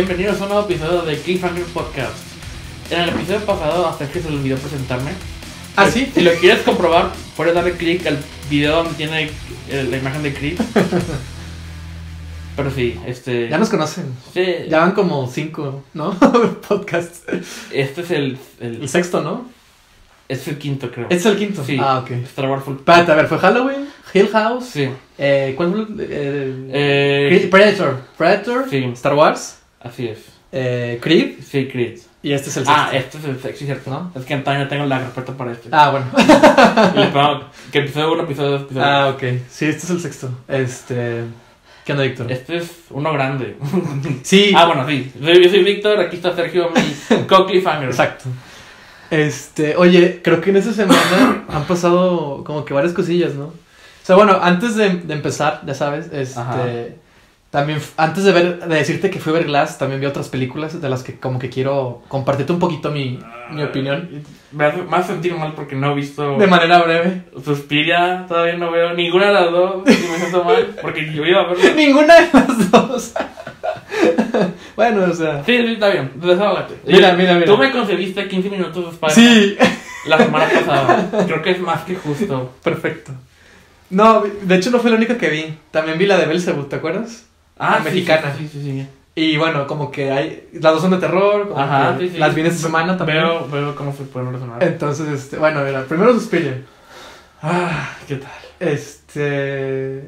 Bienvenidos a un nuevo episodio de Cliffhanger Podcast. En el episodio pasado, hasta que se le olvidó presentarme. ¿Ah, Si- sí? Si lo quieres comprobar, puedes darle clic al video donde tiene eh, la imagen de Creed. Pero sí, este. Ya nos conocen. sí, Ya van como cinco, ¿no? Podcasts. Este es el, El el. sexto, ¿no? Es el quinto, creo. Este es el quinto. Sí. Ah, ok. Star Wars Full. Espérate, a ver, fue Halloween, Hill House. Sí. Eh, ¿Cuál fue? eh, Eh, Predator. Predator. Sí. Star Wars. Así es. Eh, Creed. Sí, Creed. Y este es el sexto. Ah, este es el sexto, cierto. ¿No? Es que todavía no tengo la respuesta para este. Ah, bueno. Y le pongo que episodio 1, episodio 2, episodio ah, ok. Sí, este es el sexto. Este. ¿Qué onda, Víctor? Este es uno grande. Sí. ah, bueno, sí. Yo soy Víctor, aquí está Sergio, mi co-cliffhanger. Exacto. Este, oye, creo que en esta semana han pasado como que varias cosillas, ¿no? O sea, bueno, antes de, de empezar, ya sabes, este, Ajá. También, antes de ver, de decirte que fui a ver Glass, también vi otras películas de las que como que quiero compartirte un poquito mi, mi opinión. Me hace, me hace sentir mal porque no he visto De manera breve. Suspiria, todavía no veo ninguna de las dos. Y me siento mal porque yo iba a verla. Ninguna de las dos. bueno, o sea. Sí, sí, está bien. Desahógate. Mira, mira, mira. Tú me concediste 15 minutos de Spider-Man Sí, la semana pasada. Creo que es más que justo. perfecto. No, de hecho no fue la única que vi. También vi la de Belzebub, ¿te acuerdas? Ah, mexicana. Sí, sí, sí. Y bueno, como que hay. Las dos son de terror. Como Ajá, que. Las vi esta semana también. Veo, veo cómo se pueden relacionar. Entonces, este, bueno, mira, primero Suspiria. Ah, ¿qué tal? Este.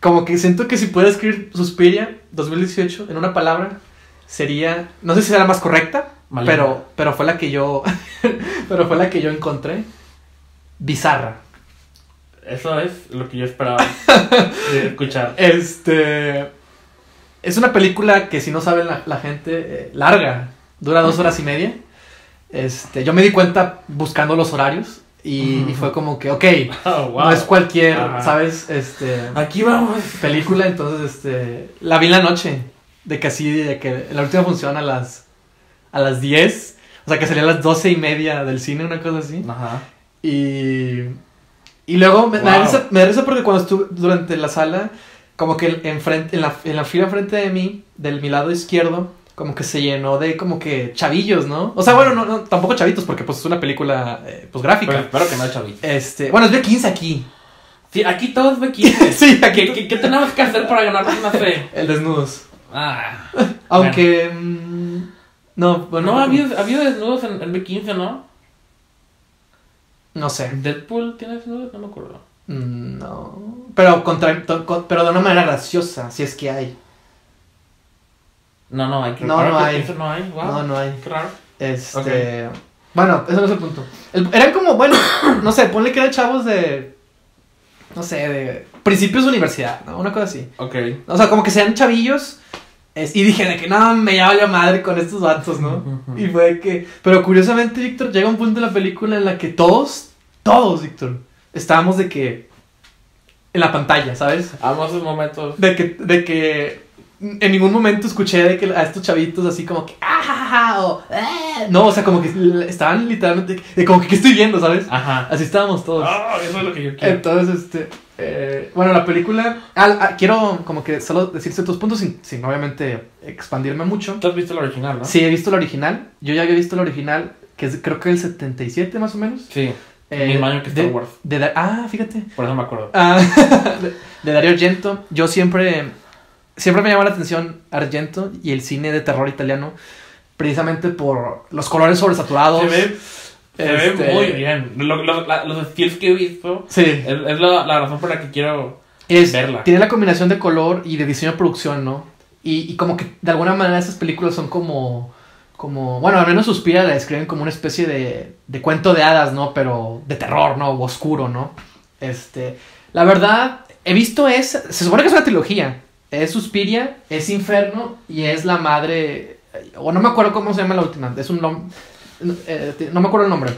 Como que siento que si pudiera escribir Suspiria 2018 en una palabra, sería. No sé si será la más correcta, pero, pero fue la que yo. pero fue la que yo encontré. Bizarra. Eso es lo que yo esperaba de escuchar. Este. Es una película que, si no saben la, la gente, eh, larga. Dura dos horas y media. Este, yo me di cuenta buscando los horarios. Y, y fue como que, ok, Oh, wow. no es cualquier. ¿sabes? Este, Aquí vamos. película, entonces, este, la vi en la noche. De que así, de que la última función a las, a las 10. O sea, que salía a las doce y media del cine, una cosa así. Ajá. Y, y luego me, me da Wow. risa, me da risa porque cuando estuve durante la sala, como que enfrente, en, la, en la fila enfrente de mí, del mi lado izquierdo, como que se llenó de como que chavillos, ¿no? O sea, bueno, no, no tampoco chavitos porque pues es una película eh, pues gráfica. Pero espero que no, chavito. Este, bueno, es de 15 aquí. Sí, aquí todos me quieren. Sí, aquí ¿Qué, qué, qué tenemos que hacer para ganarnos una fe? el desnudos. Ah. Aunque mm, no, bueno, no, ha habido, ha habido desnudos en, en B15, ¿no? No sé. Deadpool tiene desnudos, no me acuerdo. No, pero contra, con- pero de una manera graciosa, si es que hay. No, no hay. No, no hay. no hay. Wow. No, no hay. Raro. Este. Bueno, eso no es el punto. El- eran como, bueno, no sé, ponle que eran chavos de. No sé, de. Principios de universidad, ¿no? Una cosa así. Ok. O sea, como que sean chavillos. Es- y dije de que no, me ya valió madre con estos vatos, ¿no? Y fue que. Pero curiosamente, Víctor, llega un punto en la película en la que todos, todos, Víctor, estábamos de que. En la pantalla, ¿sabes? Amo esos momentos. De que, de que en ningún momento escuché de que a estos chavitos así como que ah, ja, ja, ja", o "Ah". no, o sea, como que estaban literalmente de como que ¿qué estoy viendo, ¿sabes? Ajá. Así estábamos todos. Ah, eso es lo que yo quiero. Entonces, este, eh, bueno, la película, ah, ah, quiero como que solo decir ciertos puntos sin, sin obviamente expandirme mucho. Tú has visto la original, ¿no? Sí, he visto la original, yo ya había visto la original, que es creo que el 77 más o menos. Sí. Eh, Mismo año que Star de- Wars. de ah, fíjate. Por eso me acuerdo. Ah, de, de Dario Argento. Yo siempre, siempre me llama la atención Argento y el cine de terror italiano, precisamente por los colores sobresaturados. Se ve, se Este, ve muy bien. Lo- lo- la- los skills que he visto Sí, es, es la, la razón por la que quiero es, verla. tiene la combinación de color y de diseño de producción, ¿no? Y, y como que de alguna manera esas películas son como, como, bueno, al menos Suspira la describen como una especie de, de cuento de hadas, ¿no? Pero de terror, ¿no? O oscuro, ¿no? Este, la verdad, he visto es, se supone que es una trilogía. Es Suspiria, es Inferno y es la madre, o no me acuerdo cómo se llama la última, es un nombre, no me acuerdo el nombre.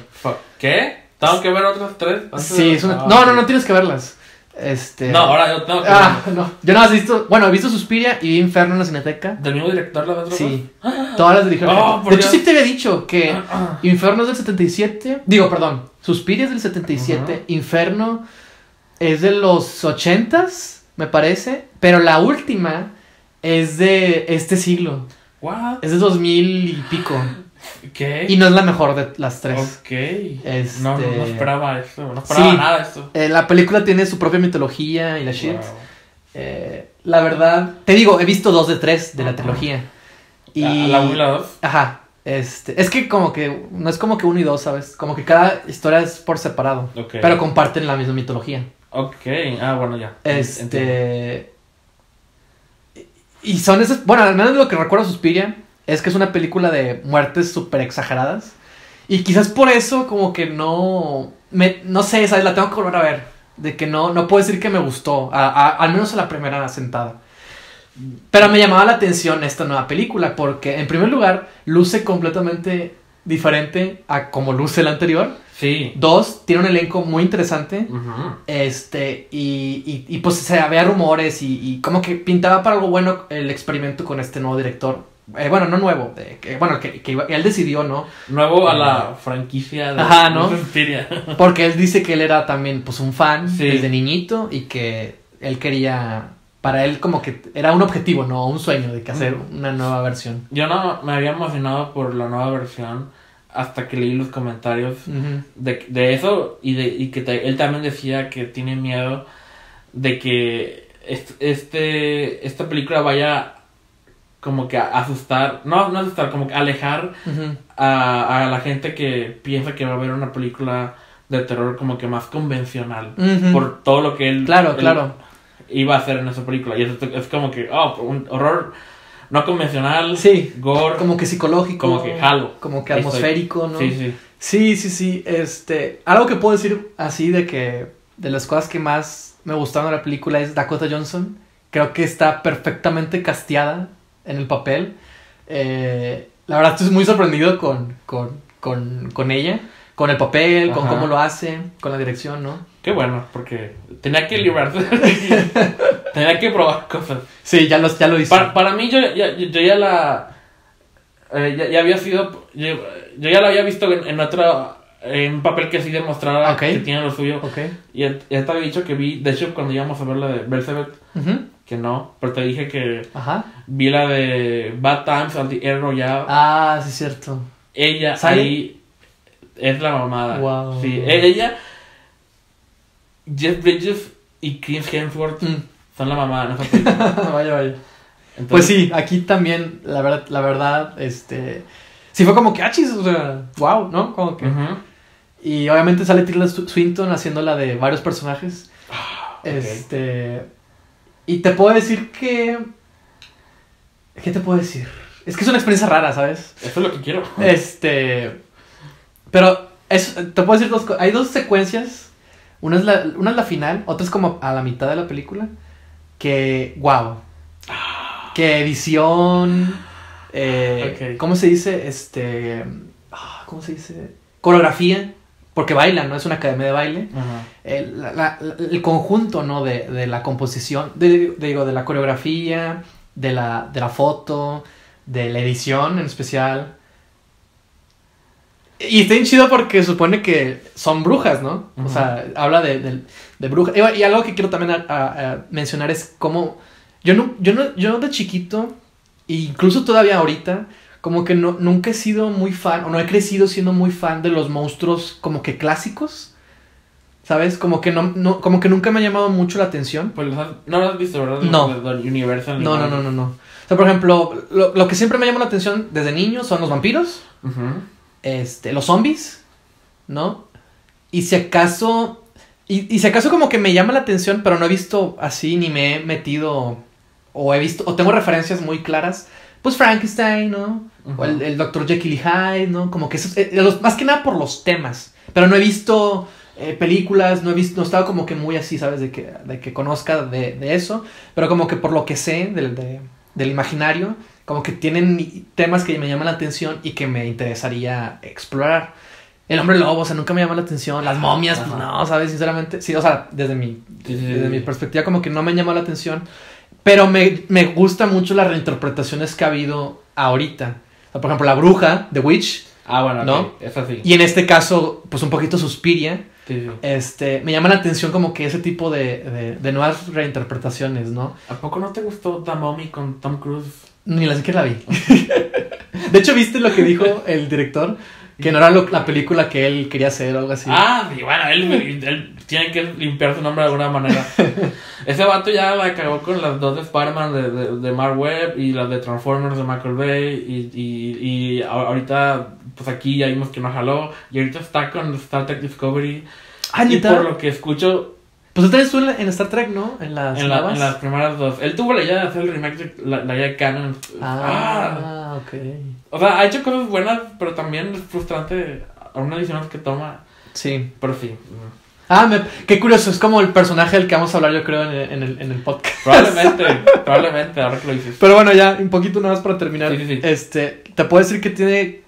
¿Qué? ¿Tengo que ver otras tres? Sí, es una, Ah, no, no, no tienes que verlas. Este, No, ahora yo tengo que Ah, no. Yo no he visto. Bueno, he visto Suspiria y vi Inferno en la Cineteca. ¿Del mismo director las otras Sí. Todas las dirigió. Oh, de hecho, sí te había dicho que dos? Ah, Inferno es del 77. Digo, perdón. Suspiria es del 77. Inferno es de los 80s, me parece. Pero la última es de este siglo. What? Es de 2000 y pico. ¿Qué? Y no es la mejor de las tres. Ok. Este- No, no, no esperaba esto. No esperaba Sí. nada de esto. Eh, la película tiene su propia mitología y la shit. Wow. Eh, la verdad, te digo, he visto dos de tres de la trilogía. Y... ¿La- ¿La 1 y la 2? Ajá. Este, es que como que, no es como que uno y dos, ¿sabes? Como que cada historia es por separado. Ok. Pero comparten la misma mitología. Ok. Ah, bueno, ya. Entiendo. Este. Y son esas. Bueno, al menos lo que recuerdo Suspiria es que es una película de muertes súper exageradas. Y quizás por eso, como que no. Me, no sé, ¿sabes? La tengo que volver a ver. De que no, no puedo decir que me gustó. a- a- al menos a la primera sentada. Pero me llamaba la atención esta nueva película. Porque, en primer lugar, luce completamente diferente a como luce la anterior. Sí. Dos, tiene un elenco muy interesante. Este, y, y, y, pues se había rumores y, y como que pintaba para algo bueno el experimento con este nuevo director. Eh, bueno, no nuevo, eh, que, bueno, que, que él decidió, ¿no? Nuevo a la franquicia de Ajá, ¿no? Porque él dice que él era también pues un fan Sí. desde niñito y que él quería, para él como que era un objetivo, ¿no? Un sueño de que hacer una nueva versión. Yo no me había emocionado por la nueva versión hasta que leí los comentarios de, de eso y, de, y que te- él también decía que tiene miedo de que est- este, esta película vaya como que asustar, no, no asustar, como que alejar a, a la gente que piensa que va a ver una película de terror como que más convencional por todo lo que él, Claro, él claro. iba a hacer en esa película y es, es como que oh un horror no convencional Sí, gore como que psicológico. Como que jalo. Como que atmosférico, ¿no? sí sí Sí, sí, sí. Este, algo que puedo decir así de que de las cosas que más me gustaron de la película es Dakota Johnson. Creo que está perfectamente casteada en el papel. Eh, la verdad estoy muy sorprendido con, con, con, con ella, con el papel, con cómo lo hace, con la dirección, ¿no? Qué bueno, porque tenía que librarse. tenía que probar cosas. Sí, ya lo, ya lo hice. Para, para mí, yo, ya- yo, yo ya la. eh, ya, ya había sido. Yo, yo ya la había visto en, en otro. En un papel que sí demostraba Ok. que tiene lo suyo. Y ya, te había dicho que vi. De hecho, cuando íbamos a ver la de Belzebeth, que no. Pero te dije que Ajá. vi la de Bad Times the Air Royale. Ah, sí, cierto. Ella ¿Sale? ahí es la mamada. Wow. Sí, e- ella, Jeff Bridges y Chris Hemsworth Mm. son la mamada película. vaya, vaya. Entonces, Pues sí, aquí también, la verdad, la verdad, este... Sí fue como que, ah, chis, o sea, wow, ¿no? Como que... ujú. Y obviamente sale Tilda Sw- Swinton haciendo la de varios personajes. ok. Este... Y te puedo decir que... ¿Qué te puedo decir? Es que es una experiencia rara, ¿sabes? Eso es lo que quiero. Este... Pero es, te puedo decir dos cosas. Hay dos secuencias. Una es, la, una es la final, otra es como a la mitad de la película. Que, wow. Que edición... eh. ¿Cómo se dice? Este... ah, ¿Cómo se dice? Coreografía. Porque bailan, ¿no? Es una academia de baile. El, la- la- el conjunto, ¿no? De, de la composición, de, de- digo, de la coreografía, de la, de la foto, de la edición en especial. Y está bien chido porque supone que son brujas, ¿no? O sea, habla de, de, de brujas. Y, algo que quiero también a- a- a mencionar es cómo... Yo no, yo no, yo de chiquito, incluso todavía ahorita, como que no, nunca he sido muy fan, o no he crecido siendo muy fan de los monstruos como que clásicos. ¿Sabes? Como que no, no, como que nunca me ha llamado mucho la atención. Pues no lo has visto, ¿verdad? No. Universal. No, no, no, no, no. O sea, por ejemplo, lo, lo que siempre me llama la atención desde niño son los vampiros, este, los zombies, ¿no? Y si acaso, y, y si acaso como que me llama la atención, pero no he visto así, ni me he metido, o he visto, o tengo referencias muy claras, pues Frankenstein, ¿no? O el, el Dr. Jekyll y Hyde, ¿no? Como que esos, eh, los- más que nada por los temas, pero no he visto eh, películas, no he visto, no he estado como que muy así, ¿sabes? De que, de que conozca de, de eso, pero como que por lo que sé del, de- del imaginario, como que tienen temas que me llaman la atención y que me interesaría explorar. El hombre lobo, o sea, nunca me llama la atención. Las momias, pues no, ¿sabes? Sinceramente, sí, o sea, desde mi, Sí, sí, desde sí. mi perspectiva como que no me llama la atención. Pero me, me gusta mucho las reinterpretaciones que ha habido ahorita. Sea, por ejemplo, La Bruja, The Witch, Ah, bueno, ¿No? ok, Es así. y en este caso, pues un poquito Suspiria. Sí, sí. Este, me llama la atención como que ese tipo de, de, de nuevas reinterpretaciones, ¿no? ¿A poco no te gustó The Mummy con Tom Cruise? Ni la siquiera la vi. de hecho, ¿viste lo que dijo el director? Que no era lo- la película que él quería hacer o algo así. Ah, sí, bueno, él, él tiene que limpiar su nombre de alguna manera. Ese vato ya la cagó con las dos de Spider-Man de, de, de Mark Webb y las de Transformers de Michael Bay. Y, y, y ahorita, pues aquí ya vimos que no jaló. Y ahorita está con Star Trek Discovery. Ah, y por lo que escucho Pues usted estuvo en, Star Trek, ¿no? En las en, la- en las primeras dos, él tuvo la idea de hacer el remake de la, la idea de Canon. Ah, Ah, ok. o sea, ha hecho cosas buenas, pero también es frustrante algunas decisiones que toma. Sí. Pero sí, Ah, me- qué curioso. Es como el personaje del que vamos a hablar, yo creo, en el, en el, en el podcast. probablemente, probablemente, ahora que lo dices. Pero bueno, ya un poquito nada más para terminar. Sí, sí, sí. Este, te puedo decir que tiene.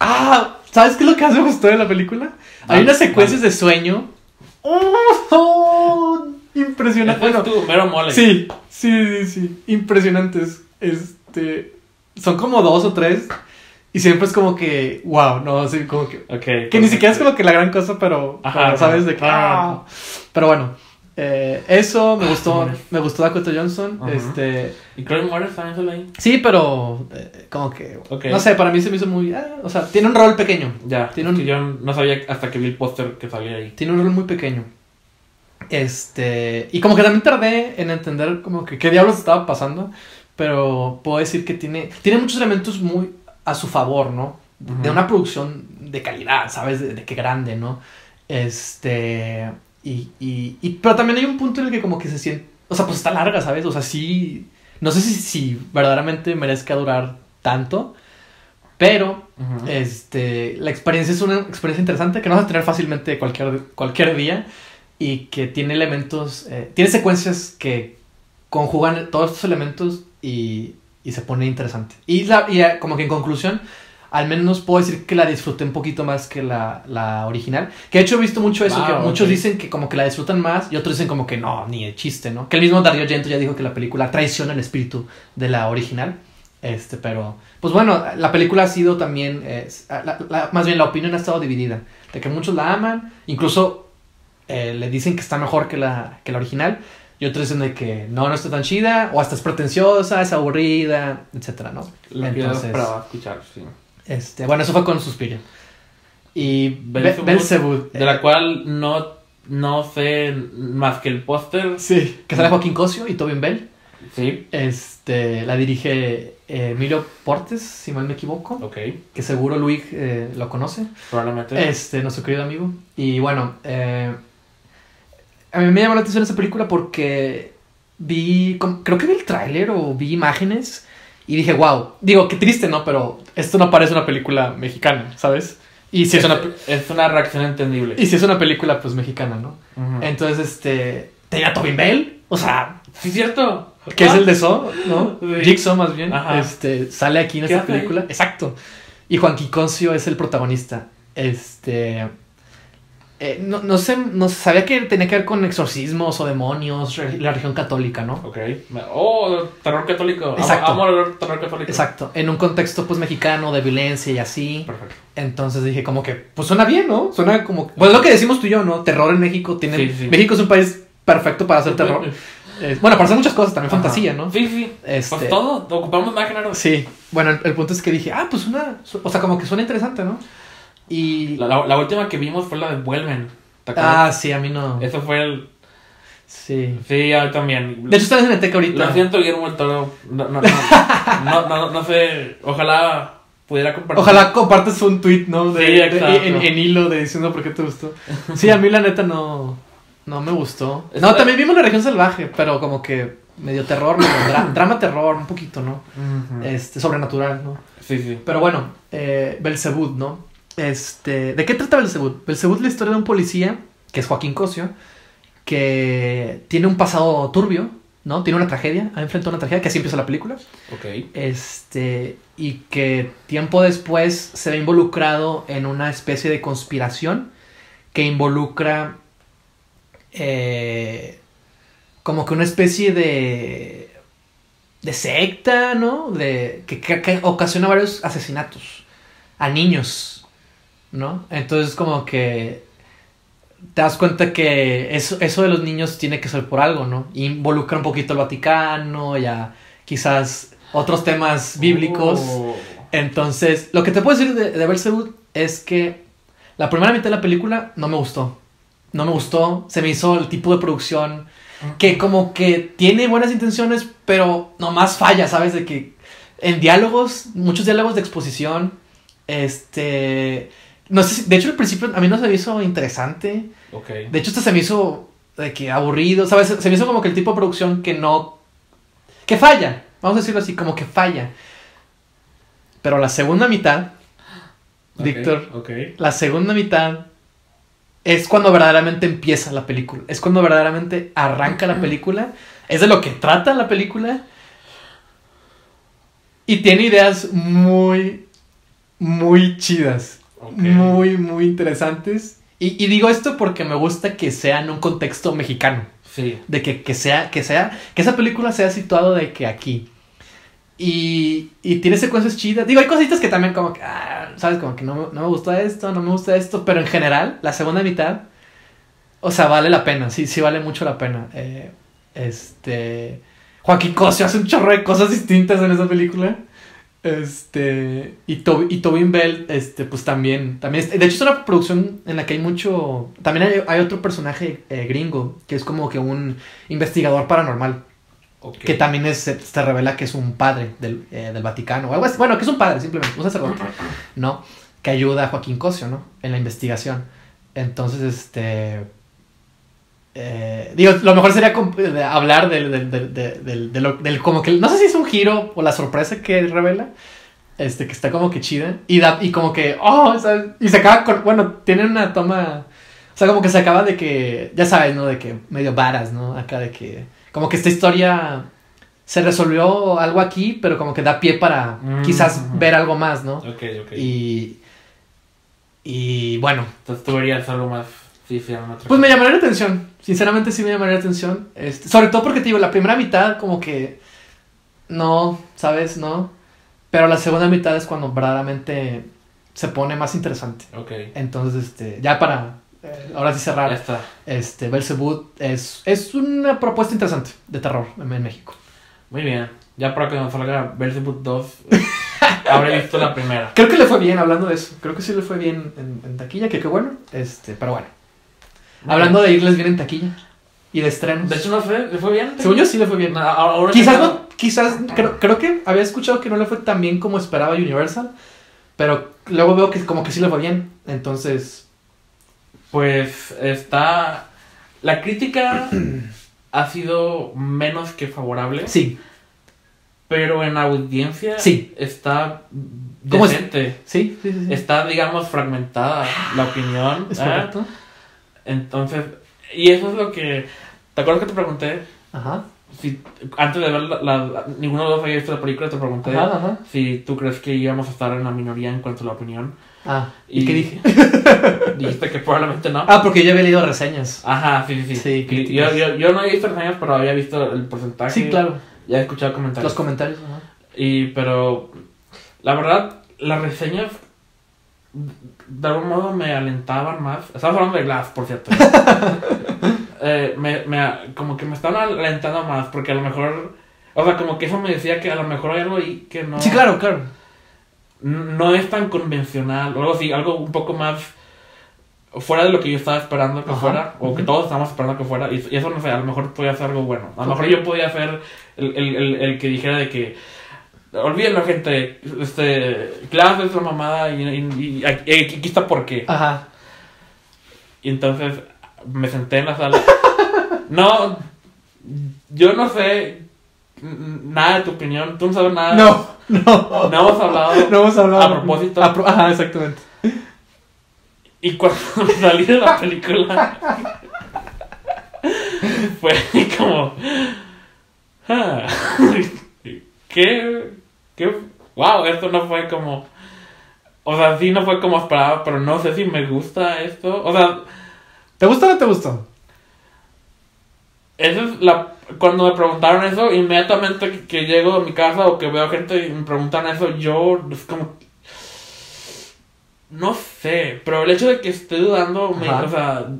Ah, ¿sabes qué es lo que más me gustó de la película? Hay unas secuencias de sueño. ¡Oh! Impresionante. Ese es Bueno, tu mero mole. sí, sí, sí, sí. Impresionantes. Este. Son como dos o tres. Y siempre es como que. Wow, no, sí, como que. Ok. Que ni siquiera es como que la gran cosa, pero. Ajá, pero ¿Sabes? De que. claro. ah. Pero bueno. eh, eso me gustó. Demonios. Me gustó Dakota Johnson. Este. ¿Y Chloe Moretz también sale ahí? Sí, pero eh, como que, no sé, para mí se me hizo muy, ah, o sea, tiene un rol pequeño, Ya, Tiene un- que yo no sabía hasta que vi el póster que salía ahí. tiene un rol muy pequeño. Este, y como que también tardé en entender como que qué diablos estaba pasando, pero puedo decir que tiene, tiene muchos elementos muy a su favor, ¿no? De una producción de calidad, ¿sabes? De, de qué grande, ¿no? Este, y, y, y, pero también hay un punto en el que como que se siente, o sea, pues está larga, ¿sabes? O sea, sí, no sé si, si verdaderamente merezca durar tanto, pero este, la experiencia es una experiencia interesante que no vas a tener fácilmente cualquier, cualquier día y que tiene elementos, eh, tiene secuencias que conjugan todos estos elementos y, y se pone interesante. Y, la, y eh, como que en conclusión, al menos puedo decir que la disfruté un poquito más que la, la original. Que de hecho he visto mucho eso, Wow, que muchos ok. dicen que como que la disfrutan más y otros dicen como que no, ni de chiste, ¿no? Que el mismo Dario Argento ya dijo que la película traiciona el espíritu de la original. Este, pero, pues bueno, la película ha sido también, eh, la- la- más bien la opinión ha estado dividida. De que muchos la aman, incluso eh, le dicen que está mejor que la, que la original. Y otros dicen de que no, no está tan chida, o hasta es pretenciosa, es aburrida, etcétera, ¿no? Lo yo esperaba escuchar, sí. este, bueno, eso fue con Suspiria. Y Be- Belzebub, Belzebub. De la cual no, no sé más que el póster. Sí, que sale Joaquín Cosio y Tobin Bell. Sí, Este, la dirige eh, Emilio Portes, si mal me equivoco. ok, Que seguro Luis eh, lo conoce. probablemente. Este, nuestro querido amigo. Y bueno, eh, a mí me llamó la atención esa película porque vi, creo que vi el tráiler o vi imágenes y dije, wow. Digo, qué triste, ¿no? Pero esto no parece una película mexicana, ¿sabes? Y si es una, es una reacción entendible. y si es una película, pues mexicana, ¿no? Entonces, este, tenía Tobin Bell, o sea, Sí, cierto. que es Ah, el de So, ¿no? Sí. Jigsaw más bien, Ajá. este, sale aquí en ¿Qué esta ahí? película. Exacto. Y Juan Quiconcio es el protagonista. Este, eh, no, no sé, no sabía que tenía que ver con exorcismos o demonios, la religión católica, ¿no? Ok. Oh, terror católico. Amo- Exacto. Amo, el terror católico. Exacto, en un contexto pues mexicano de violencia y así. Perfecto. Entonces dije como que, pues suena bien, ¿no? Suena como, pues lo que decimos tú y yo, ¿no? Terror en México tiene, Sí, sí. México es un país perfecto para hacer terror. Eh, bueno, para hacer muchas cosas, también Ajá. fantasía, ¿no? Sí, sí. Este- Pues todo, ocupamos más género. Sí, bueno, el, el punto es que dije, ah, pues una, o sea, como que suena interesante, ¿no? Y... La, la- la última que vimos fue la de Vuelven. ¿Te Ah, sí, a mí no. Eso fue el. Sí. Sí, a mí también. De hecho, está en Cineteca ahorita. Lo siento, Guillermo del Toro. No, no, no, no, no, no sé. Ojalá pudiera compartir. Ojalá compartes un tweet, ¿no? De, Sí, de- en, en hilo de diciendo por qué te gustó. Sí, a mí la neta no, no me gustó. No, también vimos La Región Salvaje, pero como que medio terror, medio dra- drama terror, un poquito, ¿no? Ujú. Este, sobrenatural, ¿no? Sí, sí. Pero bueno, eh, Belzebud, ¿no? Este, ¿de qué trata Belzebud? Belzebud es la historia de un policía, que es Joaquín Cosio, que tiene un pasado turbio, ¿no? Tiene una tragedia, ha enfrentado una tragedia, que así empieza la película. Ok. Este, y que tiempo después se ve involucrado en una especie de conspiración que involucra eh, como que una especie de de secta, ¿no? De que, que- que ocasiona varios asesinatos a niños, ¿no? Entonces como que te das cuenta que eso, eso de los niños tiene que ser por algo, ¿no? Involucra un poquito el Vaticano, ya quizás otros temas bíblicos. Oh. Entonces, lo que te puedo decir de, de es que la primera mitad de la película no me gustó. No me gustó, se me hizo el tipo de producción que como que tiene buenas intenciones, pero nomás falla, ¿sabes? De que en diálogos, muchos diálogos de exposición, este... No sé, si- de hecho al principio a mí no se me hizo interesante. Ok. De hecho, esto se me hizo de que aburrido, ¿sabes? Se me hizo como que el tipo de producción que no. que falla. Vamos a decirlo así, como que falla. Pero la segunda mitad, Ok, Víctor, Ok. la segunda mitad es cuando verdaderamente empieza la película. Es cuando verdaderamente arranca la película. Es de lo que trata la película. Y tiene ideas muy, muy chidas Muy, muy interesantes. Y, y digo esto porque me gusta que sea en un contexto mexicano. Sí. De que, que sea, que sea, que esa película sea situado de que aquí. Y, y tiene secuencias chidas. Digo, hay cositas que también como que, ah, sabes, como que no, me- no me gusta esto, no me gusta esto. Pero en general, la segunda mitad, o sea, vale la pena. Sí, sí vale mucho la pena. Eh, este... Joaquín Cosio hace un chorro de cosas distintas en esa película. Este. Y, Tob- y Tobin Bell, este, pues también. también de hecho, es una producción en la que hay mucho. También hay, hay otro personaje eh, gringo, que es como que un investigador paranormal. Que también es, se, se revela que es un padre del, eh, del Vaticano. O algo así. Bueno, que es un padre, simplemente, un sacerdote, ¿no? Que ayuda a Joaquín Cosio, ¿no? En la investigación. Entonces, este. Eh, digo, lo mejor sería hablar del, del, del, del- del- de lo- del como que. No sé si es un giro o la sorpresa que revela. Este, que está como que chida. Y, da, y como que. Oh, ¿sabes? Y se acaba con. Bueno, tiene una toma. O sea, como que se acaba de que. Ya sabes, ¿no? De que medio varas, ¿no? Acá de que. Como que esta historia. Se resolvió algo aquí, pero como que da pie para Mm, quizás ver algo más, ¿no? Ok, ok. Y. Y bueno, Entonces tú verías algo más. Sí, sí, pues me llamaría la atención. Sinceramente sí me llamaría la atención. Este, sobre todo porque te digo, la primera mitad como que. No, ¿sabes? No. Pero la segunda mitad es cuando verdaderamente se pone más interesante. Ok. Entonces, este, ya para. eh, ahora sí Ya cerrar. está. Este, Belzebub es, es una propuesta interesante de terror en, en México. Muy bien. Ya para que nos salga Belzebub 2, eh, habré visto la primera. Creo que le fue bien hablando de eso. Creo que sí le fue bien en, en taquilla, que qué bueno. Este, pero bueno. Hablando de irles bien en taquilla y de estrenos. De hecho, no sé, ¿le fue bien? Según yo sí le fue bien. No, ahora Quizás no, quizás, creo, creo que había escuchado que no le fue tan bien como esperaba Universal, pero luego veo que como que sí le fue bien, entonces, Pues está. La crítica ha sido menos que favorable. sí, Pero en audiencia Sí. está ¿Cómo es? decente. sí, sí, sí, sí. Está, digamos, fragmentada la opinión. Es ¿eh? Entonces, y eso es lo que. ¿Te acuerdas que te pregunté? Ajá, Si, antes de ver la, la- la- ninguno de los había visto la película, te pregunté ajá, ajá. si tú crees que íbamos a estar en la minoría en cuanto a la opinión. Ah, ¿y, Y- qué dije? Dijiste que probablemente no. Ah, porque yo había leído reseñas. Ajá, sí, sí, sí. Sí, yo, yo, yo no he visto reseñas, pero había visto el porcentaje. Sí, claro, Ya he escuchado comentarios. los comentarios. Ajá. Y, pero, la verdad, las reseñas de algún modo me alentaban más. Estamos hablando de Glass, por cierto. Eh, me, me, como que me estaban alentando más, porque a lo mejor, o sea, como que eso me decía que a lo mejor hay algo ahí que no, Sí, claro, claro. no es tan convencional, o algo así, algo un poco más fuera de lo que yo estaba esperando que Ajá, fuera, o que todos estábamos esperando que fuera, y, y eso no sé, a lo mejor podía ser algo bueno. A lo mejor yo podía ser el, el, el, el que dijera de que olvídenlo gente, este, Glass es la mamada y, y, y aquí aquí está por qué. Ajá. Y entonces me senté en la sala. No, yo no sé nada de tu opinión, tú no sabes nada. No, no. No hemos hablado. No hemos hablado. A propósito. A pro- Ajá, exactamente. Y cuando salí de la película, fue como. ah, ¿Qué? ¿Qué? Wow, esto no fue como. O sea, sí no fue como esperaba, pero no sé si me gusta esto. O sea, ¿Te gustó o no te gustó? Esa es la. Cuando me preguntaron eso, inmediatamente que, que llego a mi casa o que veo gente y me preguntan eso, yo es como. No sé, pero el hecho de que esté dudando, me, o sea, Creo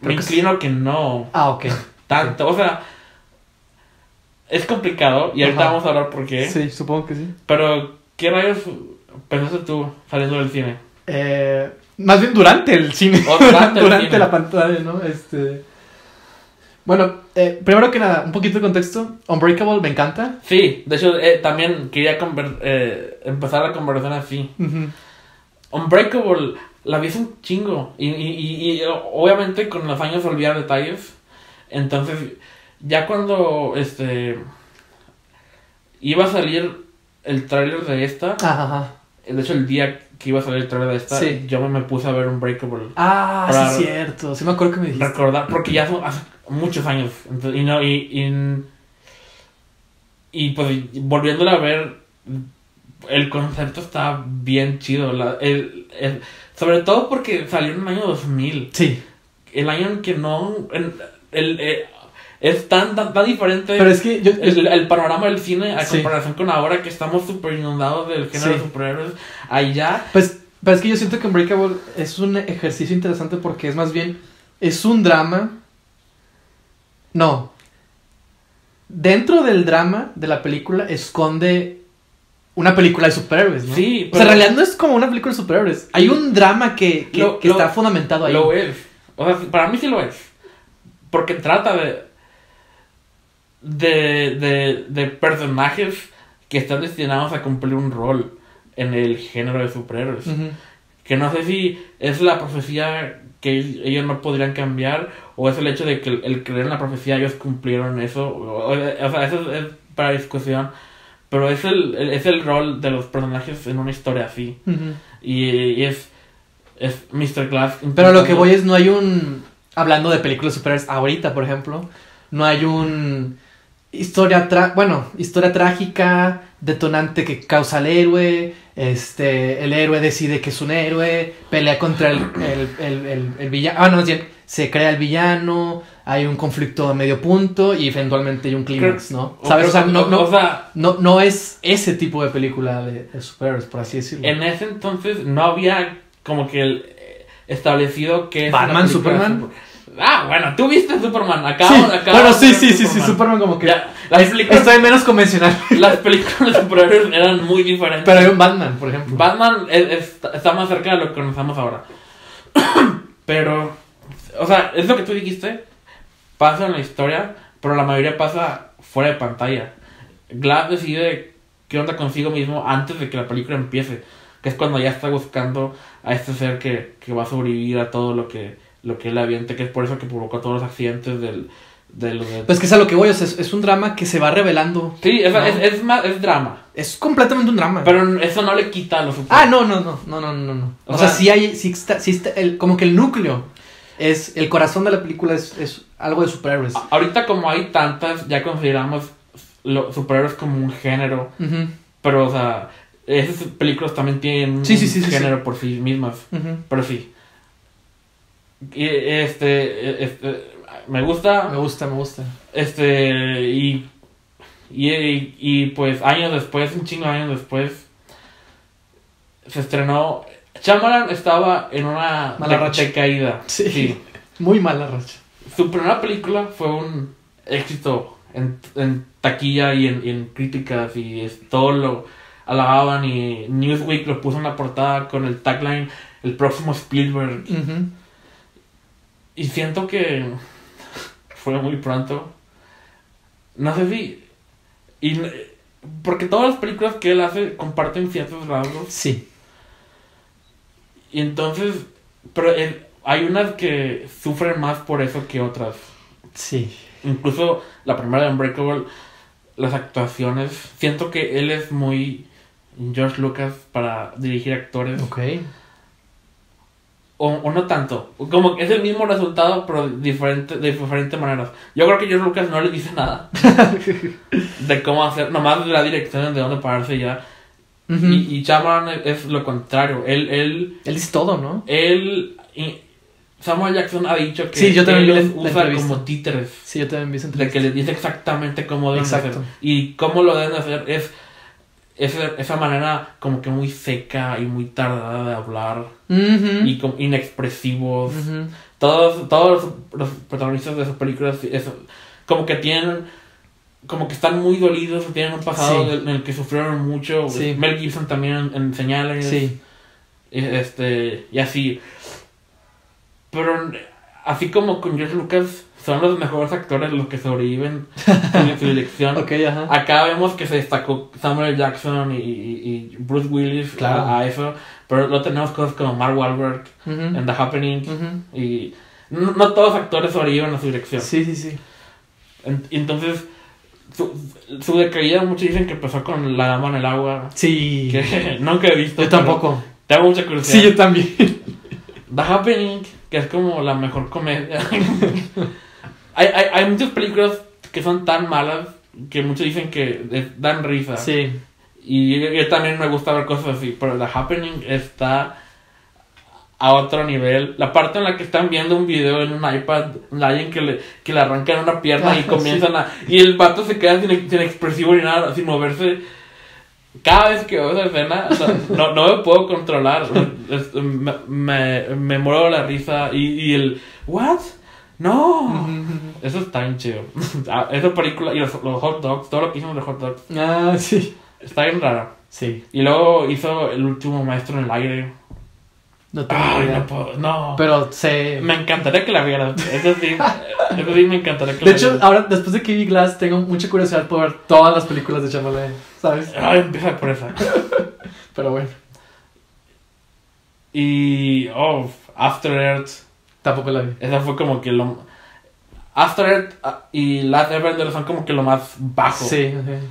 me que sí. inclino que no Ah, ok. tanto. O sea, es complicado y ahorita Ajá. vamos a hablar por qué. Sí, supongo que sí. Pero, ¿qué rayos pensaste tú saliendo del cine? Eh, más bien durante el cine. Durante el cine. la pantalla, ¿no? Este. Bueno, eh, primero que nada, un poquito de contexto. Unbreakable me encanta. Sí, de hecho, eh, también quería conver- eh, empezar la conversación así. Ujú. Unbreakable, la vi hace un chingo. Y, y, y, y, obviamente con los años olvidar detalles. Entonces, ya cuando este iba a salir el tráiler de esta, Ajá, ajá. de hecho el día que iba a salir el tráiler de esta, Sí. yo me, me puse a ver Unbreakable. Ah, sí, cierto. Sí, me acuerdo que me dijiste. recordar, porque ya son hace muchos años. Entonces, y no, y, y, y, pues volviéndola a ver, el concepto está bien chido. La, el, el- sobre todo porque salió en el año 2000. Sí. El año en que no. en- el, eh, es tan, tan, tan diferente Pero es que yo. el, el panorama del cine a Sí. comparación con ahora que estamos súper inundados del género Sí. de superhéroes. Allá. Pues, pero es que yo siento que Unbreakable es un ejercicio interesante porque es más bien. Es un drama. No. Dentro del drama de la película esconde una película de superhéroes, ¿no? Sí, O sea, en realidad no es como una película de superhéroes. Hay un drama que, que, Lo- que lo- está fundamentado ahí. Lo es. O sea, para mí sí lo es. Porque trata de. De, de, de personajes que están destinados a cumplir un rol en el género de superhéroes. Ujú. Que no sé si es la profecía que ellos no podrían cambiar o es el hecho de que el, el creer en la profecía ellos cumplieron eso. O, o- o sea, eso es, es para discusión. Pero es el, el- es el rol de los personajes en una historia así. Ujú. Y, y es, es Mr. Glass. Pero lo que voy es, no hay un... Hablando de películas superhéroes ahorita, por ejemplo, no hay un... Historia, tra bueno, historia trágica, detonante que causa al héroe, este, el héroe decide que es un héroe, pelea contra el, el, el, el- el villano, ah, no, bien, se crea el villano, hay un conflicto a medio punto y eventualmente hay un clímax, ¿no? ¿Sabes? O sea, no, no, o sea, no, no es ese tipo de película de, de superhéroes, por así decirlo. en ese entonces no había como que el, eh, establecido que Batman, Superman. super- Ah, bueno, tú viste Superman. Acabo, Sí, acabo bueno, sí, sí, sí, sí, Superman como que... Ya, las, películas, Estoy menos convencional. las películas de superhéroes eran muy diferentes. Pero hay un Batman, por ejemplo. Batman es- es- está más cerca de lo que conocemos ahora. pero, o sea, es lo que tú dijiste. Pasa en la historia, pero la mayoría pasa fuera de pantalla. Glass decide qué onda consigo mismo antes de que la película empiece. Que es cuando ya está buscando a este ser que, que va a sobrevivir a todo lo que, lo que él avienta. Que es por eso que provocó todos los accidentes del... del, del- Pues que es a lo que voy, o sea, es, es un drama que se va revelando. sí, es, ¿no? es, es más, es drama. Es completamente un drama. Pero eso no le quita a los Ah, no, no, no, no, no, no, no. O, O sea, sea- sí hay, sí está, sí está el, como que el núcleo es, el corazón de la película es, es algo de superhéroes. Ahorita como hay tantas, ya consideramos los superhéroes como un género. Ujú, Pero, o sea, esas películas también tienen Sí, sí, un sí, sí, género por sí mismas. ujú. Pero sí. Y, este, este, me gusta. Me gusta, me gusta. Este, y, y, y, y, pues años después, un chingo de años después, se estrenó. Shyamalan estaba en una Mala de- racha. decaída. Sí. sí. Muy mala racha. Su primera película fue un éxito en, en taquilla y en, y en críticas y es- todo lo alababan y Newsweek lo puso en la portada con el tagline el próximo Spielberg. Y siento que fue muy pronto no sé si y, porque todas las películas que él hace comparten ciertos rasgos Sí. y entonces pero hay unas que sufren más por eso que otras Sí. Incluso la primera de Unbreakable, las actuaciones. Siento que él es muy George Lucas para dirigir actores. Ok. O, o no tanto. Como que es el mismo resultado, pero diferente, de diferentes maneras. Yo creo que George Lucas no le dice nada de cómo hacer, nomás de la dirección de dónde pararse ya. Y, y Shyamalan es, lo contrario. Él, él, Él dice todo, ¿no? él, y Samuel Jackson ha dicho que Sí, yo también él los usa como títeres. Sí, yo también vi de que les dice exactamente cómo deben Exacto. hacer. Y cómo lo deben de hacer es esa, esa manera como que muy seca y muy tardada de hablar y como inexpresivos. Todos, todos los, protagonistas de esas películas es, como que tienen como que están muy dolidos tienen un pasado Sí. en el que sufrieron mucho Sí. Mel Gibson también en, en señales Sí. este y así pero así como con George Lucas son los mejores actores los que sobreviven en su dirección Ok, ajá. Acá vemos que se destacó Samuel. Jackson y, y- y Bruce Willis Claro. a, a eso, pero luego tenemos cosas como Mark Wahlberg Ujú. en The Happening Ujú. y no, no todos los actores sobreviven a su dirección. Sí, sí, sí. En- entonces, su, su decaída, muchos dicen que empezó con La Dama en el Agua, Sí. que nunca he visto. Yo tampoco. Tengo mucha curiosidad. Sí, yo también. The Happening, que es como la mejor comedia. Hay, hay, hay muchas películas que son tan malas que muchos dicen que dan risa. Sí. Y yo, yo también me gusta ver cosas así, pero The Happening está a otro nivel. La parte en la que están viendo un video en un iPad, alguien que le, que le arrancan una pierna y comienzan a... Y el vato se queda sin, sin expresivo ni nada, sin moverse. Cada vez que veo esa escena, no, no, no me puedo controlar. Me, me, me muero la risa y, y el... ¿What? No. Eso está bien chido. Ah, Esa película y los, los hot dogs, todo lo que hicimos de hot dogs, Ah, sí. está bien rara. Sí. Y luego hizo el último maestro en el aire. No tengo Ay, idea. no puedo, no. Pero sé. Me encantaría que la vieras. Eso sí, eso sí me encantaría que De la hecho, ahora, después de Kiwi Glass, tengo mucha curiosidad por ver todas las películas de Shyamalan, ¿sabes? Ay, empieza por esa. Pero bueno, Y, oh, After Earth. Tampoco la vi. Esa fue como que lo. After Earth ah, y Last Airbender son como que lo más bajo. Sí, ok.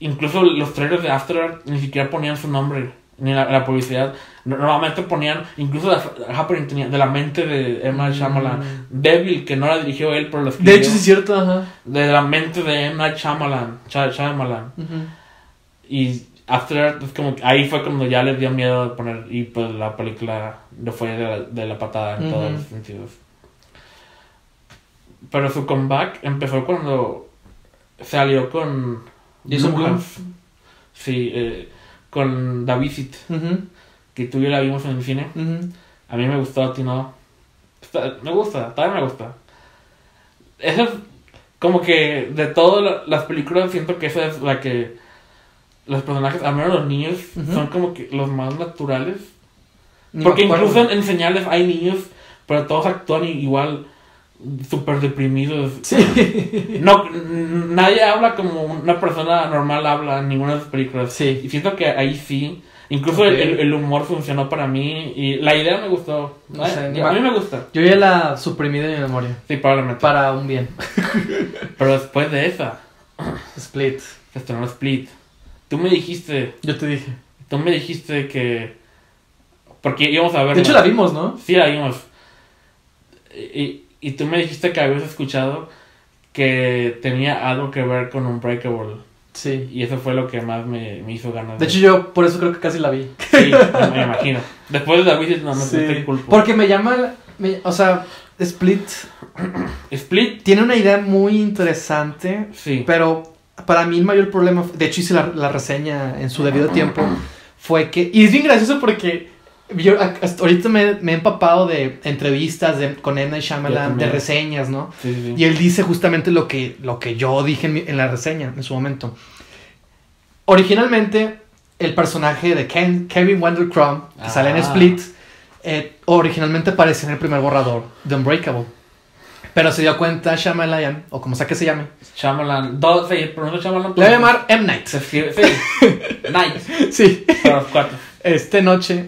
Incluso los trailers de After Earth ni siquiera ponían su nombre. Ni la, la publicidad. No- Normalmente ponían. Incluso Happening tenía de la mente de Emma Shyamalan. Devil, que no la dirigió él, pero lo escribió. De hecho, sí es cierto, ajá. De la mente de. Night Shyamalan. Shy- Shyamalan. Y After Earth es como ahí fue cuando ya les dio miedo de poner. Y pues la película le fue de la, de la patada en todos Ujú. los sentidos. Pero su comeback empezó cuando salió con. Jason. Sí, eh, con The Visit. Que tú y yo la vimos en el cine. A mí me gustó, a ti no. Está- me gusta, todavía me gusta. Esa es como que de todas la- las películas siento que esa es la que los personajes, al menos los niños, Ujú. son como que los más naturales. Ni Porque incluso en, en señales hay niños, pero todos actúan igual súper deprimidos. Sí. No, nadie habla como una persona normal habla en ninguna de las películas. Sí. Y siento que ahí sí. Incluso Ok. el, el- humor funcionó para mí y la idea me gustó. No sé, a mí me gusta. Yo ya la suprimí de mi memoria. Sí, probablemente. Para un bien. Pero después de esa, Split. se estrenó Split. Tú me dijiste, Yo te dije. tú me dijiste que... Porque íbamos a ver... De hecho, la vimos, ¿no? Sí, la vimos. Y, y tú me dijiste que habías escuchado que tenía algo que ver con Unbreakable. Sí. Y eso fue lo que más me, me hizo ganas. De hecho, yo por eso creo que casi la vi. Sí, me, me imagino. Después de David, no, no, Sí. no te culpo. Porque me llama. me- o sea, Split Split, tiene una idea muy interesante. sí. Pero para mí el mayor problema, de hecho hice la, la reseña en su debido tiempo, fue que, y es bien gracioso porque yo hasta ahorita me, me he empapado de entrevistas de, con. Night Yo Shyamalan, de reseñas, ¿no? Sí, sí, sí. Y él dice justamente lo que, lo que yo dije en, mi- en la reseña en su momento. Originalmente, el personaje de Ken- Kevin Wendell Crumb, que sale en Ah. Split, eh, originalmente aparece en el primer borrador de Unbreakable. Pero se dio cuenta Shyamalan, o como sea que se llame, Shyamalan, dos, Shyamalan. le voy a llamar M. Night. Se escribe. Night, Sí, cuatro. esta noche.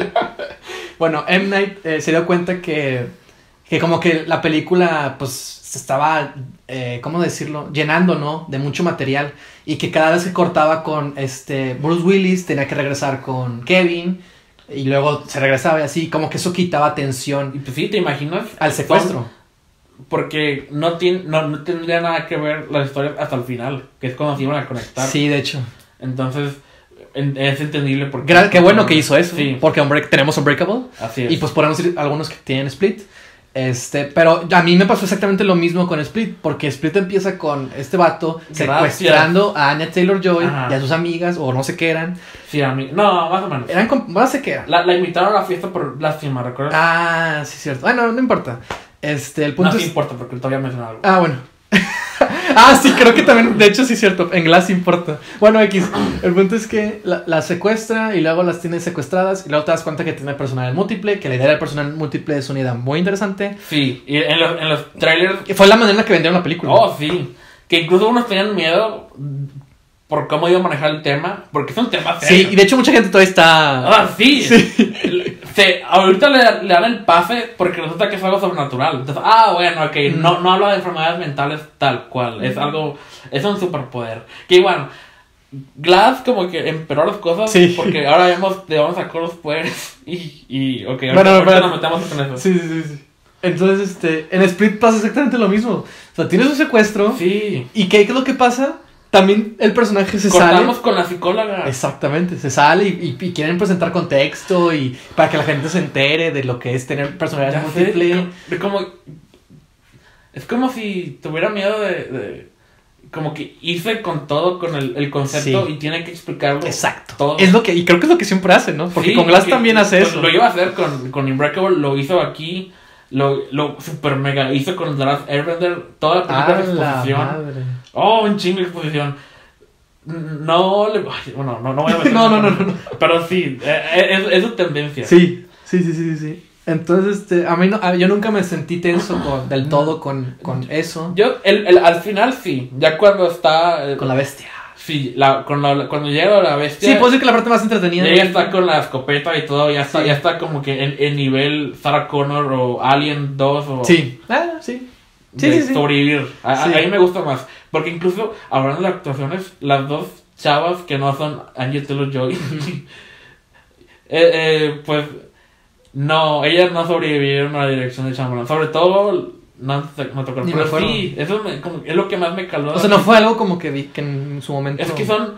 bueno, M. Night eh, se dio cuenta que, que como que la película, pues, se estaba, eh, ¿cómo decirlo? Llenando, ¿no? De mucho material. Y que cada vez que cortaba con este Bruce Willis, tenía que regresar con Kevin. Y luego se regresaba y así, como que eso quitaba Y atención pues sí, ¿te imaginas? al secuestro. Porque no, tiene, no, no tendría nada que ver las historias hasta el final, que es cuando se iban a conectar. Sí, de hecho. Entonces, en- es entendible porque... Gra- qué bueno que hizo eso. Sí, Porque tenemos Unbreakable. así es. Y pues podemos ir algunos que tienen Split. Este, pero a mí me pasó exactamente lo mismo con Split, porque Split empieza con este vato Gracias. secuestrando a Anya Taylor Joy Ajá. y a sus amigas, o no sé qué eran. Sí, a mí. No, más o menos. Eran, no sé qué. La, la invitaron a la fiesta por lástima, ¿recuerdas? Ah, sí, cierto. Bueno, no importa. Este, el punto no es. importa porque todavía mencioné algo. Ah, bueno. ah, sí, creo que también, de hecho sí es cierto, en Glass importa. Bueno, X, el punto es que la- las secuestra y luego las tiene secuestradas y luego te das cuenta que tiene personalidad múltiple, que la idea del personal múltiple es una idea muy interesante. Sí, y en los, en los trailers. Fue la manera en la que vendieron la película. Oh, sí. Que incluso unos tenían miedo por cómo iba a manejar el tema. Porque es un tema sí, y de hecho mucha gente todavía está... Ah, sí. Se- ahorita le, le dan el pase porque resulta que es algo sobrenatural. Entonces, ah, bueno, ok. Mm. No, no habla de enfermedades mentales tal cual. Es algo. Es un superpoder. Que igual. Glass como que empeoró las cosas Sí. porque ahora vemos de dónde sacó los poderes y, y ok, ahorita, Bueno, pero- nos metemos con eso. Sí, sí, sí, sí. Entonces, este, en Split pasa exactamente lo mismo. O sea, tienes un secuestro Sí. y ¿qué es lo que pasa? También el personaje se sale... Cortamos con la psicóloga. Exactamente, se sale y, y- y quieren presentar contexto y para que la gente se entere de lo que es tener personalidad sé, múltiple. de como es como si tuviera miedo de, de- como que hice con todo con el, el concepto Sí. y tiene que explicarlo Exacto. todo Es lo que, y creo que es lo que siempre hace, ¿no? Porque Sí, con Glass también hace pues, eso. lo iba a hacer con, con Unbreakable lo hizo aquí lo, lo super mega hizo con The Last Airbender toda la película Ah, exposición madre. Oh un chingo de exposición no le ay, bueno no no voy a meter No, no, no, no, no. pero sí eh, eh, es, es su tendencia Sí, sí, sí, sí, sí. Entonces, este, a mí no, a- yo nunca me sentí tenso con- del todo con, con eso. yo el, el- al final sí ya cuando está eh, Con la bestia. Sí, la, con la- cuando llega la bestia. Sí, puedo decir que la parte más entretenida. ella está con la escopeta y todo, ya está, Sí. ya está como que en, en nivel Sarah Connor o Alien 2 o Sí. Ah, sí. Sí, de sí, sobrevivir. A, a- mí me gusta más. Porque incluso hablando de actuaciones, las dos chavas que no son Angel Taylor Joy, eh, eh, pues no, ellas no sobrevivieron a la dirección de Shyamalan. Sobre todo, no, no tocó Ni me Pero sí, eso me- como- es lo que más me caló. O sea, no fue algo como que vi que en su momento. Es que son.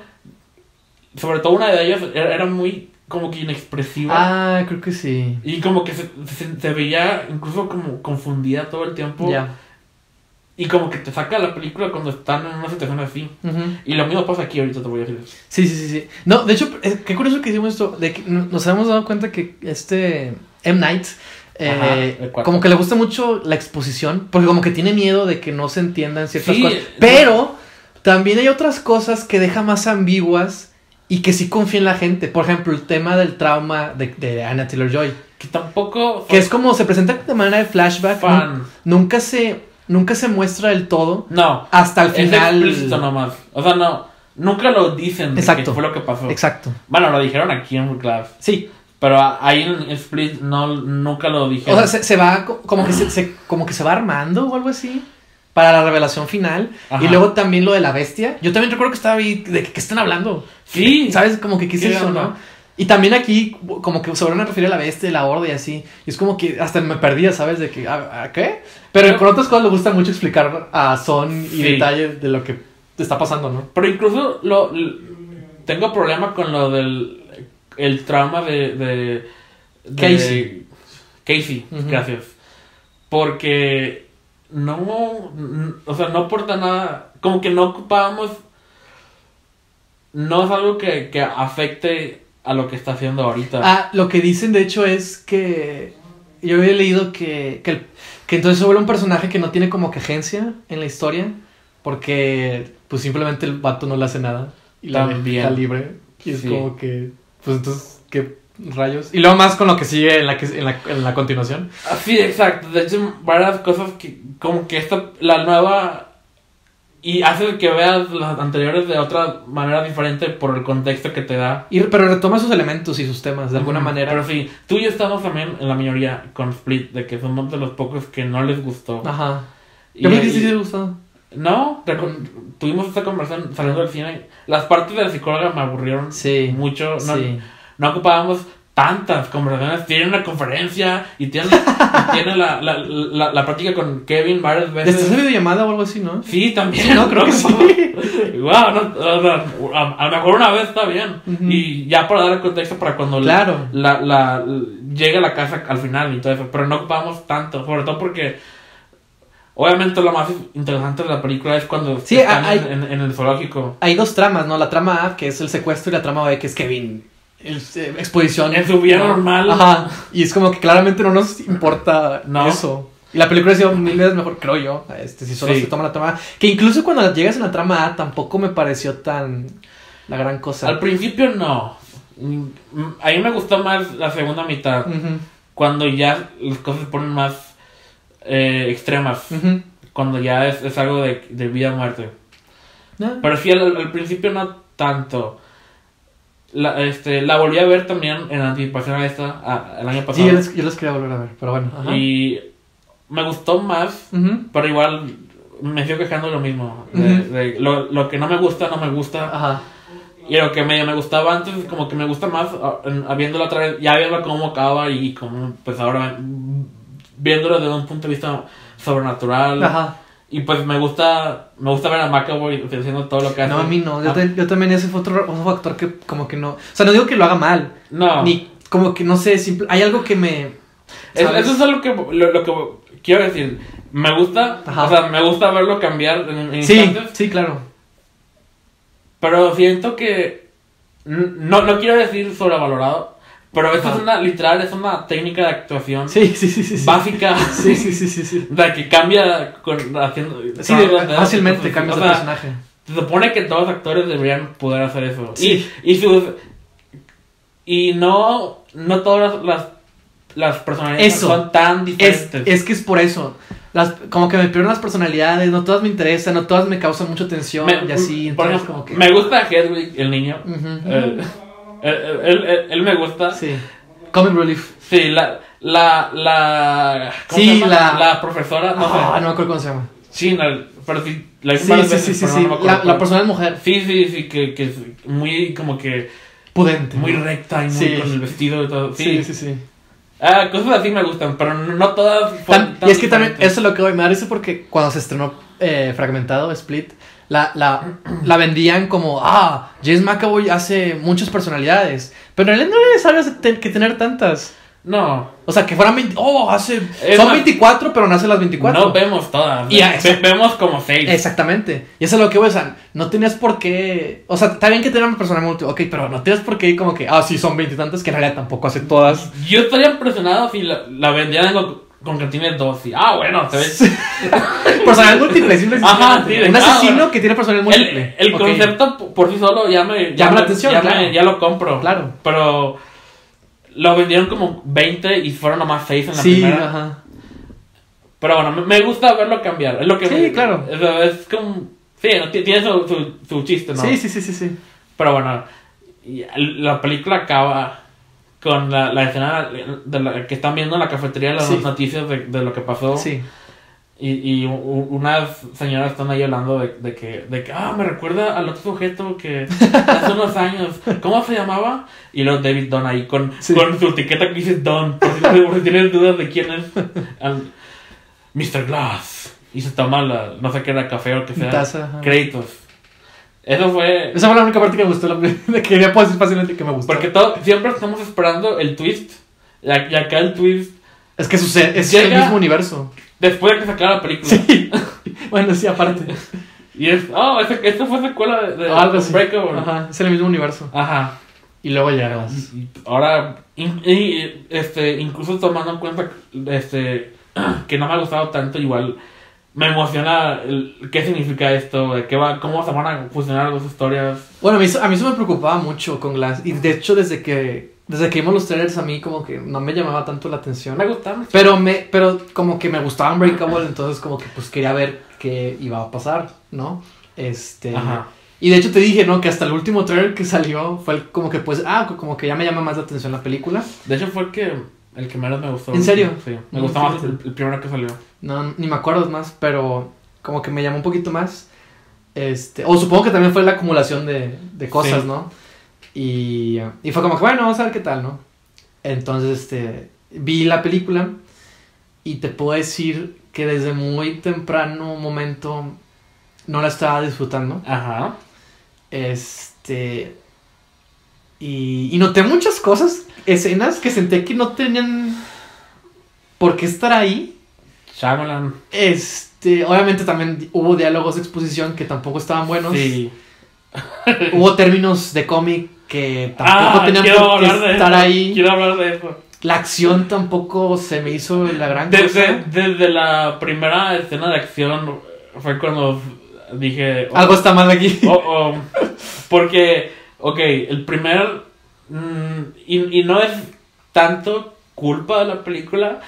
Sobre todo una de ellas era, era muy como que inexpresiva. Ah, creo que sí. Y como que se, se, se veía incluso como confundida todo el tiempo. Ya. Y como que te saca la película cuando están en una situación así. Ujú. Y lo mismo pasa aquí ahorita, te voy a decir. Sí, sí, sí, sí. No, de hecho, eh, qué curioso que hicimos esto. De que no- nos hemos dado cuenta que este M. Night. eh, Ajá, como que le gusta mucho la exposición. Porque como que tiene miedo de que no se entiendan ciertas Sí, cosas. Pero también hay otras cosas que deja más ambiguas. Y que sí confía en la gente. Por ejemplo, el tema del trauma de, de Anna Taylor Joy. Que tampoco. Que es como se presenta de manera de flashback. fan. nu- Nunca se, nunca se muestra del todo. No. Hasta el Es final. explícito nomás. O sea, no. Nunca lo dicen de Exacto. que fue lo que pasó. Exacto. Bueno, lo dijeron aquí en Class. Sí, Pero ahí en Split no, nunca lo O dijeron. sea, se, se va co- como que se, se- como que se va armando o algo así para la revelación final. Ajá. Y luego también lo de la bestia. Yo también recuerdo que estaba ahí de que están hablando. sí. ¿Sabes? Como que qué es ¿Qué eso? ¿no? Y también aquí como que se van a referir a la bestia, la horda y así. Y es como que hasta me perdía, ¿sabes? De que, ¿a, a qué? Pero Pero- con otras cosas le gusta mucho explicar a son y Sí. detalles de lo que está pasando, ¿no? Pero incluso lo, tengo problema con lo del el trauma de, de, de Casey. Casey, gracias. Porque no, o sea, no aporta nada, como que no ocupábamos, no es algo que, que afecte a lo que está haciendo ahorita. Ah, lo que dicen de hecho es que yo había leído que, que, el- que entonces se vuelve un personaje que no tiene como que agencia en la historia porque pues simplemente el vato no le hace nada y la También. deja libre y es Sí. como que pues entonces qué rayos y luego más con lo que sigue en la que en la, en la continuación Ah, Sí, exacto. De hecho, varias cosas que, como que esta, la nueva, y hace que veas las anteriores de otra manera diferente por el contexto que te da. y, pero retoma sus elementos y sus temas de alguna manera Pero sí, tú y yo estamos también en la mayoría con Split, de que somos de los pocos que no les gustó. ajá creo que sí y- sí le gustó No, tuvimos esta conversación saliendo del cine. Las partes de la psicóloga me aburrieron sí mucho. No, sí no ocupábamos tantas conversaciones. Tiene una conferencia y tiene, y tiene la, la, la, la práctica con Kevin varias ¿Desde esa veces. videollamada o algo así, no? Sí, también. Sí, no, creo que sí. Wow, no, a, a lo mejor una vez está bien. Y ya para dar el contexto para cuando la- Claro. la, la, llegue a la casa al final y todo eso. Pero no ocupamos tanto, sobre todo porque obviamente lo más interesante de la película es cuando Sí, están hay- en, en- en el zoológico. Hay dos tramas, ¿no? La trama A, que es el secuestro, y la trama B, que es Kevin. Eh, exposición. En su vida normal. Ajá. Y es como que claramente no nos importa No. eso. Y la película ha sido mil veces mejor, creo yo. Este, si solo Sí. se toma la trama A. Que incluso cuando llegas en la trama A, tampoco me pareció tan la gran cosa. Al principio no. A mí me gustó más la segunda mitad. Cuando ya las cosas se ponen más eh, extremas. Cuando ya es, es algo de, de vida o muerte. Pero sí, al, al principio no tanto. La, este, la volví a ver también en anticipación a esta, a- el año Sí, pasado. yo les, yo les quería volver a ver, pero bueno. Ajá. y me gustó más, pero igual me sigo quejando de lo mismo. De, lo, lo que no me gusta, no me gusta. Ajá. Y lo que medio me gustaba antes, como que me gusta más ah, viéndolo otra vez, ya viendo cómo acaba y como, pues ahora mm, viéndolo desde un punto de vista sobrenatural. Ajá. Y pues me gusta, me gusta ver a McAvoy haciendo todo lo que hace. No, a mí no. Yo, Ah, ta- yo también ese fue otro, otro factor que como que no... O sea, no digo que lo haga mal. No. Ni como que, no sé, simple, hay algo que me... Eso es algo que, lo, lo que quiero decir. Me gusta, Ajá. o sea, me gusta verlo cambiar en, en Sí, instantes, sí, claro. pero siento que no, no quiero decir sobrevalorado, pero esto Ajá. es una, literal, es una técnica de actuación Sí, sí, sí, sí. sí. básica. Sí, sí, sí, sí, sí. De que cambia con, haciendo... Sí, de- fácilmente cambias o de sea, personaje. Se supone que todos los actores deberían poder hacer eso. Sí. Y, y sus... Y no, no todas las, las, personalidades Eso. son tan Es, diferentes. es que es por eso. Las, como que me pierden las personalidades, no todas me interesan, no todas me causan mucha tensión Me- y así. por Entonces, ejemplo, como que. Me gusta Hedwig, el niño. Ujú. Eh, él, él- él- me gusta. Sí, Sí. Comic Relief. la. La. La. ¿cómo Sí, se llama? la- La profesora. No ah, sé. no me acuerdo cómo se llama. Sí, no, pero sí. La Sí, sí, veces, sí, sí. no sí. acuerdo La, la persona es mujer. Sí, sí, sí, que, que es muy como que. Pudente. Muy ¿no? recta y muy Sí. con el vestido y todo. Sí, Sí, sí, sí. Ah, cosas así me gustan, pero no, no todas. Tam- tan y es que también, diferentes. eso es lo que voy me da risa porque cuando se estrenó eh, Fragmentado, Split, la, la, la vendían como, ah, James McAvoy hace muchas personalidades. Pero en realidad no es necesario que tener tantas. No. O sea, que fueran 20, oh, hace, Es son más- 24, pero no hace las 24. No vemos todas. Y Ve- vemos como seis. Exactamente. Y eso es lo que voy a decir. No tenías por qué. O sea, está bien que tengan una persona multi. Ok, pero no tenías por qué ir como que. Ah, sí, son veintitantas que en realidad tampoco hace todas. Yo estaría impresionado si la, la vendieran con, que tiene dos. Y, ah, bueno, se ve. Personalidad múltiple, simple y Ajá, sí, Un asesino bueno. que tiene personalidad El, múltiple. el Ok. concepto p- por sí solo ya me. ya Llama me- la atención, ya, me- claro. ya lo compro. Claro. Pero. Lo vendieron como 20 y fueron nomás 6 en la Sí, primera. ajá. Pero bueno, me, me gusta verlo cambiar. Es lo que Sí, me- claro. Es, es como. Sí, tiene su, su, su chiste, ¿no? Sí, sí, sí, sí, sí. Pero bueno, la película acaba con la, la escena de la, que están viendo en la cafetería las Sí. noticias de, de lo que pasó. Sí. Y, y unas señoras están ahí hablando de, de que, de que, ah, me recuerda al otro sujeto que hace unos años, ¿cómo se llamaba? Y luego David Don ahí con, Sí. con su etiqueta que dice Don, por si, por si tienes dudas de quién es. Al- Mr. Glass. Y se toma la, no sé qué era, café o lo que sea. Taza. Créditos. Eso fue... Esa fue la única parte que me gustó. La, que puedo decir fácilmente que me gustó. Porque todo, siempre estamos esperando el twist. Y acá el twist, es que sucede. Es el mismo universo. después de que se acaba la película. Sí. bueno, sí, aparte. Y es, oh, esto fue secuela de, de algo así. Breakover. Ajá, es el mismo universo. Ajá. Y luego llegas. Ahora, in- y, este, incluso tomando en cuenta este, que no me ha gustado tanto, igual me emociona el, qué significa esto, de qué va, cómo se van a fusionar las dos historias. Bueno, a mí, eso- a mí eso me preocupaba mucho con Glass. Y de hecho, desde que, desde que vimos los trailers, a mí como que no me llamaba tanto la atención. Me gusta mucho. Pero, me, pero como que me gustaba Unbreakable, entonces como que pues quería ver qué iba a pasar, ¿no? Este... Ajá. Y de hecho te dije, ¿no? Que hasta el último trailer que salió fue el- como que pues, ah, como que ya me llama más la atención la película. De hecho fue el que, el que menos me gustó. ¿En serio? Sí, me gustó más el primero que salió. No, ni me acuerdo más, pero como que me llamó un poquito más. Este, o supongo que también fue la acumulación de, de cosas, Sí. ¿no? Y, y fue como que, bueno, vamos a ver qué tal, ¿no? Entonces, este, vi la película y te puedo decir que desde muy temprano momento no la estaba disfrutando. Ajá. Este. Y, y noté muchas cosas, escenas que senté que no tenían por qué estar ahí. Shyamalan. Este, obviamente también hubo diálogos de exposición que tampoco estaban buenos. Sí. Hubo términos de cómic que tampoco Ah, tenían por qué estar eso. ahí. Quiero hablar de eso. La acción tampoco se me hizo la gran Desde, cosa. desde la primera escena de acción fue cuando dije... oh, Algo está mal aquí. oh, oh. Porque, ok, el primer... mm, y, y no es tanto culpa de la película,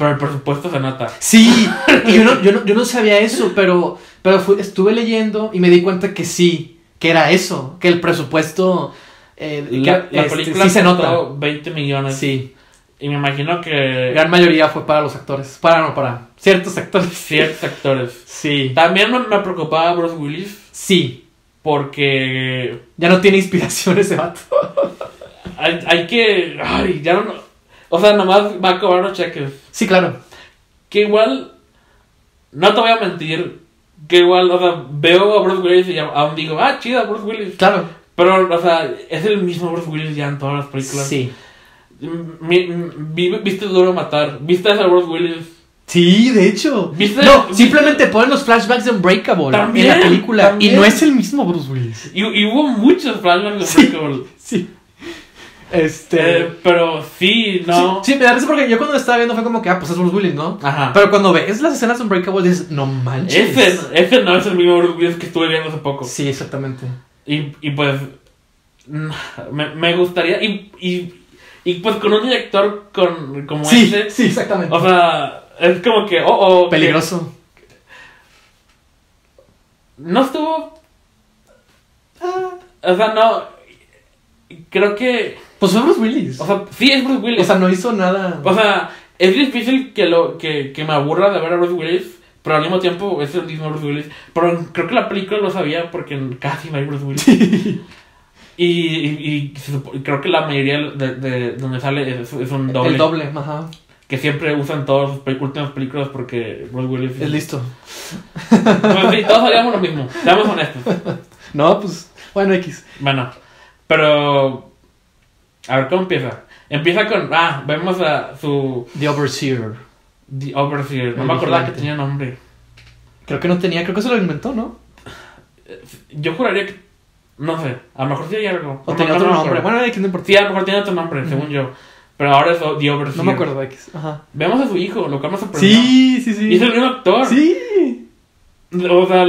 pero el presupuesto se nota. Sí, y yo no, yo no, yo no sabía eso, pero, pero fui- estuve leyendo y me di cuenta que sí, que era eso, que el presupuesto eh, La, que, la este, película sí se nota. 20 millones. Sí, Y me imagino que gran mayoría fue para los actores, para no, para ciertos actores. ciertos actores. Sí, También me, me preocupaba Bruce Willis sí, porque ya no tiene inspiración ese vato. hay, hay que... Ay, ya no... O sea, nomás va a cobrar los cheques. Sí, claro. Que igual... No te voy a mentir. Que igual, o sea, veo a Bruce Willis y aún digo, ah, chido, Bruce Willis. Claro. Pero, o sea, es el mismo Bruce Willis ya en todas las películas. Sí. Mi- mi- vi- ¿Viste Duro Matar? ¿Viste a Bruce Willis? Sí, de hecho. ¿Viste? No, ¿Viste? simplemente ponen los flashbacks de Unbreakable También, en la película también. y no es el mismo Bruce Willis. Y, y hubo muchos flashbacks de Sí. Unbreakable. Sí. Este. Eh, pero sí, no. Sí, sí, me da risa porque yo cuando lo estaba viendo fue como que, ah, pues es Bruce Willis, ¿no? Ajá. Pero cuando ves las escenas de Unbreakable dices, no manches. ese, ese no es el mismo Bruce Willis que estuve viendo hace poco. Sí, exactamente. Y, y pues. Me, me gustaría. Y, y, y pues con un director con, como Sí, ese. sí, exactamente. O sea, es como que. Oh, oh. que Peligroso. No estuvo. Ah, O sea, no. Creo que. Pues fue Bruce Willis. O sea, sí es Bruce Willis. O sea, no hizo nada. O sea, es difícil que, lo, que, que me aburra de ver a Bruce Willis, pero al mismo tiempo es el mismo Bruce Willis. Pero creo que la película lo sabía porque casi no hay Bruce Willis. Y, y, creo que la mayoría de, de donde sale es, es un doble, El doble, ajá. Que siempre usan todas sus últimas películas porque Bruce Willis... Es listo. Pues sí, todos haríamos lo mismo, seamos honestos. No, pues, bueno, X. Bueno, pero... A ver, ¿cómo empieza? Empieza con... Ah, vemos a su... The Overseer. The Overseer. No El me acordaba que tenía nombre. Creo que no tenía, creo que se lo inventó, ¿no? Yo juraría que. No sé, a lo mejor sí hay algo. O No tenía me- otro nombre. Bueno, X no importa. Sí, a lo mejor tiene otro nombre, según yo. Pero ahora es The Overseer. No me acuerdo, X. Ajá. Vemos a su hijo, lo cual me sorprendió. Sí, sí, Y es el sí. mismo actor. Sí. O sea,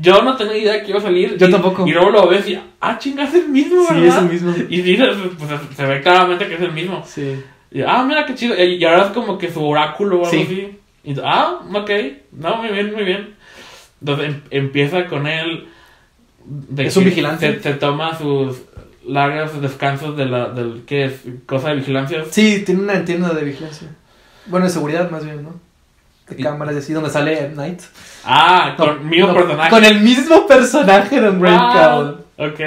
yo no tenía idea que iba a salir. Yo y- tampoco. Y luego lo ves y. Ah, chinga, es el mismo, Sí, ¿verdad? es el mismo. Y sí, se, pues, se ve claramente que es el mismo. Sí. Y, ah, mira qué chido. Y ahora es como que su oráculo o algo Sí. así. Y, ah, ok. No, muy bien, muy bien. Entonces em- empieza con él. de Es un que vigilante. Se, se toma sus largos descansos de la. Del, ¿Qué es? Cosa de vigilancia. Sí, tiene una tienda de vigilancia. Bueno, de seguridad más bien, ¿no? De cámaras y así, donde sale At Night. Ah, con el mismo no, personaje. Con el mismo personaje de Unbreakable. Wow, Ok.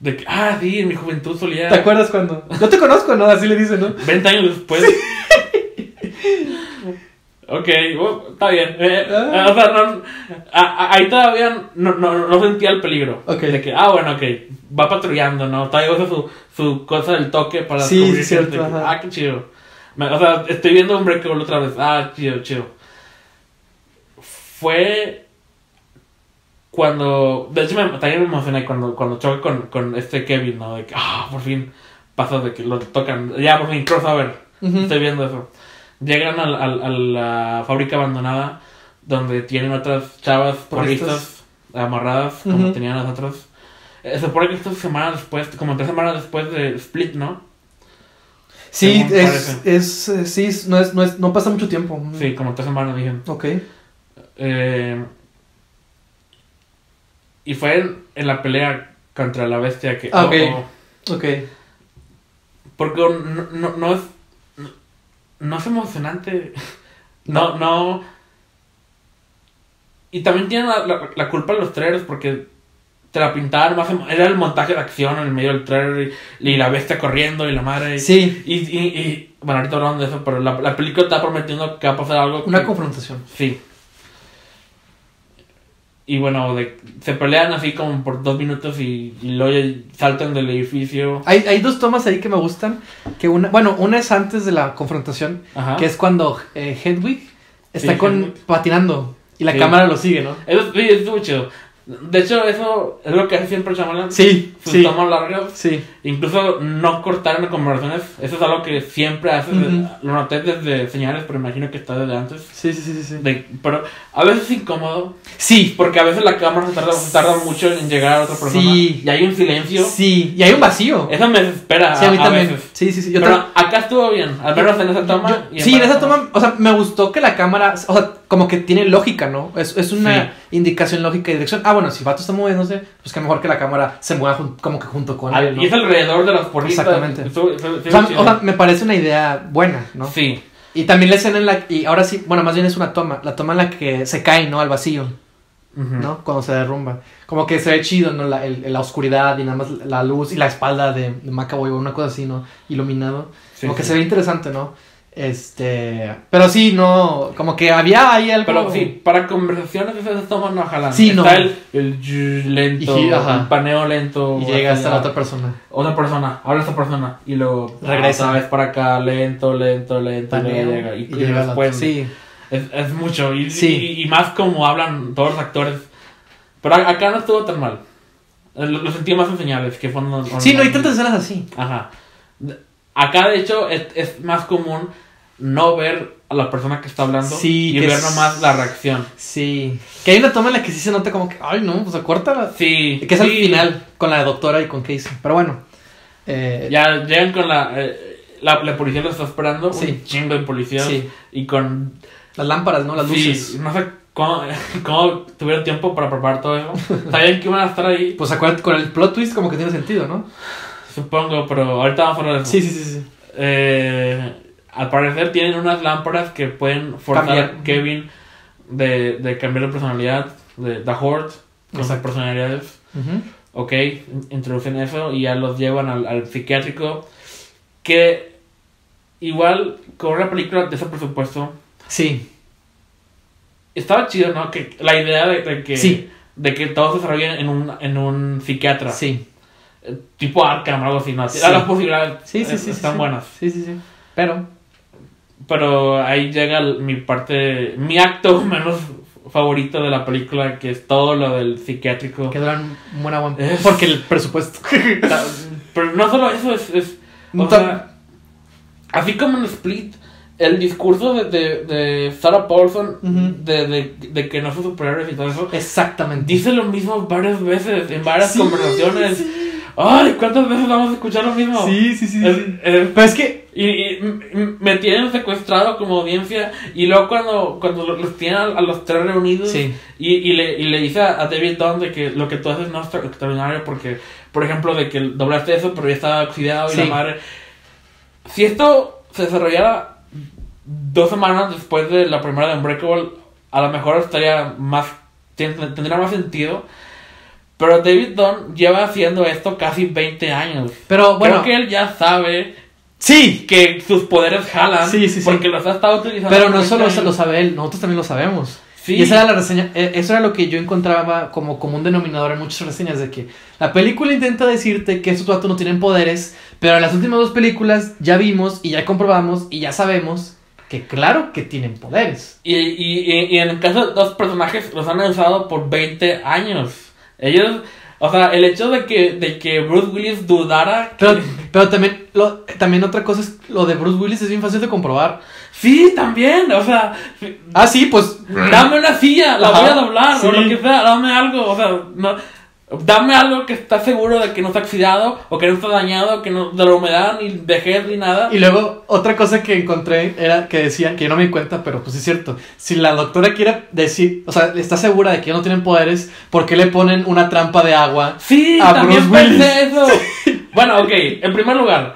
De que, ah, sí, en mi juventud solía. ¿Te acuerdas cuando? Yo te conozco, ¿no? Así le dicen, ¿no? 20 años después. ok, bueno, está bien. Eh, Ah. o sea, no, a- a- ahí todavía no, no, no sentía el peligro. Ok. De que, ah, bueno, ok, va patrullando, ¿no? Todavía usa su, su cosa del toque para Sí, descubrir sí, cierto, ajá. Ah, qué chido. Me- o sea, estoy viendo un Breakable otra vez. Ah, chido, chido. Fue cuando. De hecho, me, también me emocioné cuando, cuando choca con, con este Kevin, ¿no? De que, ah, por fin pasa de que lo tocan. Ya, por fin, crossover. Ujú. Estoy viendo eso. Llegan al, al- a la fábrica abandonada donde tienen otras chavas Porristas. amarradas como tenían las otras. Eh, se supone que esto es semanas después, como tres semanas después de Split, ¿no? Sí, es, es, eh, sí, es- no, es, no, es, no pasa mucho tiempo. Sí, como tres semanas dije. Ok. Eh, y fue en, en la pelea contra la bestia que... Ah, oh, ok. oh. Ok. porque no, no, no es... No, no es emocionante. No, no... Y también tienen la, la, la culpa los trailers porque te la pintaban más. em- Era el montaje de acción en el medio del trailer y, y la bestia corriendo y la madre. y- Sí, Y, y, bueno, ahorita hablamos de eso, pero la, la película está prometiendo que va a pasar algo. una que- confrontación. Sí. Y bueno, de, se pelean así como por dos minutos y, luego saltan del edificio. Hay, hay dos tomas ahí que me gustan. Que una, bueno, una es antes de la confrontación, Ajá. que es cuando eh, Hedwig está Sí, con Hedwig. patinando y la Sí. cámara lo sigue, ¿no? Eso sí, es muy chido. De hecho, eso es lo que hace siempre Shyamalan. Sí, Sus sí, tomas largas. sí. Incluso no cortar en conversaciones. Eso es algo que siempre hace. Ujú. Lo noté desde señales, pero imagino que está desde antes. Sí, sí, sí, sí. De- pero a veces es incómodo. Sí, Porque a veces la cámara se tarda, se tarda mucho en llegar a otra persona. Sí. Y hay un silencio. sí. Y hay un vacío. Eso me desespera. Sí, a mí a también. veces. Sí, sí, sí. Yo pero acá estuvo bien. Al menos en esa toma. yo- y sí, en esa toma, o sea, me gustó que la cámara, o sea, como que tiene lógica, ¿no? Es, es una indicación lógica y dirección. Ah, bueno, si Vato está moviéndose, pues que mejor que la cámara se mueva como que junto con Al- él, ¿no? Y es alrededor de los porristas. Exactamente. O sea, o me parece una idea buena, ¿no? Sí. Y también la escena en la y ahora sí, bueno, más bien es una toma, la toma en la que se cae, ¿no? Al vacío. ¿no? Cuando se derrumba. Como que se ve chido, ¿no? La, el- la oscuridad y nada más la luz y la espalda de, de Macaboy, una cosa así, ¿no? Iluminado. Sí, como que se ve interesante, ¿no? Este, pero sí, no, como que había ahí algo. Pero sí, para conversaciones esas tomas no jalan. Sí, Está no. el, el lento, Y- el paneo lento. y llega hasta la otra persona. Otra persona, habla esta persona y luego Regresa. otra vez para acá, lento, lento, lento, y luego Paneo, llega. Y, y y llega después. Sí, Es, es mucho. Y, Sí. y, y más como hablan todos los actores. Pero acá no estuvo tan mal. Eh, Lo, lo sentí más en señales que fueron. sí, no hay tantas escenas así. Ajá. Acá, de hecho, es, es más común no ver a la persona que está hablando Sí, y ver es- nomás la reacción. Sí, que hay una toma en la que sí se nota como que, ay, no, pues corta. Sí. Que es al final con la doctora y con Casey. Pero bueno, eh, Ya llegan con la. eh, la, la policía lo está esperando. Sí. Un chingo de policías. sí, Y con. las lámparas, ¿no? Las sí, luces. no sé cómo, cómo tuvieron tiempo para preparar todo eso. Sabían que iban a estar ahí. Pues acuérdate, con el plot twist como que tiene sentido, ¿no? Supongo, pero ahorita vamos a hablar de eso. Sí, sí, sí, sí. Eh, al parecer tienen unas lámparas que pueden forzar Cambiar. a Kevin de, de cambiar de personalidad, de The Horde, con sus personalidades. Ujú. Ok, in- introducen eso y ya los llevan al, al psiquiátrico. Que igual, con una película de ese presupuesto, Sí, estaba chido, ¿no? Que la idea de, de que, Sí. de que todo se desarrolle en un, en un psiquiatra. sí. Eh, Tipo Arkham o algo así, ¿no? Sí. Las posibilidades Sí, sí, eh, sí. están buenas. Sí, sí, sí. Pero, Pero ahí llega mi parte, mi acto menos favorito de la película, que es todo lo del psiquiátrico. que duran un buen aguante. Es- Porque el presupuesto. Pero no solo eso, es... es o sea, así como en Split, el discurso de, de, de Sarah Paulson, Ujú. de, de, de que no son superhéroes y todo eso, Exactamente. dice lo mismo varias veces, en varias Sí, conversaciones. sí. Ay, ¿cuántas veces vamos a escuchar lo mismo? Sí, sí, sí. Es- sí. es- Pero es que. Y, me tienen secuestrado como audiencia y luego cuando, cuando lo- los tienen a, a los tres reunidos Sí. y, y, le, y le dice a, a David Dunn de que lo que tú haces no es extra- extraordinario porque, por ejemplo, de que doblaste eso pero ya estaba oxidado y Sí. la madre... Si esto se desarrollara dos semanas después de la primera de Unbreakable, a lo mejor estaría más... ten- tendría más sentido. Pero David Dunn lleva haciendo esto casi 20 años. Pero bueno. Creo que él ya sabe Sí. que sus poderes jalan. Sí, sí, sí. Porque los ha estado utilizando. Pero no 20 solo años. lo sabe él, nosotros también lo sabemos. Sí. Y esa era la reseña, eh, eso era lo que yo encontraba como común denominador en muchas reseñas de que la película intenta decirte que estos vatos no tienen poderes, pero en las últimas dos películas ya vimos y ya comprobamos y ya sabemos que claro que tienen poderes. Y, y, y, y en el caso de dos personajes, los han usado por 20 años. Ellos. O sea, el hecho de que, de que Bruce Willis dudara. que- Pero, pero también, lo, también otra cosa es lo de Bruce Willis es bien fácil de comprobar. Sí, también. O sea, Ah, sí, pues dame una silla, la Ajá, voy a doblar. O lo que sea, dame algo. O sea, no. Dame algo que está seguro de que no está oxidado, o que no está dañado, que no de la humedad, ni vejez, ni nada. Y luego, otra cosa que encontré era que decían, que yo no me di cuenta, pero pues sí es cierto. Si la doctora quiere decir, o sea, está segura de que no tienen poderes, ¿por qué le ponen una trampa de agua? Sí, a también Bruce pensé eso. Bueno, ok, en primer lugar,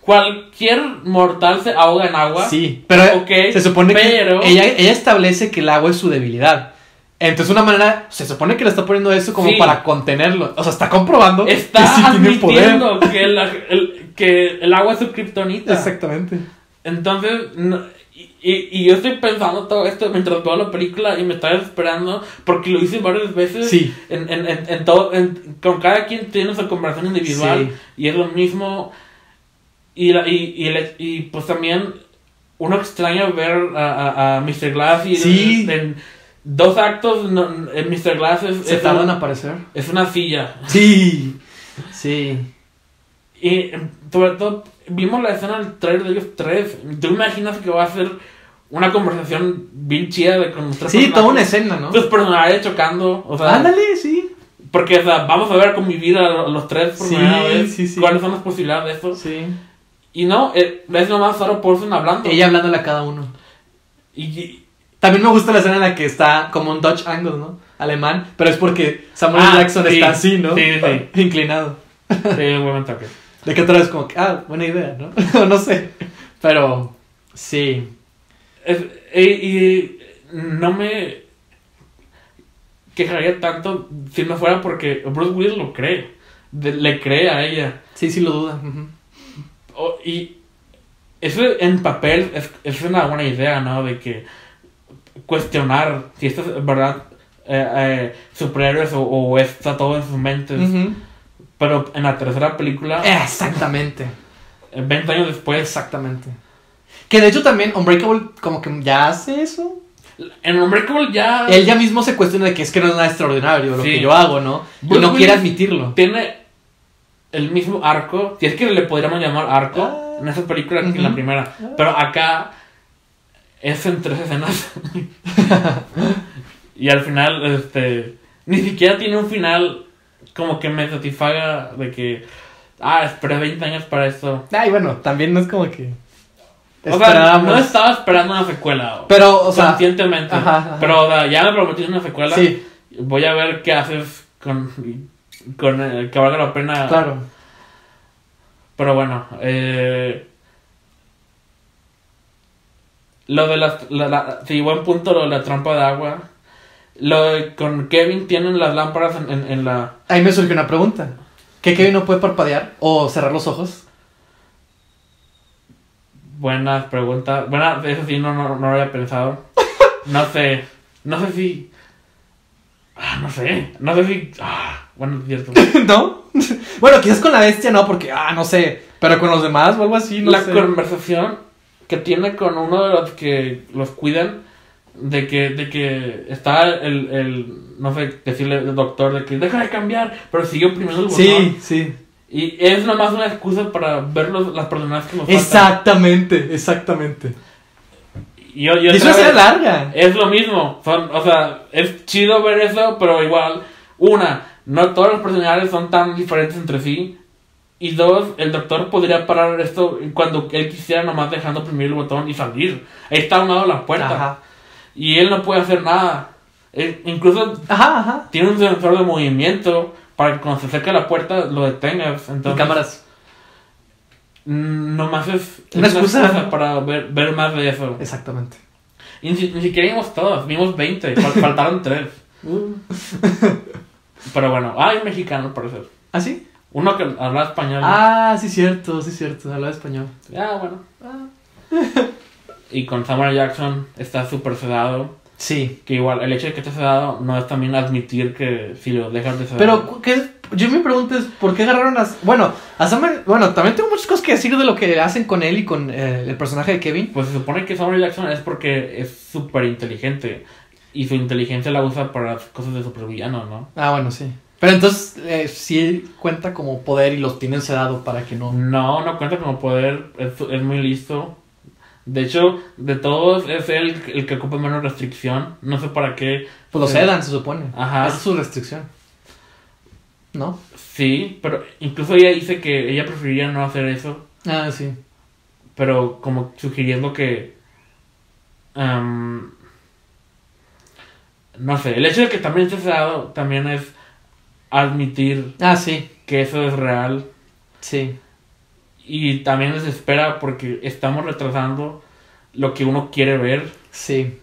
cualquier mortal se ahoga en agua. Sí, pero Ok, se supone pero- que ella, ella establece que el agua es su debilidad. Entonces, una manera, se supone que le está poniendo eso como Sí. para contenerlo. O sea, está comprobando Está que sí tiene poder. que el, el- que el agua es su kriptonita. Exactamente. Entonces, no- y, y- y yo estoy pensando todo esto mientras veo la película y me está desesperando porque lo hice varias veces. Sí. En, en, en, en todo, con cada quien tiene su conversación individual Sí. y es lo mismo. Y, la- y, y, el- y, pues también uno extraña ver a, a, a Mr. Glass y Sí. en, en dos actos no- en Mr. Glass es, Se es tardan una- a aparecer. es una silla. Sí. Sí. Y em, sobre todo, vimos la escena del trailer de ellos tres. ¿Tú imaginas que va a ser una conversación bien chida de con los tres Sí, toda una escena, ¿no? Tus personajes chocando. O sea, Ándale, sí. porque o sea, vamos a ver convivir a los tres por Sí, primera vez. sí, sí. ¿Cuáles son las posibilidades de eso? Sí. Y no, eh, es nomás Sarah Paulson hablando. Ella hablándole a cada uno. Y- También me gusta la escena en la que está como un Dutch angle, ¿no? Alemán. Pero es porque Samuel Ah, Jackson sí. está así, ¿no? Sí, sí. Inclinado. sí, un buen toque. De que otra vez como que, ah, buena idea, ¿no? No sé. Pero, sí. Es- y, y no me quejaría tanto si no fuera porque Bruce Willis lo cree. De- le cree a ella. Sí, sí lo duda. y eso en papel es, es una buena idea, ¿no? De que cuestionar si esto es verdad eh, eh, superhéroes o, o está todo en sus mentes. Pero en la tercera película, Exactamente. eh, 20 años después, Exactamente. Que de hecho también Unbreakable como que ya hace eso. en Unbreakable ya Él ya mismo se cuestiona de que es que no es nada extraordinario lo Sí. que yo hago, ¿no? Y no quiere admitirlo. tiene el mismo arco, si es que le podríamos llamar arco, Ah. en esa película que en la primera. Pero acá es en tres escenas. y al final, este, ni siquiera tiene un final como que me satisfaga de que, ah, esperé 20 años para esto. Ay, bueno, también no es como que... O sea, no estaba esperando una secuela. Pero, o sea... conscientemente. ajá, ajá. Pero o sea, ya me prometiste una secuela. Sí, Voy a ver qué haces con, con que valga la pena. claro. Pero bueno, eh, lo de las, la, la- sí, buen punto lo de la trampa de agua. Lo de con Kevin tienen las lámparas en, en, en la... Ahí me surgió una pregunta. ¿Que Kevin no puede parpadear o cerrar los ojos? Buenas preguntas. Bueno, eso sí, no, no, no lo había pensado. No sé. No sé si... Ah, no sé. No sé si... Ah, bueno, cierto. ¿No? bueno, quizás con la bestia no, porque, ah, no sé. Pero con los demás o algo así, no la sé. conversación que tiene con uno de los que los cuidan de que de que está el, el no sé decirle doctor de que deja de cambiar pero sigue oprimiendo el botón Sí, sí. y es nomás una excusa para ver los, las personas que nos faltan Exactamente, exactamente. y yo, yo eso es larga. es lo mismo son o sea es chido ver eso pero igual una no todos los personajes son tan diferentes entre sí y dos, el doctor podría parar esto cuando él quisiera nomás dejando oprimir el botón y salir. Ahí está a un lado de la puerta. Ajá. Y él no puede hacer nada. Él- incluso Ajá, ajá. tiene un sensor de movimiento para que cuando se acerque a la puerta lo detengas. Y Entonces, cámaras. mm, nomás es, es Una excusa. para ver, ver más de eso. Exactamente. Y ni, ni siquiera vimos todos, vimos 20, fal- faltaron 3. Pero bueno, hay mexicano al parecer. ¿Ah, sí? Uno que habla español. Ah, sí, cierto, sí, cierto. Habla español. Ah, bueno. Y con Samuel Jackson está súper sedado. Sí. Que igual, el hecho de que esté sedado no es también admitir que si lo dejas de sedar. Pero, ¿qué? yo me pregunto es, ¿por qué agarraron a... Bueno, a Samuel... Bueno, también tengo muchas cosas que decir de lo que hacen con él y con eh, el personaje de Kevin. Pues se supone que Samuel Jackson es porque es súper inteligente. Y su inteligencia la usa para cosas de supervillano, ¿no? Ah, bueno, sí. Pero entonces, eh, sí cuenta como poder y los tienen sedado para que no... No, no cuenta como poder. Es, es muy listo. De hecho, de todos es él el que ocupa menos restricción. No sé para qué. Pues lo sedan, se supone. Ajá. Esa es su restricción. ¿No? Sí, pero incluso ella dice que ella preferiría no hacer eso. Ah, sí. pero como sugiriendo que am, no sé el hecho de que también esté sedado también es admitir Ah, sí. que eso es real Sí. y también desespera porque estamos retrasando lo que uno quiere ver Sí.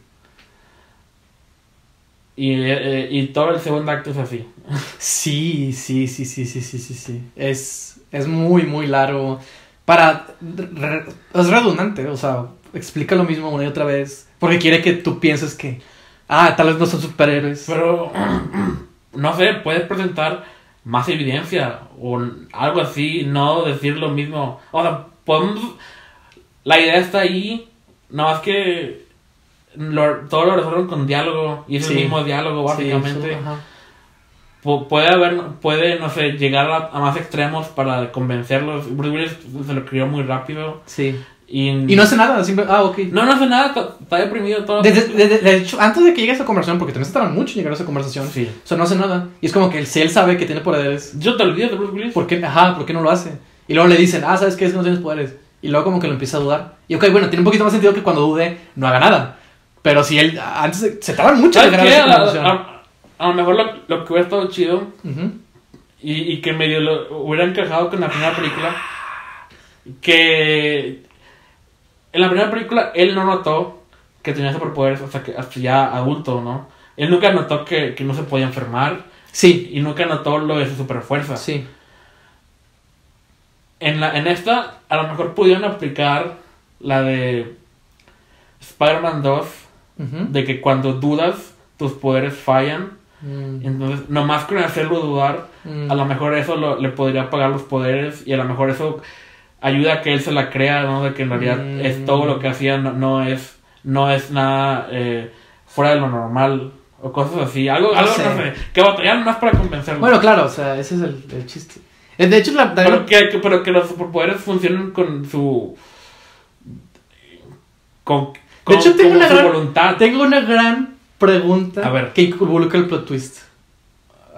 Y, eh, y todo el segundo acto es así. Sí, sí, sí, sí, sí, sí, sí, sí. Es, es muy, muy largo. Para... re- es redundante, o sea, explica lo mismo una y otra vez. Porque quiere que tú pienses que... Ah, tal vez no son superhéroes. Pero, no sé, puedes presentar más evidencia o algo así, no decir lo mismo. O sea, podemos... La idea está ahí, nada más que lo- todo lo resuelven con diálogo y es Sí. el mismo diálogo Sí, básicamente. eso. Pu- puede haber, puede, no sé, llegar a, a más extremos para convencerlos. Bruce Willis se lo crió muy rápido Sí. Y... Y no hace nada, simple... Ah, ok. No, no hace nada, está- deprimido todo. De, de- de- de hecho, antes de que llegue a esa conversación, porque también se tardan mucho en llegar a esa conversación, Sí. o sea, no hace nada. Y es como que él, si él sabe que tiene poderes, Yo te olvido de Bruce Willis. ¿por qué, ajá, ¿por qué no lo hace? Y luego le dicen, ah, ¿sabes qué? Es que no tienes poderes. Y luego como que lo empieza a dudar. Y ok, bueno, tiene un poquito más sentido que cuando dude no haga nada. Pero si él, antes se, tardan mucho en ¿Sabes llegar a esa conversación. a- a lo mejor lo, lo que hubiera estado chido y, y que medio lo hubiera encajado con la primera película. Que en la primera película él no notó que tenía superpoderes hasta que hasta ya adulto, ¿no? Él nunca notó que, que no se podía enfermar Sí, y nunca notó lo de su superfuerza. sí. En, la, en esta, a lo mejor pudieron aplicar la de Spider-Man 2, Ujú. de que cuando dudas, tus poderes fallan. Mm, Entonces, nomás con hacerlo dudar, mm. a lo mejor eso lo- le podría apagar los poderes y a lo mejor eso ayuda a que él se la crea, ¿no? De que en realidad Mm. es todo lo que hacía, no, no es no es nada eh, fuera de lo normal o cosas así. Algo, No algo sé. no sé, que batallaron más para convencerlo. Bueno, claro, o sea, ese es el, el chiste. Eh, De hecho, la, pero, que, que- pero que los superpoderes funcionen con su... Con, con, hecho, tengo una su gran- voluntad. tengo una gran pregunta A ver. que involucra el plot twist.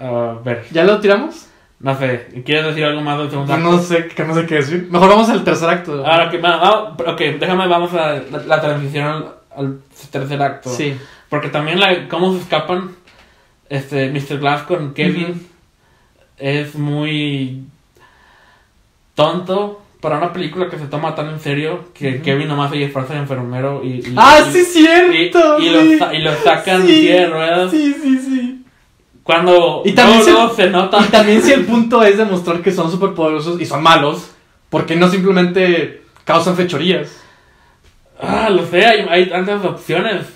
A ver, ¿Ya lo tiramos? No sé, ¿quieres decir algo más del segundo acto? No sé, que no sé qué decir. Mejor vamos al tercer acto. Ahora que va- va- ok, déjame, vamos a la, la transición al, al tercer acto. Sí. Porque también la, cómo se escapan este Mr. Glass con Kevin es muy tonto para una película que se toma tan en serio que Ujú. Kevin nomás se disfraza de enfermero y, y- Ah, y- sí, cierto. y sí. lo, y lo sacan Sí. de ruedas Sí, sí, sí. Cuando Y también se- se nota Y también si el punto es demostrar que son superpoderosos y son malos, ¿por qué no simplemente causan fechorías? ah lo sé hay, hay tantas opciones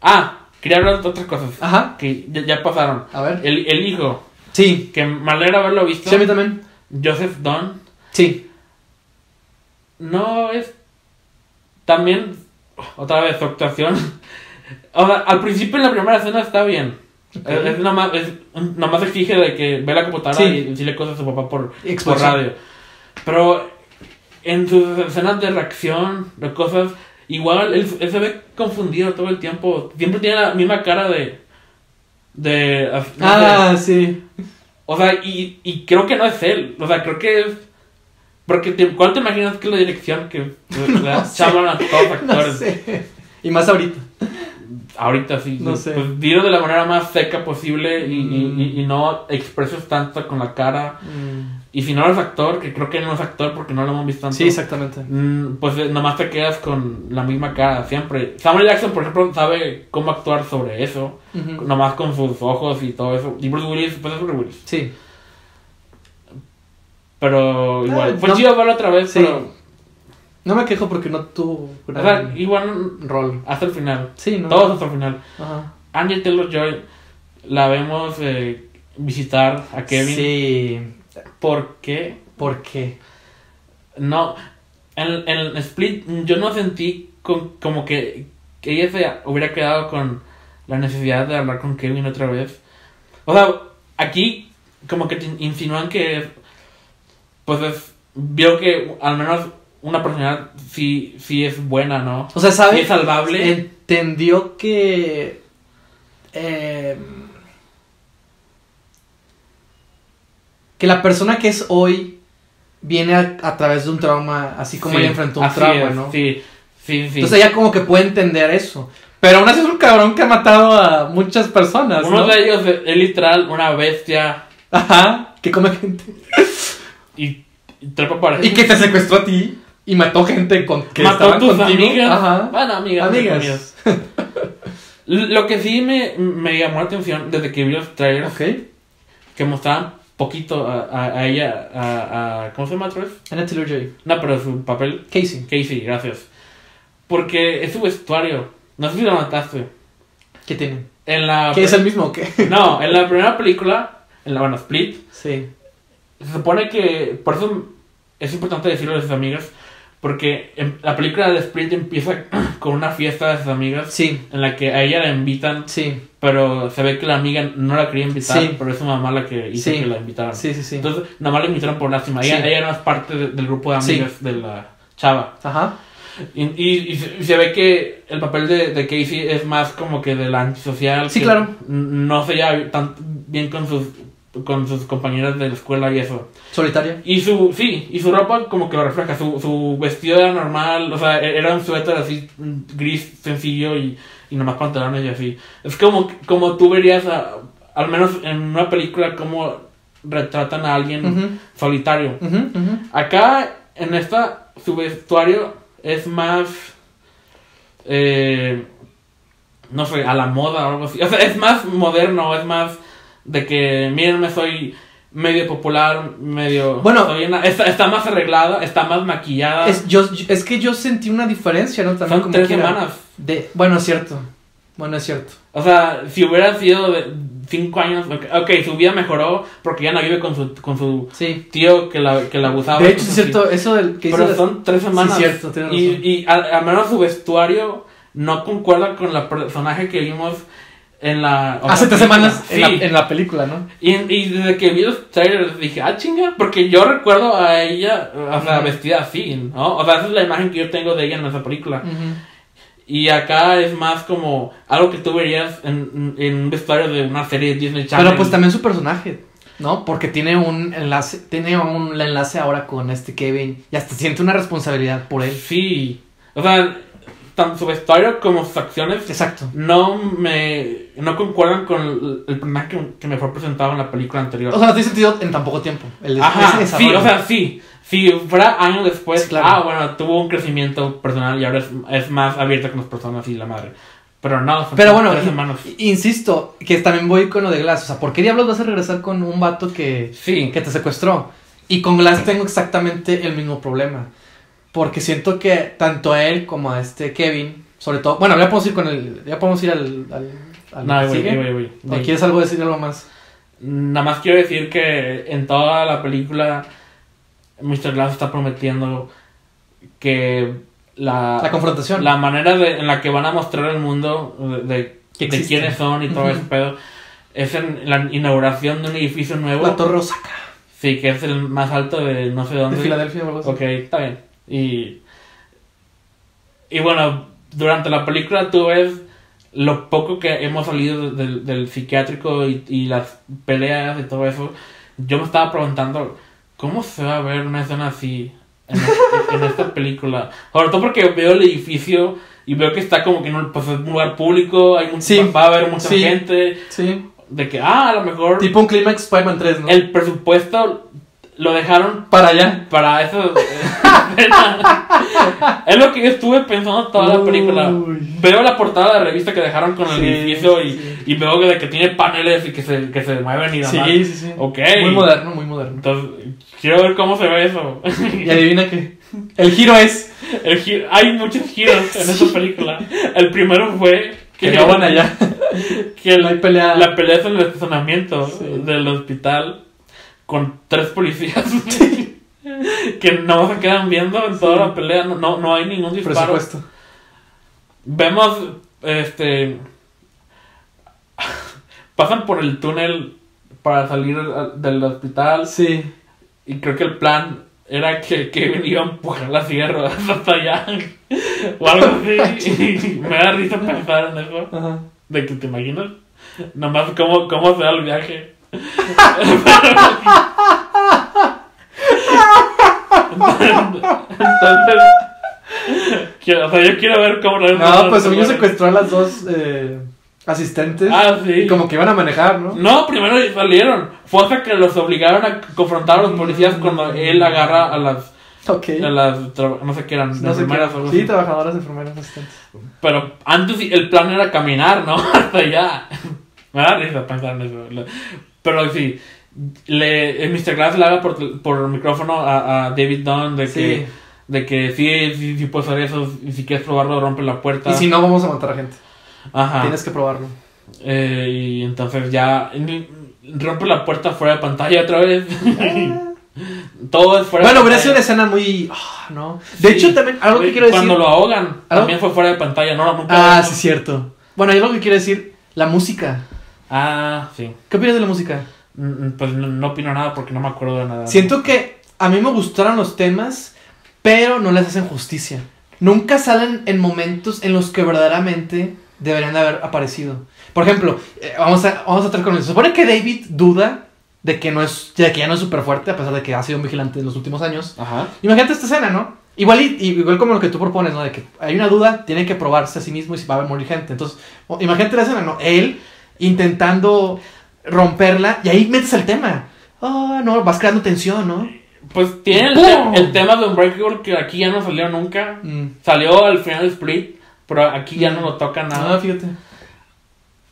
ah quería hablar de otras cosas Ajá. que ya, ya pasaron A ver. el, el hijo Sí. que me alegra haberlo visto Sí, a mí también. Joseph Dunn Sí. no es también otra vez su actuación o sea al principio en la primera escena está bien Es, es nomás, es, nomás exige de que ve la computadora Sí. y decirle cosas a su papá por, por radio pero en sus escenas de reacción de cosas igual él, él se ve confundido todo el tiempo siempre tiene la misma cara de de no sé, Ah, sí. o sea, y, y creo que no es él. O sea, creo que es. Porque, te, ¿cuál te imaginas que es la dirección que le sé. chaban a todos los No actores? sé. Y más ahorita. Ahorita sí. No sé. Pues dilo de la manera más seca posible y, Mm. y, y, y no expreses tanto con la cara. Y si no eres actor, que creo que no es actor porque no lo hemos visto tanto. Sí, exactamente. mm, Pues eh, nomás te quedas con la misma cara siempre. Samuel Jackson, por ejemplo, sabe cómo actuar sobre eso. Nomás con sus ojos y todo eso. Y Bruce Willis, pues es Bruce Willis. Sí. Pero igual, Ah, fue no- chido verlo otra vez, Sí. pero. No me quejo porque no tuvo O gran sea, igual rol. hasta el final. Sí, ¿no? Todos hasta el final. Ajá. Anya Taylor Joy la vemos eh, visitar a Kevin. Sí. ¿Por qué? ¿Por qué? No. En, en Split yo no sentí con- como que, que ella se hubiera quedado con la necesidad de hablar con Kevin otra vez. O sea, aquí como que te insinúan que pues es- vio que al menos una persona sí, sí es buena, ¿no? O sea, Sí ¿sabes? es salvable. Entendió que. eh, que la persona que es hoy viene a, a través de un trauma, así como Sí, ella enfrentó un trauma, es, ¿no? Sí, sí, sí. Entonces ella como que puede entender eso. Pero aún así es un cabrón que ha matado a muchas personas, Uno ¿no? de ellos es, es literal una bestia Ajá, que come gente. y, y trepa para Y que te secuestró a ti y mató gente con, que mató a estaban tus contigo. amigas. Ajá. Bueno, amigas. Amigas. Lo que sí me, me llamó la atención desde que vi los trailers Ok. que mostraban poquito a, a, a ella, a, a- ¿Cómo se llama otra vez? Anna Taylor-Joy. No, pero su papel. Casey. Casey, gracias. Porque es su vestuario. No sé si lo notaste. ¿Qué tiene? En la. ¿Qué es el mismo o qué? No, en la primera película, en la bueno, Split, Sí. se supone que. Por eso es importante decirlo a sus amigas. Porque en la película de Split empieza con una fiesta de sus amigas. Sí. En la que a ella la invitan. Sí. Pero se ve que la amiga no la quería invitar. Sí. Pero es su mamá la que hizo Sí. que la invitaran. Sí, sí, sí. Entonces, nada más la invitaron por lástima. Ella, Sí. ella no es parte de- del grupo de amigas de la chava. Ajá. Y, y- y se, ve que el papel de, de Casey es más como que de la antisocial. Sí, que claro. No se lleva tan bien con sus, con sus compañeras de la escuela y eso. Solitaria. Y su, sí, y su ropa como que lo refleja. Su, su vestido era normal, o sea, e- era un suéter así mm, gris sencillo y, y nomás pantalones y así. Es como, como tú verías, a- al menos en una película, como retratan a alguien solitario. Acá, en esta, su vestuario es más. Eh, no sé, a la moda o algo así. O sea, es más moderno, es más de que, mírenme, soy medio popular, medio. Bueno. una- está, está más arreglada, está más maquillada. Es, yo, es que yo sentí una diferencia, ¿no? También Son como tres semanas. De, bueno, es cierto. Bueno, es cierto. O sea, si hubiera sido de cinco años. Ok, su vida mejoró porque ya no vive con su, con su Sí. tío que la, que la abusaba. De hecho, es así. cierto, eso del que Pero hizo- son tres semanas. Sí, cierto, tienes y, razón. y al, al menos su vestuario no concuerda con la personaje que vimos en la. Hace tres semanas Sí. en, la, en la película, ¿no? Y, y desde que vi los trailers dije, ah, chinga, porque yo recuerdo a ella, o sea, Ujú. vestida así, ¿no? O sea, esa es la imagen que yo tengo de ella en esa película. Ujú. Y acá es más como algo que tú verías en, en un vestuario de una serie de Disney Channel. Pero pues también su personaje, ¿no? Porque tiene un enlace, tiene un enlace ahora con este Kevin y hasta siente una responsabilidad por él. Sí. O sea, tanto su vestuario como sus acciones Exacto. no me no concuerdan con el, personaje que, que me fue presentado en la película anterior. O sea, no tiene sentido en tan poco tiempo. El, Ajá, ese sí, o sea, sí. Si fuera años después, Sí, claro. ah, bueno, tuvo un crecimiento personal y ahora es, es más abierta con las personas y la madre. Pero no, son Pero bueno, tres insisto, que también voy con lo de Glass. O sea, ¿por qué diablos vas a regresar con un vato que, Sí, que te secuestró? Y con Glass tengo exactamente el mismo problema. Porque siento que tanto a él como a este Kevin, sobre todo. Bueno, ya podemos ir con el. Ya podemos ir al. al, al no, voy, ¿sigue? voy, voy, ¿O voy. quieres algo decir algo más? Nada más quiero decir que en toda la película Mr. Glass está prometiendo que la, La confrontación. la manera de- en la que van a mostrar el mundo de, de- de quiénes son y todo Ujú. ese pedo es en la inauguración de un edificio nuevo. La Torre Osaka. Sí, que es el más alto de no sé De dónde. Filadelfia o algo así. Ok, está bien. Y, y bueno, durante la película tú ves lo poco que hemos salido del, del psiquiátrico y, y las peleas y todo eso. Yo me estaba preguntando, ¿cómo se va a ver una escena así en, este- en esta película? Sobre todo porque veo el edificio y veo que está como que en un, pues, un lugar público, hay un, Sí. va a haber mucha Sí. gente, Sí. de que, ah, a lo mejor Tipo un Climax Spider-Man 3, ¿no? el presupuesto lo dejaron Para allá. para eso. es lo que yo estuve pensando toda la película. Uy. Veo la portada de la revista que dejaron con el Sí, edificio y, sí. y veo que, que tiene paneles y que se, que se mueven y demás. Sí, sí, sí. Ok. Muy moderno, muy moderno. Entonces, quiero ver cómo se ve eso. Y adivina qué. El giro es El gi- hay muchos giros en esta película. El primero fue que no van allá. que No hay pelea. la pelea es en el estacionamiento del hospital con tres policías que no se quedan viendo en toda Sí. la pelea, no, no, no hay ningún disparo. Presupuesto. Vemos, este, pasan por el túnel para salir al- del hospital Sí. y creo que el plan era que Kevin iba a empujar la ruedas hasta allá o algo así. Y me da risa pensar en eso. Ajá. De que te imaginas, nomás cómo, cómo se da el viaje. Entonces, quiero, o sea, yo quiero ver cómo lo No, pues yo secuestró a las dos eh, asistentes. Ah, sí. Y como que iban a manejar, ¿no? No, primero salieron. Fue hasta que los obligaron a confrontar a los policías cuando él agarra a las Ok. De las, no sé qué eran, No enfermeras o algo Sí, así. trabajadoras, enfermeras, asistentes. Pero antes el plan era caminar, ¿no? Hasta allá. Me da risa pensar en eso. Pero sí, le, el Mr. Glass le habla por, por micrófono a, a David Dunn de que, de que sí, sí, sí puedes hacer eso. Y si quieres probarlo, rompe la puerta. Y si no, vamos a matar a gente. Ajá. Tienes que probarlo. Eh, y entonces ya rompe la puerta fuera de pantalla otra vez. Todo es fuera bueno, de hubiera sido pantalla. una escena muy. ah, ¿no? De Sí. hecho, también, algo que quiero decir. Cuando lo ahogan, ¿Algo? también fue fuera de pantalla, no, nunca. Ah, sí, cierto. Bueno, hay algo que quiero decir. La música. Ah, sí. ¿Qué opinas de la música? Mm, Pues no, no opino nada porque no me acuerdo de nada. Siento que a mí me gustaron los temas, pero no les hacen justicia. Nunca salen en momentos en los que verdaderamente deberían de haber aparecido. Por ejemplo, eh, vamos a, vamos a tratar con eso. Se supone que David duda de que, no es, de que ya no es súper fuerte, a pesar de que ha sido un vigilante en los últimos años. Ajá. Imagínate esta escena, ¿no? Igual, y, igual como lo que tú propones, ¿no? De que hay una duda, tiene que probarse a sí mismo y si va a morir gente. Entonces, imagínate la escena, ¿no? Él intentando romperla y ahí metes el tema. Ah, no, vas creando tensión, ¿no? Pues tiene el, te- el tema de Unbreakable que aquí ya no salió nunca. Mm. Salió al final de Split, pero aquí ya no Mm. lo toca Ah, nada. fíjate.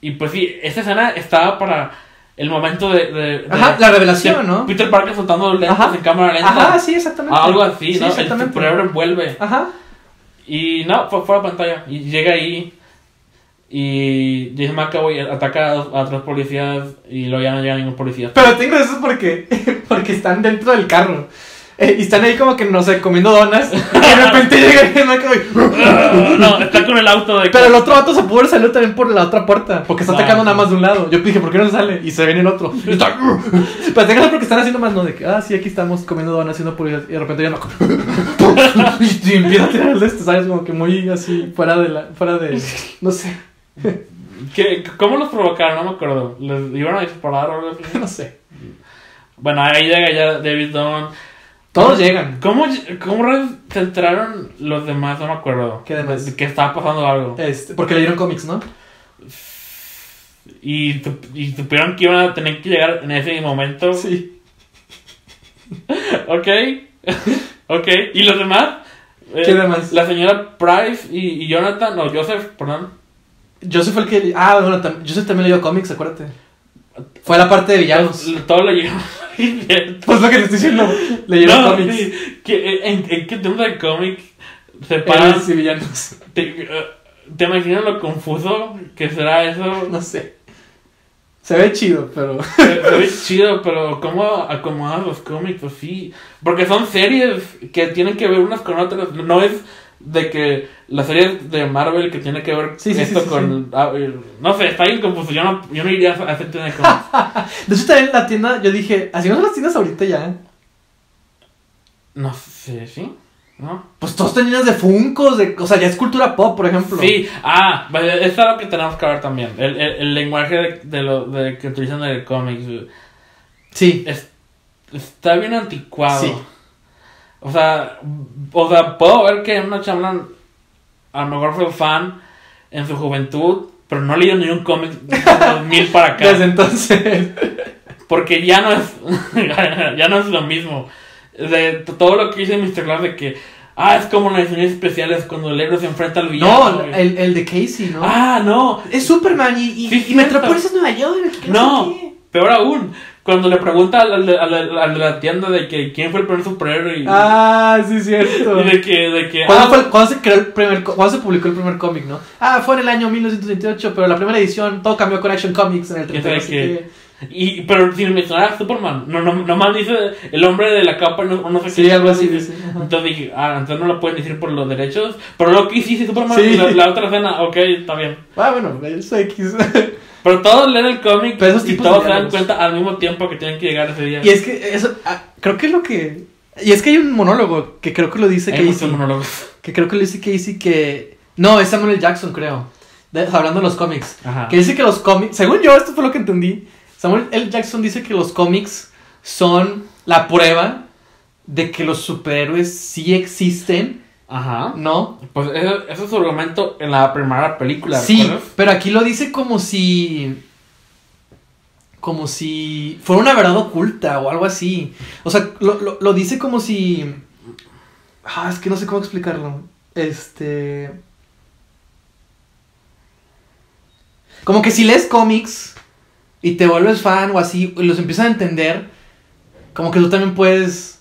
Y pues sí, esta escena estaba para el momento de. de- de- Ajá, la de revelación, ¿no? Peter Parker soltando lentes Ajá. en cámara lenta. Ajá, sí, exactamente. Algo así, Sí, ¿no? El exactamente. superhéroe envuelve. Ajá. Y no, fue fuera de pantalla. Y llega ahí. Y Jason McAvoy ataca a, a otros policías. Y luego ya no llega ningún policía. Pero tengo eso porque, porque están dentro del carro. Eh, y están ahí como que, no sé, comiendo donas. Y de repente llega el McAvoy. no, está con el auto de. Pero el otro vato se pudo haber salido también por la otra puerta. Porque está Ah, atacando nada más de un lado. Yo dije, ¿por qué no sale? Y se viene el otro. Y está. Pero tengo porque están haciendo más, ¿no? De que, ah, sí, aquí estamos comiendo donas, haciendo publicidad. Y de repente ya no. y empieza a tirar el de este, ¿sabes? Como que muy así, fuera de la. Fuera de. No sé. ¿Qué- ¿Cómo los provocaron? No me acuerdo. ¿Les iban a disparar o algo así? No sé. Bueno, ahí llega ya David Dunn. Todos llegan. ¿Cómo, cómo se enteraron los demás? No me acuerdo. ¿Qué demás? De que estaba pasando algo. Este, porque leyeron cómics, ¿no? Y, y supieron que iban a tener que llegar en ese momento. Sí. Ok. ok. ¿Y los demás? Eh, ¿Qué demás? La señora Price y, y Jonathan, o Joseph, perdón. Joseph fue el que. Ah, bueno, tam- Joseph también leyó cómics, acuérdate. Fue la parte de villanos. Todo lo llegaron. Pues lo que te estoy diciendo. Leyeron no, cómics. sí. ¿Qué- ¿En, en qué tema de cómic se paran? Y villanos. ¿Te, eh, ¿Te imaginas lo confuso que será eso? No sé. Se ve chido, pero. Se, se ve chido, pero ¿cómo acomodas los cómics? Pues sí. Porque son series que tienen que ver unas con otras. No es de que la serie de Marvel que tiene que ver Sí, esto sí, sí, con. ah, eh, no sé, está bien confuso. Yo no, yo no iría a hacer tienda de cómics. De hecho, también en la tienda, yo dije, así no son las tiendas ahorita ya. no sé, ¿sí? ¿No? Pues todos llenos de funcos, de, o sea, ya es cultura pop, por ejemplo. Sí, ah, es algo que tenemos que ver también. El, el, el lenguaje de, de lo de que utilizan en el cómics. eh, Sí. es- está bien anticuado. Sí. O sea, o sea, puedo ver que una Chamberlain a lo mejor fue fan en su juventud, pero no leyó ni un cómic de 2000 para acá. Desde entonces. Porque ya no es ya no es lo mismo. De todo lo que dice Mr. Glass de que ah, es como las ediciones especiales cuando el héroe se enfrenta al villano. No, el, el de Casey, ¿no? Ah, no. Es Superman y, y, Sí, y cierto. Metrópolis es Nueva York. No, sé qué. peor aún. Cuando le pregunta al, de- la tienda de que quién fue el primer superhéroe y, Ah, sí, cierto. y de que, de que ¿Cuándo, ah, fue cuándo se creó el primer, cuándo se publicó el primer cómic, no? Ah, fue en el año 1928, pero la primera edición todo cambió con Action Comics en el Ya 30. sé que- Y, pero sin mencionar a Superman. No, no, nomás dice el hombre de la capa, no, no sé Sí, qué. algo así dice. Entonces dije, ah, entonces no lo pueden decir por los derechos. Pero lo que sí, sí, Superman, Sí. la, la otra escena, ok, está bien. Ah, bueno, es X. Pero todos leen el cómic Pero esos y todos se dan cuenta al mismo tiempo que tienen que llegar ese día. y es que eso, ah, creo que es lo que... Y es que hay un monólogo que creo que lo dice Hay Casey. monólogos. Que creo que lo dice Casey que... No, es Samuel L. Jackson, creo. De- hablando de los cómics. Ajá. Que dice que los cómics... Según yo, esto fue lo que entendí. Samuel L. Jackson dice que los cómics son la prueba de que los superhéroes sí existen, Ajá. ¿no? Pues eso, eso es su argumento en la primera película. Sí, ¿recuerdas? pero aquí lo dice como si. Como si fuera una verdad oculta o algo así. O sea, lo, lo- lo dice como si. Ah, es que no sé cómo explicarlo. Este. Como que si lees cómics y te vuelves fan o así, y los empiezas a entender, como que tú también puedes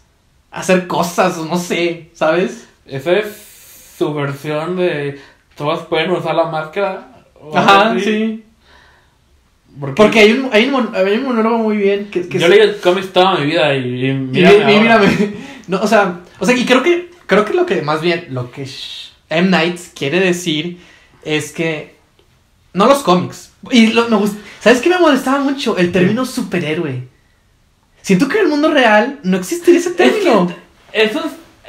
hacer cosas, o no sé, ¿sabes? Esa es su versión de todos pueden usar la máscara. Ajá, así. sí. Porque, Porque hay un, hay un, hay un monólogo muy bien que, que yo se- leí el cómic toda mi vida y, mírame. No, o sea, o sea, y creo que creo que lo que más bien lo que M Night quiere decir es que no los cómics. Y lo, me gust- ¿Sabes qué me molestaba mucho? El término superhéroe. Siento que en el mundo real no existiría ese Es término. que es,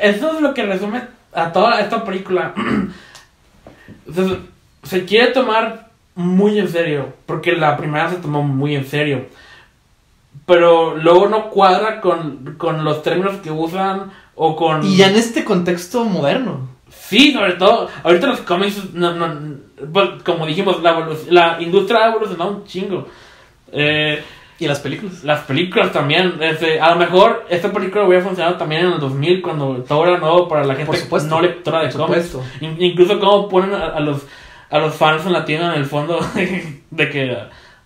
eso es lo que resume a toda esta película. se, se quiere tomar muy en serio, porque la primera se tomó muy en serio. Pero luego no cuadra con, con los términos que usan o con... Y ya en este contexto moderno. Sí, sobre todo, ahorita los cómics, no, no, pues, como dijimos, la, la industria ha evolucionado un chingo. Eh, Y las películas. las películas también, este, a lo mejor esta película hubiera funcionado también en el 2000 cuando todo era nuevo para la gente Por supuesto. no lectora de Por cómics. supuesto. In- incluso como ponen a, a los a los fans en la tienda en el fondo de que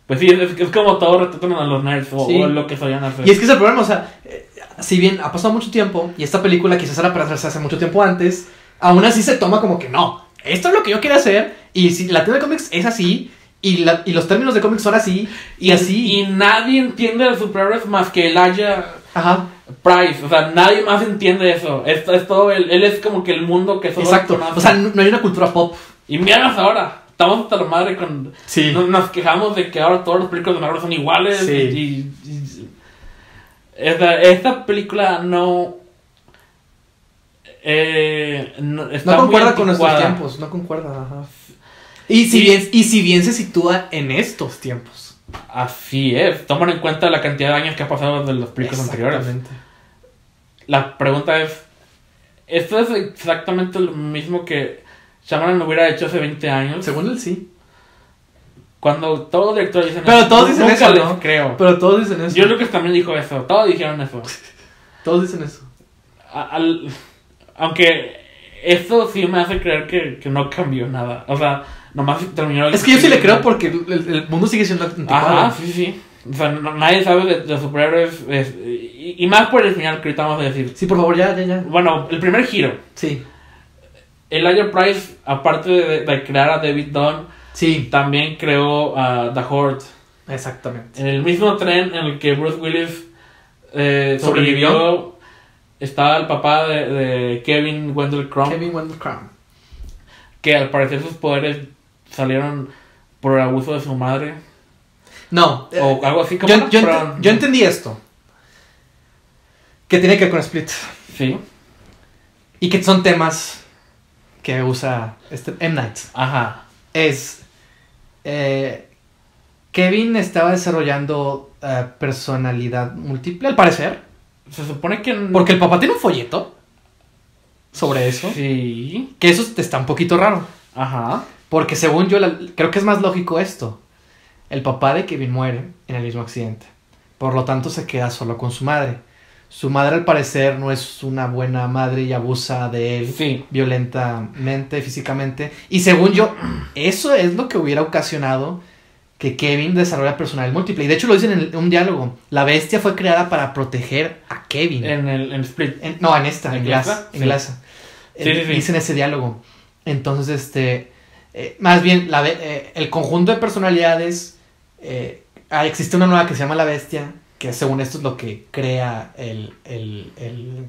pues sí, es, es como todo retratan a los nerds o, Sí. o lo que solían hacer. Y es que es el problema, o sea, eh, si bien ha pasado mucho tiempo y esta película quizás era para hacerse hace mucho tiempo antes, aún así se toma como que no, esto es lo que yo quiero hacer y si la tienda de cómics es así y, la- y los términos de cómics son así y, así. Y nadie entiende los superhéroes más que Elijah Ajá, Price. O sea, nadie más entiende eso. Esto es todo, él, él es como que el mundo que solo exacto. conoce. O sea, no, no hay una cultura pop. y míranos ahora. Estamos hasta la madre con... Sí. Nos, nos quejamos de que ahora todos los películas de Marvel son iguales. Sí. Y, y- esta, esta película no... Eh, no, No concuerda con nuestros tiempos, no concuerda, ajá. Y si, bien, y si bien se sitúa en estos tiempos. Así es. Toman en cuenta la cantidad de años que ha pasado desde las películas anteriores. La pregunta es, ¿esto es exactamente lo mismo que Shyamalan hubiera hecho hace 20 años? Según él sí. Cuando todos los directores dicen Pero eso, todos dicen nunca eso, les ¿no? creo. Pero todos dicen eso. Yo creo que también dijo eso, todos dijeron eso. Todos dicen eso. Al- aunque esto sí me hace creer que, que no cambió nada. O sea, nomás terminó el- Es que yo sí le creo porque el, el mundo sigue siendo anticuado. Ajá, sí, sí. O sea, no- nadie sabe de, de superhéroes. es- y, y más por el final que ahorita vamos a decir. Sí, por favor, ya, ya, ya. Bueno, el primer giro. Sí. Elijah Price, aparte de, de crear a David Dunn, Sí, también creó a The Horde. exactamente. En el mismo tren en el que Bruce Willis eh, ¿Sobrevivió? sobrevivió, estaba el papá de, de Kevin Wendell Crumb, Kevin Wendell Crumb. que al parecer sus poderes salieron por el abuso de su madre. No, O eh, algo así como... yo, yo, pero- ent- yo entendí esto. Que tiene que ver con Split. Sí, Y que son temas que usa este M. Night. ajá. Es. eh, Kevin estaba desarrollando eh, personalidad múltiple, al parecer. Se supone que... Porque el papá tiene un folleto sobre eso. Sí, Que eso está un poquito raro. ajá. Porque según yo, la- creo que es más lógico esto. El papá de Kevin muere en el mismo accidente. Por lo tanto, se queda solo con su madre. Su madre, al parecer, no es una buena madre y abusa de él Sí. violentamente, físicamente. Y según yo, eso es lo que hubiera ocasionado que Kevin desarrolla personalidad múltiple. Y de hecho lo dicen en un diálogo. La bestia fue creada para proteger a Kevin. En el en Split. En- no, en esta, en, ¿En Glass. Glass? En Sí. Glass. Sí, sí, sí. Dicen ese diálogo. Entonces, este. Eh, más bien, la eh, el conjunto de personalidades. eh, ah, existe una nueva que se llama La Bestia. Que según esto es lo que crea el. el, el-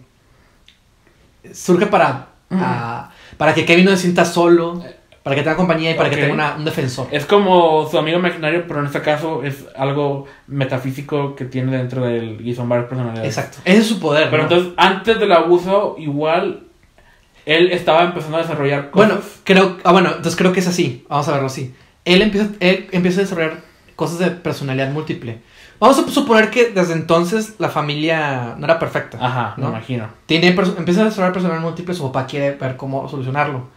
surge para. Ah, para que Kevin no se sienta solo. Para que tenga compañía y para que tenga una- un defensor. Es como su amigo imaginario, pero en este caso es algo metafísico que tiene dentro del y son varias personalidades. Exacto. Ese es su poder. Pero ¿no? entonces, antes del abuso, igual él estaba empezando a desarrollar cosas. Bueno, creo, ah, bueno, entonces creo que es así. Vamos a verlo así. Él empieza, él empieza a desarrollar cosas de personalidad múltiple. Vamos a suponer que desde entonces la familia no era perfecta. Ajá, ¿no? me imagino. Tiene, empieza a desarrollar personalidad múltiple, su papá quiere ver cómo solucionarlo.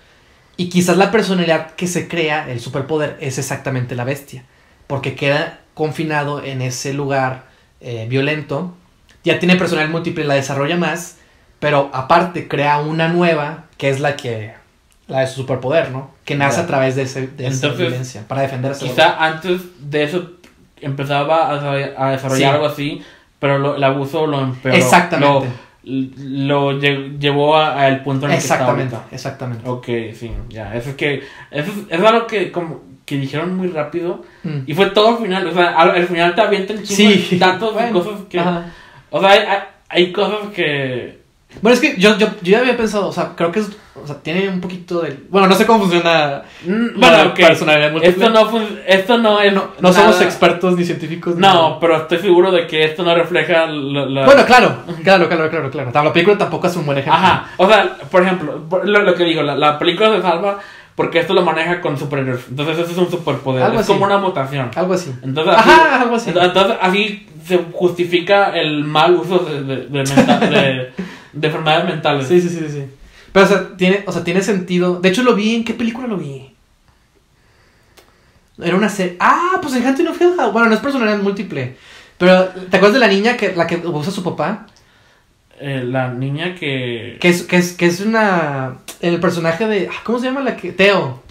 Y quizás la personalidad que se crea, el superpoder, es exactamente la bestia. Porque queda confinado en ese lugar eh, violento. Ya tiene personalidad múltiple, la desarrolla más. Pero aparte crea una nueva, que es la que... La de su superpoder, ¿no? Que nace a través de, ese, de esa Entonces, violencia, para defenderse. Quizá antes de eso empezaba a, desarroll- a desarrollar Sí. algo así, pero lo- el abuso lo empeoró. Exactamente. Lo, lo lle- llevó a- al punto en el que está Exactamente, ahorita. exactamente. Ok, sí, ya. Eso es que. Eso es, es algo que como que dijeron muy rápido. Mm. Y fue todo al final. O sea, al, al final te avientan chingo Sí. de datos y Bueno, cosas que. Ajá. O sea, hay, hay, hay cosas que. Bueno, es que yo, yo, yo ya había pensado, o sea, creo que es, o sea, tiene un poquito del... Bueno, no sé cómo funciona Mm, la Bueno, personalidad múltiple. Esto no, esto no es. no, no somos expertos ni científicos. No, pero estoy seguro de que esto no refleja la. la- Bueno, claro, claro, claro, claro, claro. La película tampoco es un buen ejemplo. Ajá, o sea, por ejemplo, lo, lo que digo, la, la película se salva porque esto lo maneja con superhéroes. Entonces, eso es un superpoder. Algo es así. como una mutación. Algo así. Entonces, así, Ajá, algo así. entonces, así se justifica el mal uso de, de, de, menta- de- de enfermedades mentales. Sí, sí, sí, sí. Pero, o sea, tiene, o sea, tiene sentido. De hecho, lo vi. ¿En qué película lo vi? Era una serie. Ah, pues en Hunting of Hill House. Bueno, no es personalidad múltiple. Pero, ¿te acuerdas de la niña que la que usa su papá? Eh, la niña que... Que es, que es, que es una. El personaje de. ah, ¿Cómo se llama la que? Teo.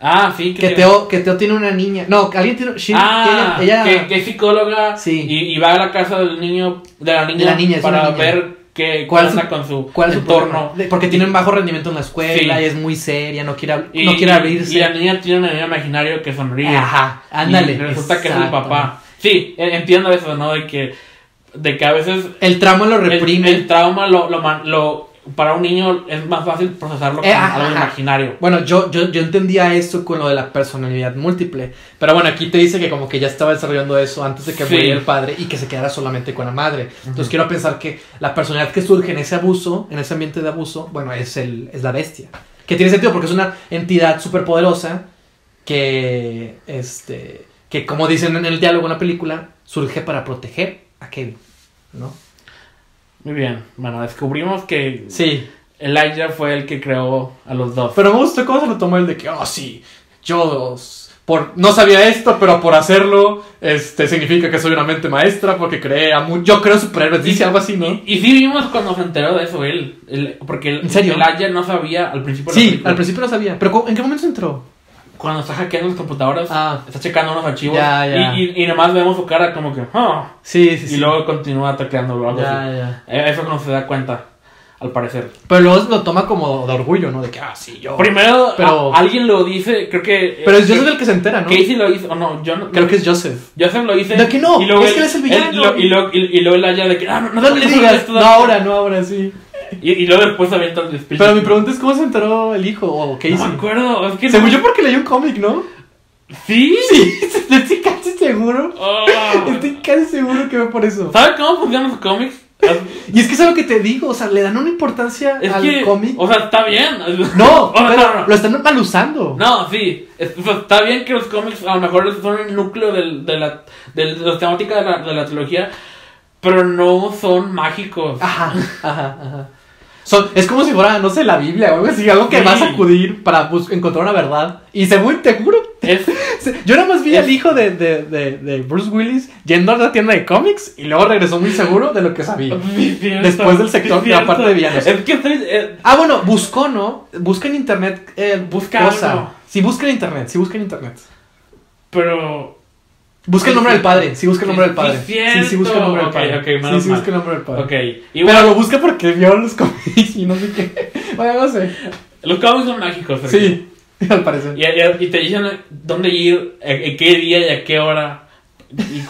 Ah, sí. Que tiene- Teo, que Teo tiene una niña. No, que alguien tiene. she- Ah, que ella. ella- que, que es psicóloga Sí. y, y va a la casa del niño, de la niña, De la niña, para niña. ver qué ¿Cuál su- con su ¿Cuál su entorno. Porque tiene un bajo rendimiento en la escuela Sí. y es muy seria, no quiere, Y, no quiere abrirse. Y la niña tiene un amigo imaginario que sonríe. Ajá, ándale. Y resulta que es exacto. papá. Sí, e- entiendo eso, ¿no? De que, de que a veces El trauma lo reprime. el trauma lo, lo, man- lo- para un niño es más fácil procesarlo Eh, con ajá, algo imaginario. Bueno, yo, yo, yo entendía esto con lo de la personalidad múltiple. Pero bueno, aquí te dice que como que ya estaba desarrollando eso antes de que Sí. muriera el padre y que se quedara solamente con la madre. Entonces quiero pensar que la personalidad que surge en ese abuso, en ese ambiente de abuso, bueno, es, el, es la bestia. Que tiene sentido porque es una entidad superpoderosa que, este, que como dicen en el diálogo en la película, surge para proteger a Kevin, ¿no? Muy bien. Bueno, descubrimos que Sí. Elijah fue el que creó a los dos. Pero me gustó cómo se lo tomó el de que, oh, sí, yo por, no sabía esto, pero por hacerlo, este, significa que soy una mente maestra porque creé a mu- yo creo superhéroes, dice algo así, ¿no? Y, y sí vimos cuando se enteró de eso él. él- porque el, ¿En serio? Elijah no sabía al principio de Sí, al principio no sabía. Pero ¿cómo- ¿en qué momento entró? Cuando está hackeando las computadoras, Ah. está checando unos archivos. Ya, ya. Y, y, y nomás vemos su cara como que, "Ah", Sí, sí, Y luego continúa tecleando o algo Ya, así. Eh, Eso no se da cuenta, al parecer. Pero luego lo toma como de orgullo, ¿no? De que, ah, sí, yo. Primero, Pero- a- alguien lo dice, creo que. Pero es eh, Joseph el que se entera, ¿no? Casey lo hizo, o no, yo no. Creo que es Joseph. Joseph lo dice. ¿De que no? Y luego Es que él es el villano. lo- y, luego, y, luego él haya de que, ah, no, no, No le digas, esto, no ahora, no ahora, sí. Y, y luego después avienta el speech. Pero mi pregunta es cómo se enteró el hijo o Casey. No me acuerdo, es que. Se no- murió porque leyó un cómic, ¿no? ¿Sí? Sí, estoy casi seguro. Ah. Estoy casi seguro que fue por eso. ¿Sabes cómo funcionan los cómics? Y es que es algo que te digo, o sea, le dan una importancia Es al cómic. O sea, está bien. No, O sea, pero no, no. lo están mal usando. No, sí. Es- o sea, está bien que los cómics a lo mejor son el núcleo del, de, la, de la temática de la, de la trilogía, pero no son mágicos. Ajá, ajá, ajá. Son, es como si fuera, no sé, la Biblia o algo así, algo que Sí. vas a acudir para encontrar una verdad. Y se muy seguro. Es, Yo nada más vi Es- al hijo de, de, de, de Bruce Willis yendo a la tienda de cómics y luego regresó muy seguro de lo que sabía. cierto, Después del sector de la parte de villanos. Es que estoy- eh, Ah, bueno, buscó, ¿no? Busca en internet. Eh, Busca cosa. algo. Sí, busca en internet, sí, busca en internet. pero. Busca el nombre del padre, sí, busca el nombre del padre. Sí, Sí, sí, busca el nombre del padre. ok, sí, menos sí, mal. busca el nombre del padre. Igual, Pero lo busca porque vio los cómics y no sé qué. Bueno, no sé. los cómics son mágicos. Sí, al parecer. Y, y- y te dicen dónde ir, en qué día y a qué hora. Y,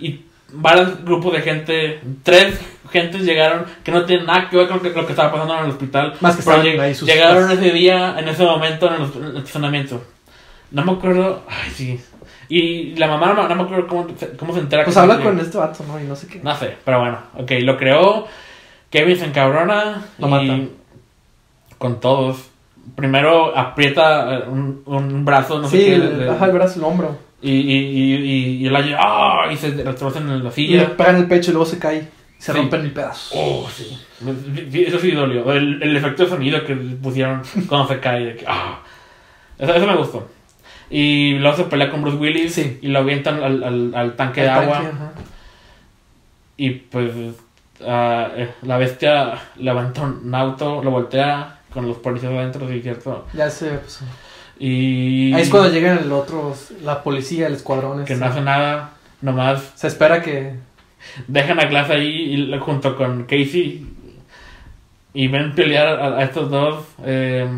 y varios grupos de gente, tres gentes llegaron que no tienen nada que ver con lo que, lo que estaba pasando en el hospital. Más que pero lleg- ahí sus- llegaron ese día, en ese momento, en el, en el estacionamiento. No me acuerdo. Ay, sí. Y la mamá no, me- no me acuerdo cómo, se- cómo se entera. Pues habla con este vato, ¿no? Y no sé qué. No sé, pero bueno. Ok, lo creó. Kevin se encabrona. Lo y mata. Con todos. Primero aprieta eh, un, un brazo, no sé sí, qué. el, de- ajá, el brazo, el hombro. y, y, y, y, y ¡ah! Y se retrocen en la Y le silla. pegan el pecho y luego se cae. Se Sí. rompen mil pedazos. Oh, sí. Sí, Eso sí dolió. El, el efecto de sonido que pusieron cuando se cae. de que, ¡ah! Eso, eso me gustó. Y luego se pelea con Bruce Willis. Sí. Y lo avientan al, al, al tanque de agua. tanque, ajá. Y pues eh, la bestia levanta un auto, lo voltea con los policías adentro, sí, cierto. Ya sé, pues. Y. Ahí es cuando llegan el otro, la policía, el escuadrón. Que este. no hace nada, nomás Se espera que. dejan a Glass ahí y, junto con Casey y ven pelear a, a estos dos. eh,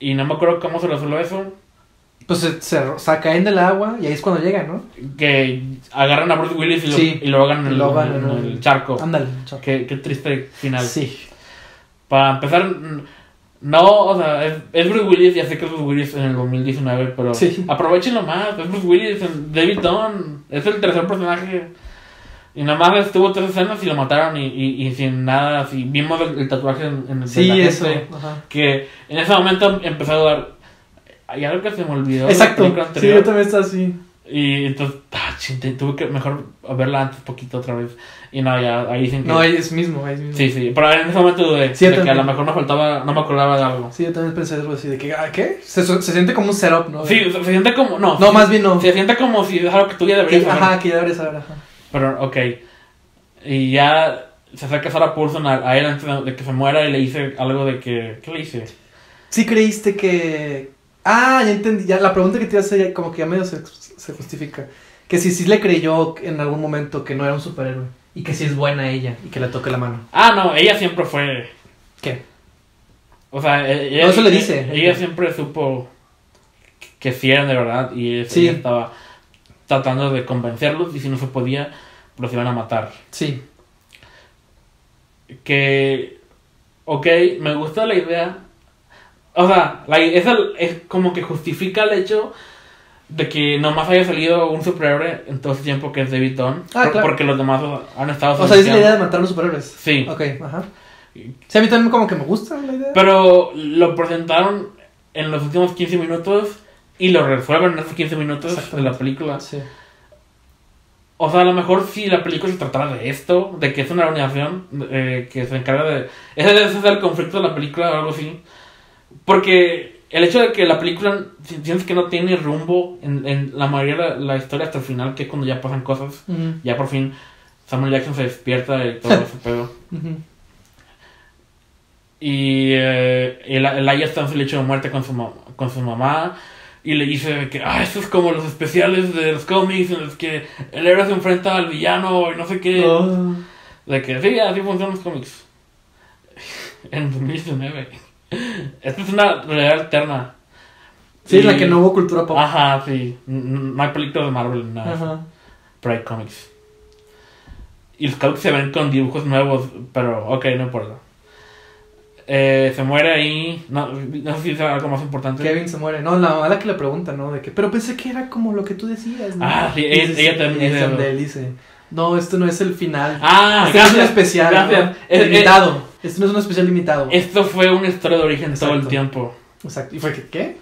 y no me acuerdo cómo se resuelve eso. Pues se, se, o sea, caen del agua y ahí es cuando llegan, ¿no? Que agarran a Bruce Willis y lo, Sí. y lo ahogan en el, en en charco. Ándale, chao. Qué, qué triste final. Sí. Para empezar, no, o sea, es, es Bruce Willis, ya sé que es Bruce Willis en el 2019, pero Sí. aprovechenlo más. Es Bruce Willis, en David Dunn, es el tercer personaje. Y nada más estuvo tres escenas y lo mataron y, y, y sin nada, así. Vimos el, el tatuaje en, en de Sí, la eso. gente. Que en ese momento empezó a dudar. Hay algo que se me olvidó. Exacto. Sí, anterior". yo también estaba así. Y entonces, ah, chin, te- tuve que mejor verla antes poquito otra vez. Y no, ya ahí dicen que. No, ahí es mismo, ahí es mismo. Sí, sí, pero en ese momento dudé. Sí, de que a lo mejor me faltaba, no me acordaba de algo. Sí, yo también pensé algo así de que, ¿ah, ¿qué? Se, se siente como un setup, ¿no? Sí, se, se siente como. No, No, más bien no. Se siente como si es algo que tú ya deberías saber. ajá, que ya debería saber, ajá. Pero, ok. Y ya se acerca Sarah Paulson a, a él antes de- que se muera y le dice algo de que. ¿Qué le dice? Sí creíste que... Ah, ya entendí. Ya, la pregunta que te iba a hacer ya como que ya medio se, se justifica. Que si sí le creyó en algún momento que no era un superhéroe. Y que sí es buena ella y que le toque la mano. Ah, no, ella siempre fue. ¿Qué? O sea, e- ella, No, eso le dice. Ella, siempre supo que sí eran de verdad y ella Sí. estaba tratando de convencerlos y si no se podía, los iban a matar. Sí. que ok me gusta la idea o sea la, es, como que justifica el hecho de que nomás haya salido un superhéroe en todo ese tiempo que es David Dunn Ah, por- claro. porque los demás han estado O sea, es la idea de matar a los superhéroes. sí Ok, ajá. Sí, a mí también como que me gusta la idea. pero lo presentaron en los últimos 15 minutos y lo resuelven en esos 15 minutos de la película Sí. O sea, a lo mejor si la película se tratara de esto, de que es una organización eh, que se encarga de... Ese ese es el conflicto de la película o algo así. Porque el hecho de que la película si- sientes que no tiene rumbo en, en la mayoría de la, la historia hasta el final, que es cuando ya pasan cosas, Ujú, ya por fin Samuel Jackson se despierta y todo ese pedo. ujú. Y eh, el, el Aya está en su lecho de muerte con su, con su mamá. Y le dice que, ah, esto es como los especiales de los cómics en los que el héroe se enfrenta al villano y no sé qué. Oh. De que sí, así funcionan los cómics. en 2019. Esta es una realidad alterna. Sí, en la Y- que no hubo cultura pop. Ajá, sí. No hay películas de Marvel nada. Ajá. Pero hay cómics. Y los cómics se ven con dibujos nuevos, pero ok, no importa. Eh, se muere ahí. No, no sé si es algo más importante. Kevin se muere. No, la mamá la que le pregunta, ¿no? De que, pero pensé que era como lo que tú decías, ¿no? Ah, sí, ella- ella también es donde él dice, no, esto no es el final. Ah, este no es un gracias, especial, gracias. ¿no? Eh, limitado. Este no es un especial limitado. Esto fue una historia de origen todo el tiempo. Exacto. ¿Y fue que qué?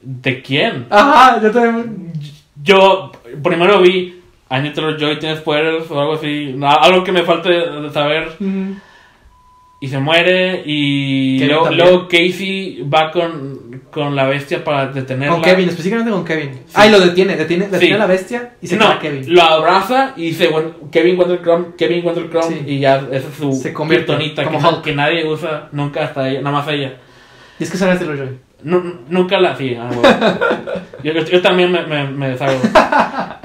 ¿De quién? Ajá, yo también. Yo primero vi Anya Taylor-Joy tiene spoilers o algo así, algo que me falta de saber. Y se muere y Kevin luego, luego Casey va con, con la bestia para detenerla. Con Kevin, específicamente con Kevin. Ah, y lo detiene, detiene, detiene Sí. a la bestia y se no, queda Kevin. lo abraza y dice bueno, Kevin Wondercrumb, Kevin Wondercrumb Sí. y ya esa es su Se convierte como que, Hulk. que nadie usa nunca hasta ella, nada más ella. Y es que sale Taylor Joy. Nu- nunca la sí, ah, bueno. yo, yo- yo también me, me, me deshago.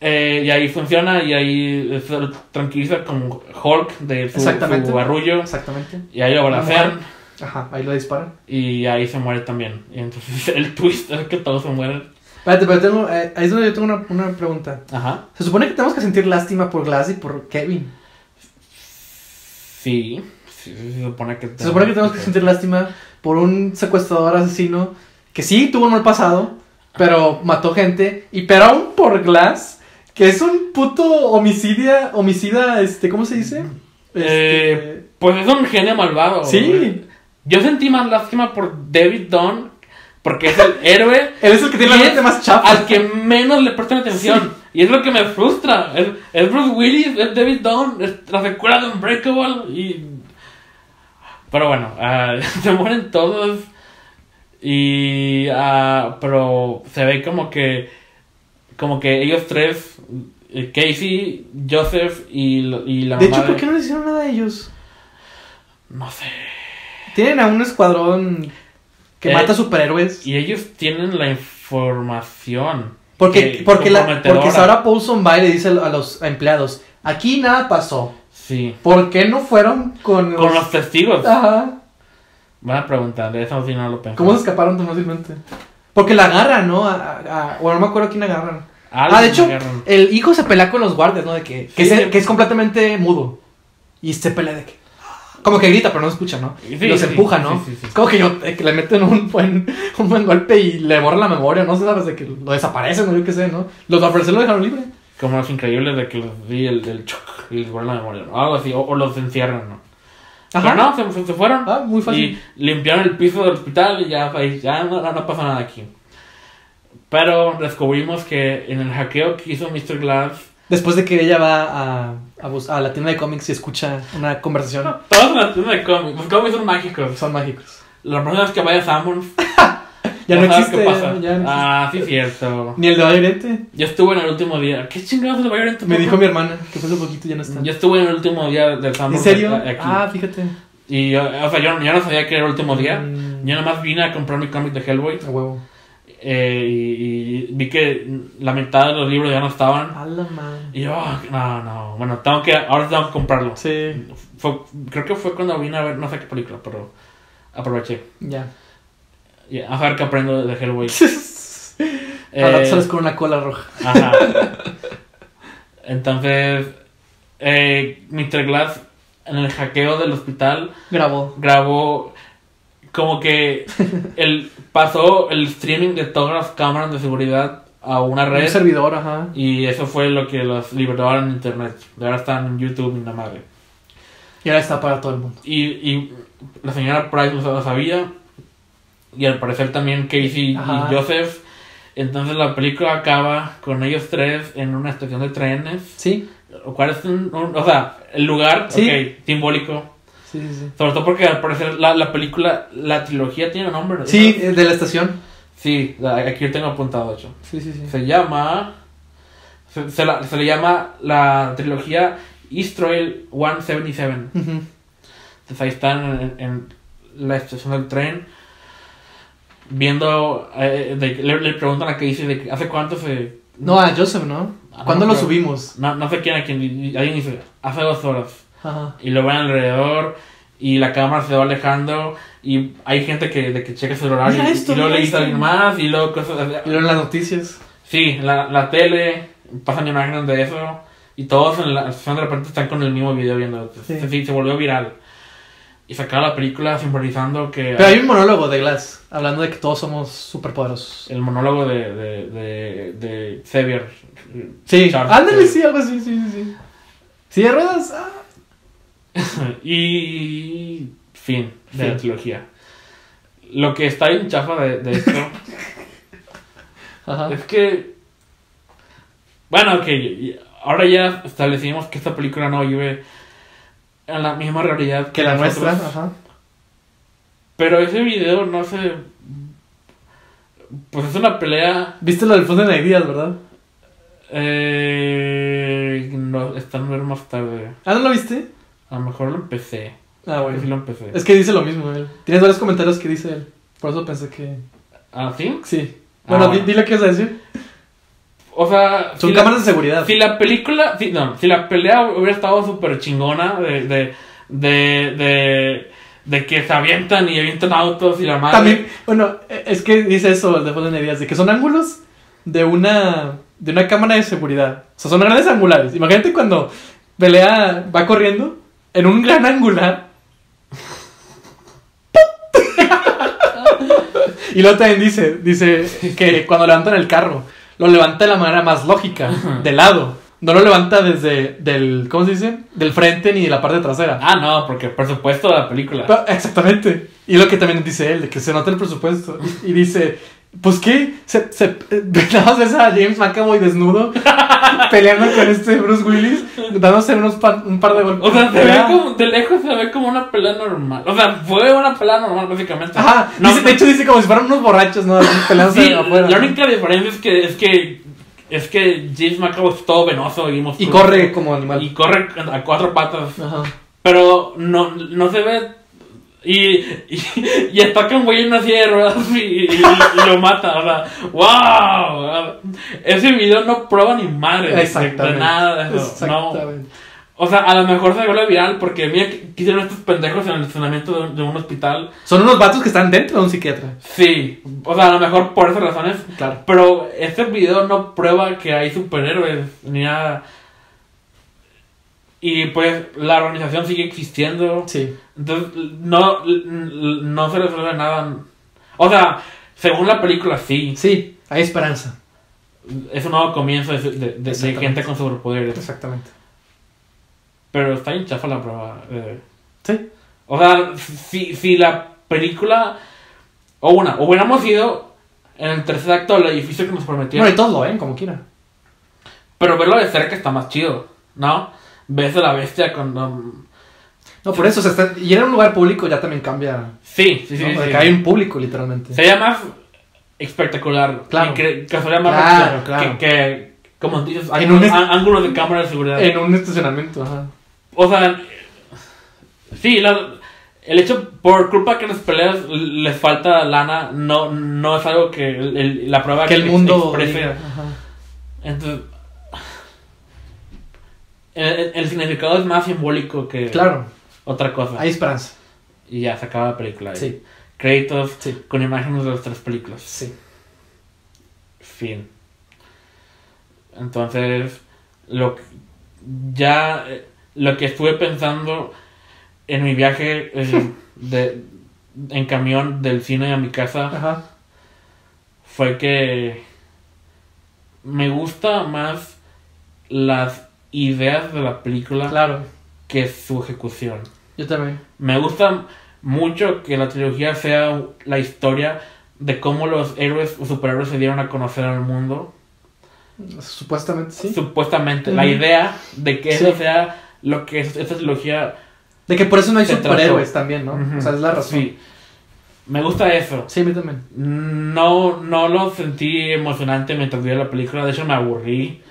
Eh, y ahí funciona y ahí se tranquiliza con Hulk de su, Exactamente. su arrullo Exactamente. y ahí lo balancean Ajá, ahí lo disparan. y ahí se muere también. Y entonces el twist es que todos se mueren. Espérate, pero tengo, eh, ahí es donde yo tengo una, una pregunta. Ajá. Se supone que tenemos que sentir lástima por Glass y por Kevin. Sí. sí, se supone que Se supone que tenemos que sentir lástima por un secuestrador asesino que sí tuvo un mal pasado, pero mató gente. Y pero aún por Glass, que es un puto homicidia, homicida, este, ¿cómo se dice? Eh, Pues es un genio malvado. Este, sí, Yo sentí más lástima por David Dunn porque es el héroe él es el que tiene la mente más chapa. al que menos le prestan atención. Y es lo que me frustra. Es, es Bruce Willis, es David Dunn, es la secuela de Unbreakable. Y... Pero bueno, ah, se mueren todos. Y. ah, pero se ve como que. Como que ellos tres Casey, Joseph y, y la De mamá hecho, ¿por qué no les hicieron nada a ellos? No sé. Tienen a un escuadrón que Eh, mata superhéroes. Y ellos tienen la información. Porque, que- porque, la, porque Sarah Paulson va y le dice a los empleados, aquí nada pasó. Sí. ¿Por qué no fueron con los... Con los testigos. Ajá. Van a preguntar, de eso sí no lo pensé. ¿Cómo se escaparon tan fácilmente? Porque la agarran, ¿no? A, a- a- bueno, no me acuerdo quién agarran. Ah, de hecho, el hijo se pelea con los guardias, ¿no? De que, que, Sí. es, que es completamente mudo. Y se pelea de que... Como que grita, pero no se escucha, ¿no? Sí, los sí, empuja, ¿no? sí. Es como que, yo, eh, que le meten un buen, un buen golpe y le borran la memoria, no sé, sabes, de que lo desaparecen, o yo qué sé, ¿no? Los aparecer lo dejaron libre. Como los increíbles de que los vi el, el choc y les borran la memoria. ¿no? Algo así. O, o los encierran, ¿no? Ajá. Pero no, se, se- se fueron. Ah, muy fácil. Y limpiaron el piso del hospital y ya, ya no, no, no pasa nada aquí. Pero descubrimos que en el hackeo que hizo Mr. Glass, Después de que ella va a, a, a la tienda de cómics y escucha una conversación, todos en la tienda de cómics, los cómics son mágicos. son mágicos. La próxima vez que vaya a Sammons, Ya no existe. qué pasa. ya no existe. Ah, sí, cierto. Ni el de Valle Oriente. Yo estuve en el último día. ¿Qué chingados le va a ir en tu Me dijo mi hermana que fue hace poquito ya no está. Yo estuve en el último día del Sammons. ¿En serio? aquí. Ah, fíjate. Y yo, o sea, yo, yo no sabía que era el último día. Mm, Yo nomás vine a comprar mi cómic de Hellboy. A huevo. Eh, y, y vi que la mitad de los libros ya no estaban. A la madre. Y yo, ah, no, no. Bueno, tengo que, ahora tengo que comprarlo. Sí, Fue- creo que fue cuando vine a ver, no sé qué película, pero aproveché. ya. Y a ver qué aprendo de Hellboy. Ahora Eh, tú sales con una cola roja. Ajá. Entonces, eh, Mr. Glass en el hackeo del hospital Grabó. grabó como que el, pasó el streaming de todas las cámaras de seguridad a una Un red servidor, ajá. y eso fue lo que los liberó en internet. Ahora están en YouTube y la madre. Y ahora está para todo el mundo. Y, y la señora Price lo lo sabía y al parecer también Casey Ajá. y Joseph. Entonces la película acaba con ellos tres en una estación de trenes. Sí, Lo cual es un, un- o sea, el lugar, Sí. simbólico. Sí, sí. Sí, Sobre todo porque al parecer la, la película, la trilogía tiene nombre. ¿no? sí de la estación. Sí, aquí lo tengo apuntado, hecho. Sí, sí, sí. Se llama. Se, se la- se le llama la trilogía East Trail 177. Ujú. Entonces ahí están en, en la estación del tren. Viendo. eh, de- le, le preguntan a Casey de hace cuánto se. No, a Joseph, ¿no? Ah, ¿Cuándo no, lo subimos? No, no sé quién a quién. Alguien dice, hace dos horas. Ajá. Y lo ven alrededor. Y la cámara se va alejando. Y hay gente que, de que checa su celular. Y, esto, y luego le dice alguien más. Y luego cosas así. Y luego en las noticias. Sí, la, la tele, pasan imágenes de eso y todos en la de repente están con el mismo video viendo. Sí. Sí, se volvió viral. Y sacaba la película simbolizando que Pero hay un monólogo de Glass hablando de que todos somos superpoderosos. el monólogo de, de, de, de Xavier. Sí, ándale, sí, algo así, sí, sí, sí. Sí, de ruedas. ah. Y fin de la Fin. trilogía. Lo que está bien chafa de, de esto Ajá. es que. Bueno, ok. Ahora ya establecimos que esta película no vive en la misma realidad Que la nosotros. nuestra, ajá. Pero ese video no se. Pues es una pelea. Viste lo del fondo de Ideas, ¿verdad? Eh, no, está en ver más tarde. Ah, ¿no lo viste? A lo mejor lo empecé. Ah, que Sí bueno. lo empecé. Es que dice lo mismo él. Tienes varios comentarios que dice él. Por eso pensé que. ¿Ah, sí? Sí. Bueno, di- bueno. dile qué vas a decir. O sea. Son si la- cámaras de seguridad. Si la película. Si, no, si la pelea hubiera estado súper chingona de. de. de. de de que se avientan y avientan autos y la madre. También, bueno, e- es que dice eso el de Fallen Ideas, de que son ángulos de una de una cámara de seguridad. O sea, son grandes angulares. Imagínate cuando pelea va corriendo en un gran angular. y luego también dice, dice que cuando levantan el carro, lo levanta de la manera más lógica, de lado. No lo levanta desde del, ¿cómo se dice? Del frente ni de la parte trasera. Ah, no, porque el presupuesto de la película. Pero- Exactamente. Y lo que también dice él, de que se nota el presupuesto. Y dice, pues qué, se, se, eh, nada más ves a James McAvoy desnudo peleando con este Bruce Willis, dándose unos pa- un par de golpes. O sea, se ve como, de lejos se ve como una pelea normal. O sea, fue una pelea normal, básicamente. Ajá, No, dice- de hecho dice como si fueran unos borrachos, ¿no? Peleándose sí, afuera. la única diferencia es que, es que es que James McAvoy es todo venoso y corre como animal. Y corre a cuatro patas. Ajá. Pero no, no se ve. Y, y, y ataca un güey en una silla de ruedas y, y- y lo mata. O sea, ¡wow! Ese video no prueba ni madre de- Exactamente. de nada de eso. No. Exactamente. O sea, a lo mejor se vuelve viral porque mira que hicieron estos pendejos en el estacionamiento de, un- de un hospital. Son unos vatos que están dentro de un psiquiatra. Sí, o sea, a lo mejor por esas razones. Claro. Pero este video no prueba que hay superhéroes ni nada. Y pues la organización sigue existiendo. Sí. Entonces, no, no se resuelve nada. O sea, según la película, sí. Sí, hay esperanza. Es un nuevo comienzo de, de- de- de Exactamente. gente con superpoderes. Exactamente. Pero está bien chafa la prueba. eh. Sí. O sea, si, si la película. O una, hubiéramos ido en el tercer acto del edificio que nos prometieron. Bueno, y todos lo ven, como quieran. Pero verlo de cerca está más chido, ¿no? Ves a la bestia cuando. No, por eso, o sea, está- y era un lugar público ya también cambia. Sí, sí, sí. ¿no? sí. Porque hay un público, literalmente. Sería más espectacular. Claro. Que, que sería más Claro, claro. Que, que, como dices, En un ángulos de cámara de seguridad. En un estacionamiento, ajá. O sea, sí, la- el hecho, por culpa que las peleas les falta lana, no, no es algo que el- el- la prueba Que el ex- mundo. exprese. ajá. Entonces, el, el significado es más simbólico que Claro, otra cosa. hay esperanza. Y ya se acaba la película. ahí. Sí, Créditos sí, con imágenes de las tres películas. sí. Fin. Entonces, lo que- ya eh, lo que estuve pensando en mi viaje eh, de, en camión del cine a mi casa Ajá. fue que me gusta más las ideas de la película Claro, que su ejecución. yo también. Me gusta mucho que la trilogía sea la historia de cómo los héroes o superhéroes se dieron a conocer al mundo. Supuestamente sí. Supuestamente, la idea de que Sí. eso sea lo que es- esta trilogía. De que por eso no hay superhéroes trató. también, ¿no? O sea, es la razón. Sí. Me gusta eso. Sí, a mí también. No, no lo sentí emocionante mientras veía la película, de hecho me aburrí.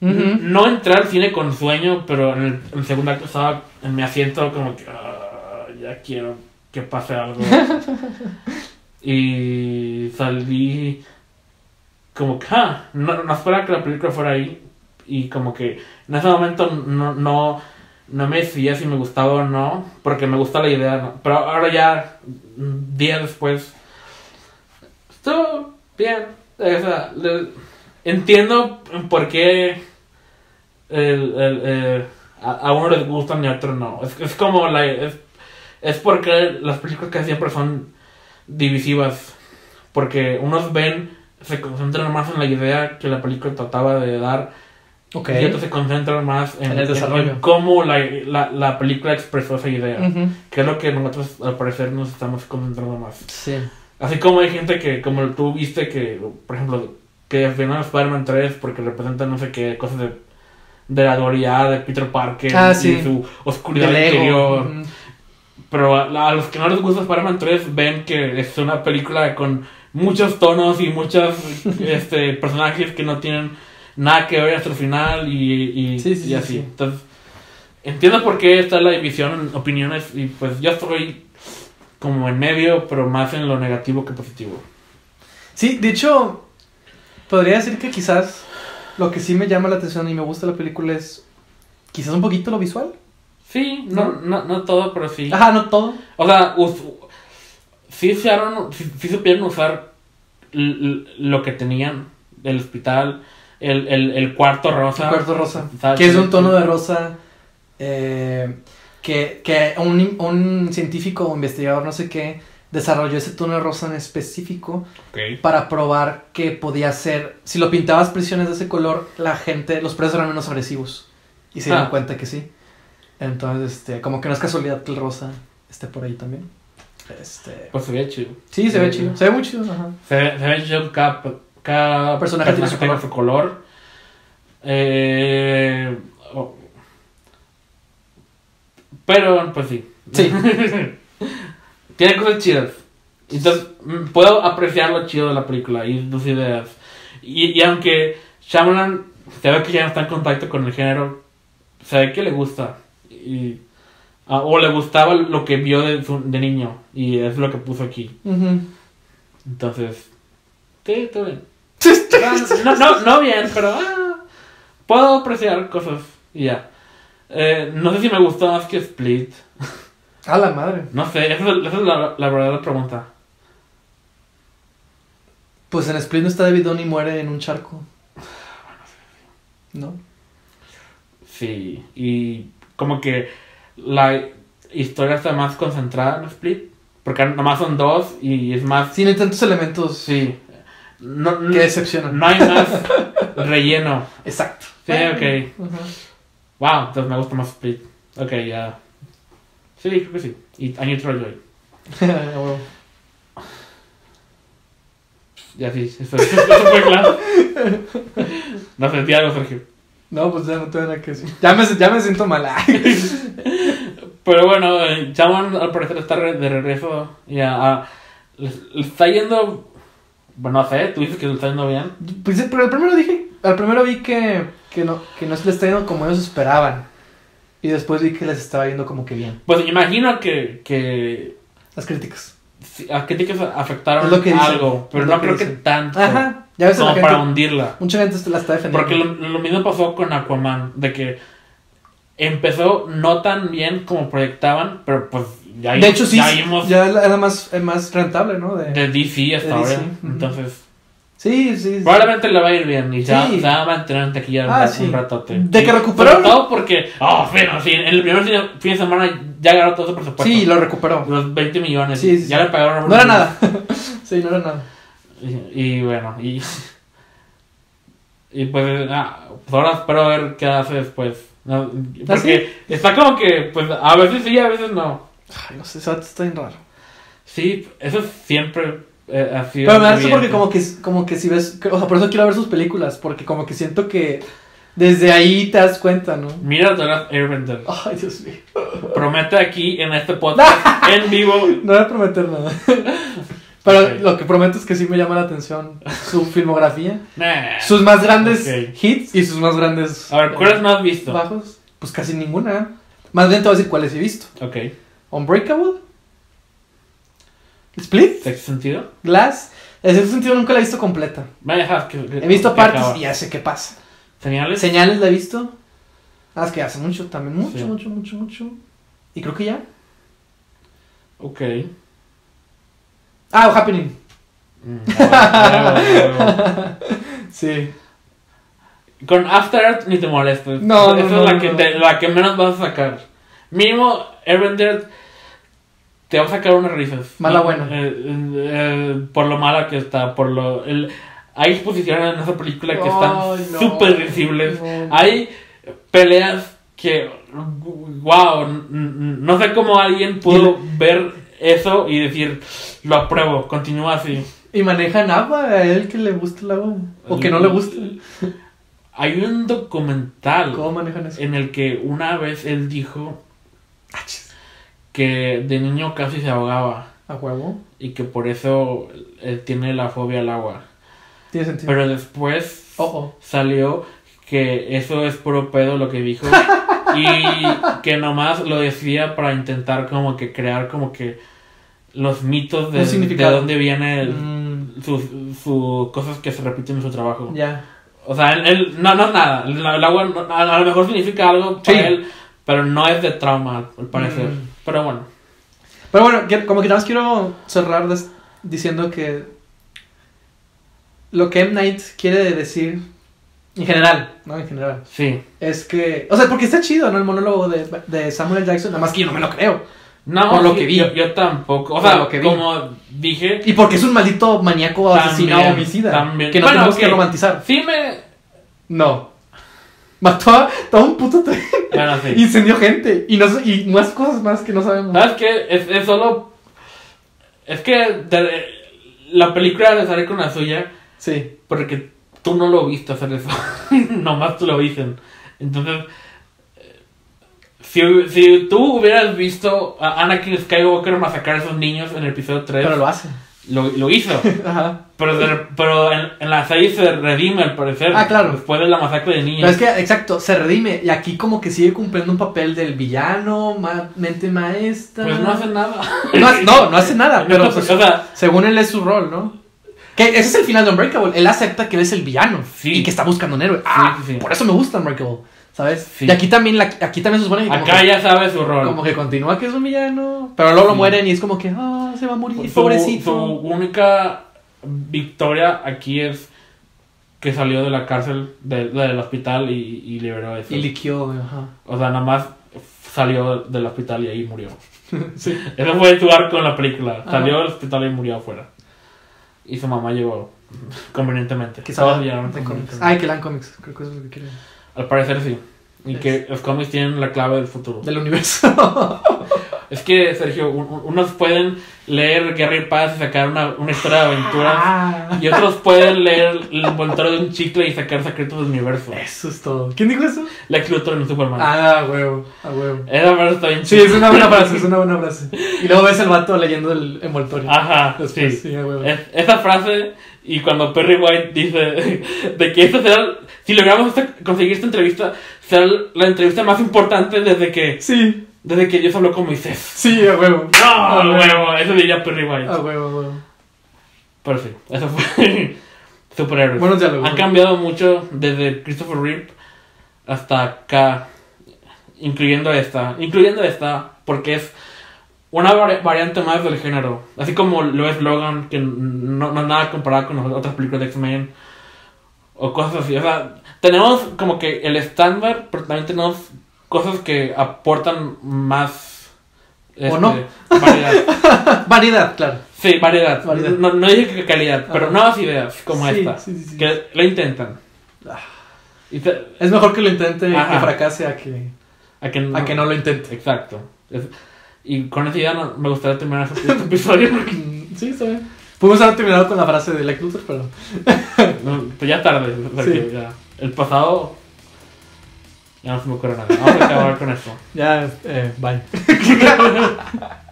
No entré al cine con sueño, pero en el, en el segundo acto estaba en mi asiento como que "Ah, ya quiero que pase algo. y salí como que ah, no, no esperaba que la película fuera ahí. Y como que en ese momento no, no, no me decidía si me gustaba o no, porque me gusta la idea. ¿no? Pero ahora ya, mm, días después, estuvo bien. O sea, le- entiendo por qué el, el, eh, a, a uno les gustan y a otro no. Es, es como la... Es, es porque las películas que siempre son divisivas. Porque unos ven, se concentran más en la idea que la película trataba de dar. Ok. Y otros se concentran más en, En el desarrollo. en cómo la, la, la película expresó esa idea. Que es lo que nosotros al parecer nos estamos concentrando más. Sí. Así como hay gente que, como tú viste, que, por ejemplo, que defienden a Spider-Man 3 porque representan no sé qué, cosas de, de la dualidad de Peter Parker Ah, y sí. su oscuridad interior. Ujú. Pero a, a los que no les gusta Spider-Man 3 ven que es una película con muchos tonos y muchos este, personajes que no tienen nada que ver hasta el final y, y, Sí, sí, y sí, así. sí. Entonces, entiendo por qué está la división en opiniones y pues yo estoy como en medio, pero más en lo negativo que positivo. Sí, de hecho, podría decir que quizás lo que sí me llama la atención y me gusta la película es quizás un poquito lo visual. Sí, no, no, no todo, pero sí. Ajá, no todo. O sea, sí, usaron, sí, sí supieron usar lo que tenían del hospital, el, el, el cuarto rosa. El cuarto rosa. ¿sabes? Que es un tono de rosa eh, que, que un, un científico o investigador, no sé qué, desarrolló ese tono rosa en específico para probar que podía ser, si lo pintabas prisiones de ese color, la gente, los presos eran menos agresivos. Y se dieron Ah. cuenta que sí. Entonces, este, como que no es casualidad que el rosa esté por ahí también. Este, Pues se ve chido. sí, se ve chido. Se ve muy chido, ajá. Se ve, se ve chido cada, cada Personaje tiene su color. su color. Eh, oh. Pero, pues sí. Sí. Tiene cosas chidas. Entonces, mm, puedo apreciar lo chido de la película y sus ideas. Y, y aunque Shyamalan se ve que ya no está en contacto con el género. Se ve que le gusta. Y, ah, o le gustaba lo que vio de, su- de niño. Y es lo que puso aquí. Entonces, sí, todo bien. No, no, no bien, pero ah, puedo apreciar cosas y ya. Eh, no sé si me gustó más que Split. A la madre. No sé, esa es, esa es la, la verdadera pregunta. Pues en Split no está David Dunn y muere en un charco. ¿No? Sí, y como que la historia está más concentrada en Split. Porque nomás son dos y es más. Tiene tantos elementos Sí. No, no, que decepcionan. no hay más relleno. Exacto. Sí, ok. Wow, entonces me gusta más Split. Ok, ya. Sí, creo que sí. Y. A huevo. Ya sí, eso, eso, eso fue claro. No di algo, Sergio. No, pues ya no tengo nada que decir. Ya me, ya me siento mal. Ay. Pero bueno, eh, Chaman al parecer está de regreso. Ya, le, le está yendo. Bueno, no sé, tú dices que le está yendo bien. Pues, pero el primero dije, al primero vi que, que no, que no les está yendo como ellos esperaban. Y después vi que les estaba yendo como que bien. Pues imagino que, que Las críticas. sí, a críticas afectaron lo que algo, pero no que creo que tanto. Ajá. Ya ves Como para hundirla. Mucha gente la está defendiendo. Porque lo, lo mismo pasó con Aquaman, de que empezó no tan bien como proyectaban, pero pues ya, de hecho, sí. ya vimos Ya era más, eh, más rentable, ¿no? De- de DC hasta de ahora. Ujú. Entonces, Sí, sí. sí. probablemente le va a ir bien y ya Sí. se va a mantener en taquilla Ah, un, sí. un ratote. De que recuperó- Sobre todo porque, oh, bueno, sí, en el primer fin- de semana ya ganó todo su presupuesto. Sí, lo recuperó. Los 20 millones. Sí, sí, ya le pagaron. No era nada. sí, no era nada. Y, y bueno, y. Y pues, ah, pues ahora espero ver qué hace después. ¿no? ¿Ah, Porque está como que, pues a veces sí, a veces no. Ay, no sé, eso está bien raro. Sí, eso siempre eh. Pero me da eso porque como que, como que si ves, o sea, por eso quiero ver sus películas, porque como que siento que desde ahí te das cuenta, ¿no? Mira Last Airbender. Ay, Dios mío. Promete aquí en este podcast, en vivo. No voy a prometer nada. Pero lo que prometo es que sí me llama la atención su filmografía, Nah. sus más grandes hits y sus más grandes A ver, ¿cuáles no has visto? bajos. Pues casi ninguna. Más bien te voy a decir cuáles he visto. Ok. Unbreakable, Split, ¿Sexto sentido? Glass. En ese sentido nunca la he visto completa. Dejas que. que- He visto partes acaba. y ya sé qué pasa. ¿Señales? Señales la he visto. Ah, es que hace mucho también. Mucho, Sí. mucho, mucho, mucho. Y creo que ya. Ok. Ah, Happening. Mm. Sí. Con After Earth ni te molestes. No, Esa no, es la, no, que te- la que menos vas a sacar. Mínimo, Airbender te va a sacar unas risas. Mala ¿no? buena. Eh, eh, eh, por lo mala que está, por lo... El, hay exposiciones en esa película que están no. súper visibles. No. Hay peleas que... Wow, no sé cómo alguien pudo ver eso y decir, lo apruebo, continúa así. Y manejan agua a él que le gusta el agua. O que no le gusta. Hay un documental ¿Cómo manejan eso? en el que una vez él dijo que de niño casi se ahogaba A huevo. y que por eso él tiene la fobia al agua. Tiene sentido. Pero después Oh, oh. salió que eso es puro pedo lo que dijo y que nomás lo decía para intentar como que crear como que los mitos de, de dónde viene el- Mm, sus sus cosas que se repiten en su trabajo. ya. O sea, él, él- no, no es nada. El, agua no- a, a lo mejor significa algo para Sí. él, pero no es de trauma, al parecer. Mm. Pero bueno. Pero bueno, como que nada más quiero cerrar diciendo que lo que M. Night quiere decir, en general, ¿no? En general, Sí. es que, o sea, porque está chido, ¿no? El monólogo de, de Samuel Jackson, nada más que yo no me lo creo. No, Por lo que vi. Yo, yo tampoco. O Por sea, lo que vi. como dije, Y porque es un maldito maníaco También, asesinado homicida. también. Que no Bueno, tenemos que romantizar. sí me. No. Mató a todo un puto tren. Bueno, sí. Incendió gente. Y, no, y más cosas más que no sabemos. ¿Sabes qué? Es, es solo. Es que la película de salir con la suya, Sí. porque tú no lo viste hacer eso. Nomás tú lo dicen. Entonces. eh, Si, si tú hubieras visto a Anakin Skywalker masacrar a esos niños en el episodio 3, Pero lo hace. Lo, lo hizo. Ajá. Pero, de- pero en, en la serie se redime al parecer. Ah, claro. Después de la masacre de niños. es que, exacto, se redime. Y aquí como que sigue cumpliendo un papel del villano, ma- mente maestra. Pues no hace nada. No, hace- no, no hace nada, pero pues, o sea, según él es su rol, ¿no? Que ese es el final de Unbreakable. Él acepta que él es el villano Sí. y que está buscando un héroe. Ah, sí, sí. por eso me gusta Unbreakable, ¿sabes? Sí. Y aquí también, la- aquí también se supone que acá que ya sabe su rol. como que continúa que es un villano, pero luego lo mueren y es como que, ah, se va a morir, su, pobrecito. su única victoria aquí es que salió de la cárcel de- del hospital y, y liberó eso. Y liquió, ajá. O sea, nada más salió del hospital y ahí murió. Sí. Ese fue su arco en la película. Ajá. Salió del hospital y murió afuera. Y su mamá llegó convenientemente. Que Todos llegaron convenientemente. Ay, que lean cómics, creo que eso es lo que quieren. Al parecer sí. Y Es- que los cómics tienen la clave del futuro. Del universo. Es que, Sergio, un- un- unos pueden leer Guerra y Paz y sacar una, una historia de aventuras. Ah, Y otros pueden leer el envoltorio de un chicle y sacar secretos del universo. eso es todo. ¿Quién dijo eso? Lex Luthor en Superman. Ah, huevo, a huevo. Esa frase está bien Sí, es una buena frase, es una buena frase. Y luego ves el vato leyendo el envoltorio. Ajá, Después, sí. sí, a huevo. Es- esa frase y cuando Perry White dice de que esta será, si logramos esta- conseguir esta entrevista, será la entrevista más importante desde que, Sí, desde que Dios habló con Moisés. sí, a huevo. ¡No, a huevo. huevo! Eso diría Perry White. A huevo, a huevo. Pero sí, eso fue superhéroes. Buenos diálogos. Han cambiado mucho desde Christopher Reeve hasta acá, incluyendo esta, incluyendo esta, porque es una vari- variante más del género. Así como lo es Logan, que no, no es nada comparado con las otras películas de X-Men o cosas así. O sea, tenemos como que el estándar, pero también tenemos cosas que aportan más. este, no. Variedad. Variedad, claro. Sí, variedad. Variedad. No, no dije que calidad, pero Ajá. nuevas ideas como Sí, esta. sí, sí, sí. Que lo intentan. Ah. Y te- Es mejor que lo intente y Ajá. que fracase a que, a, que no, a que no lo intente. Exacto. Es- y con esa idea no- me gustaría terminar este, episodio porque Sí, está bien. Pudimos haber terminado con la frase de Lex Luthor, pero. no, pues ya tarde. Sí. ya- el pasado. Ya no se me ocurre nada. Vamos a acabar con esto. Ya, eh, bye.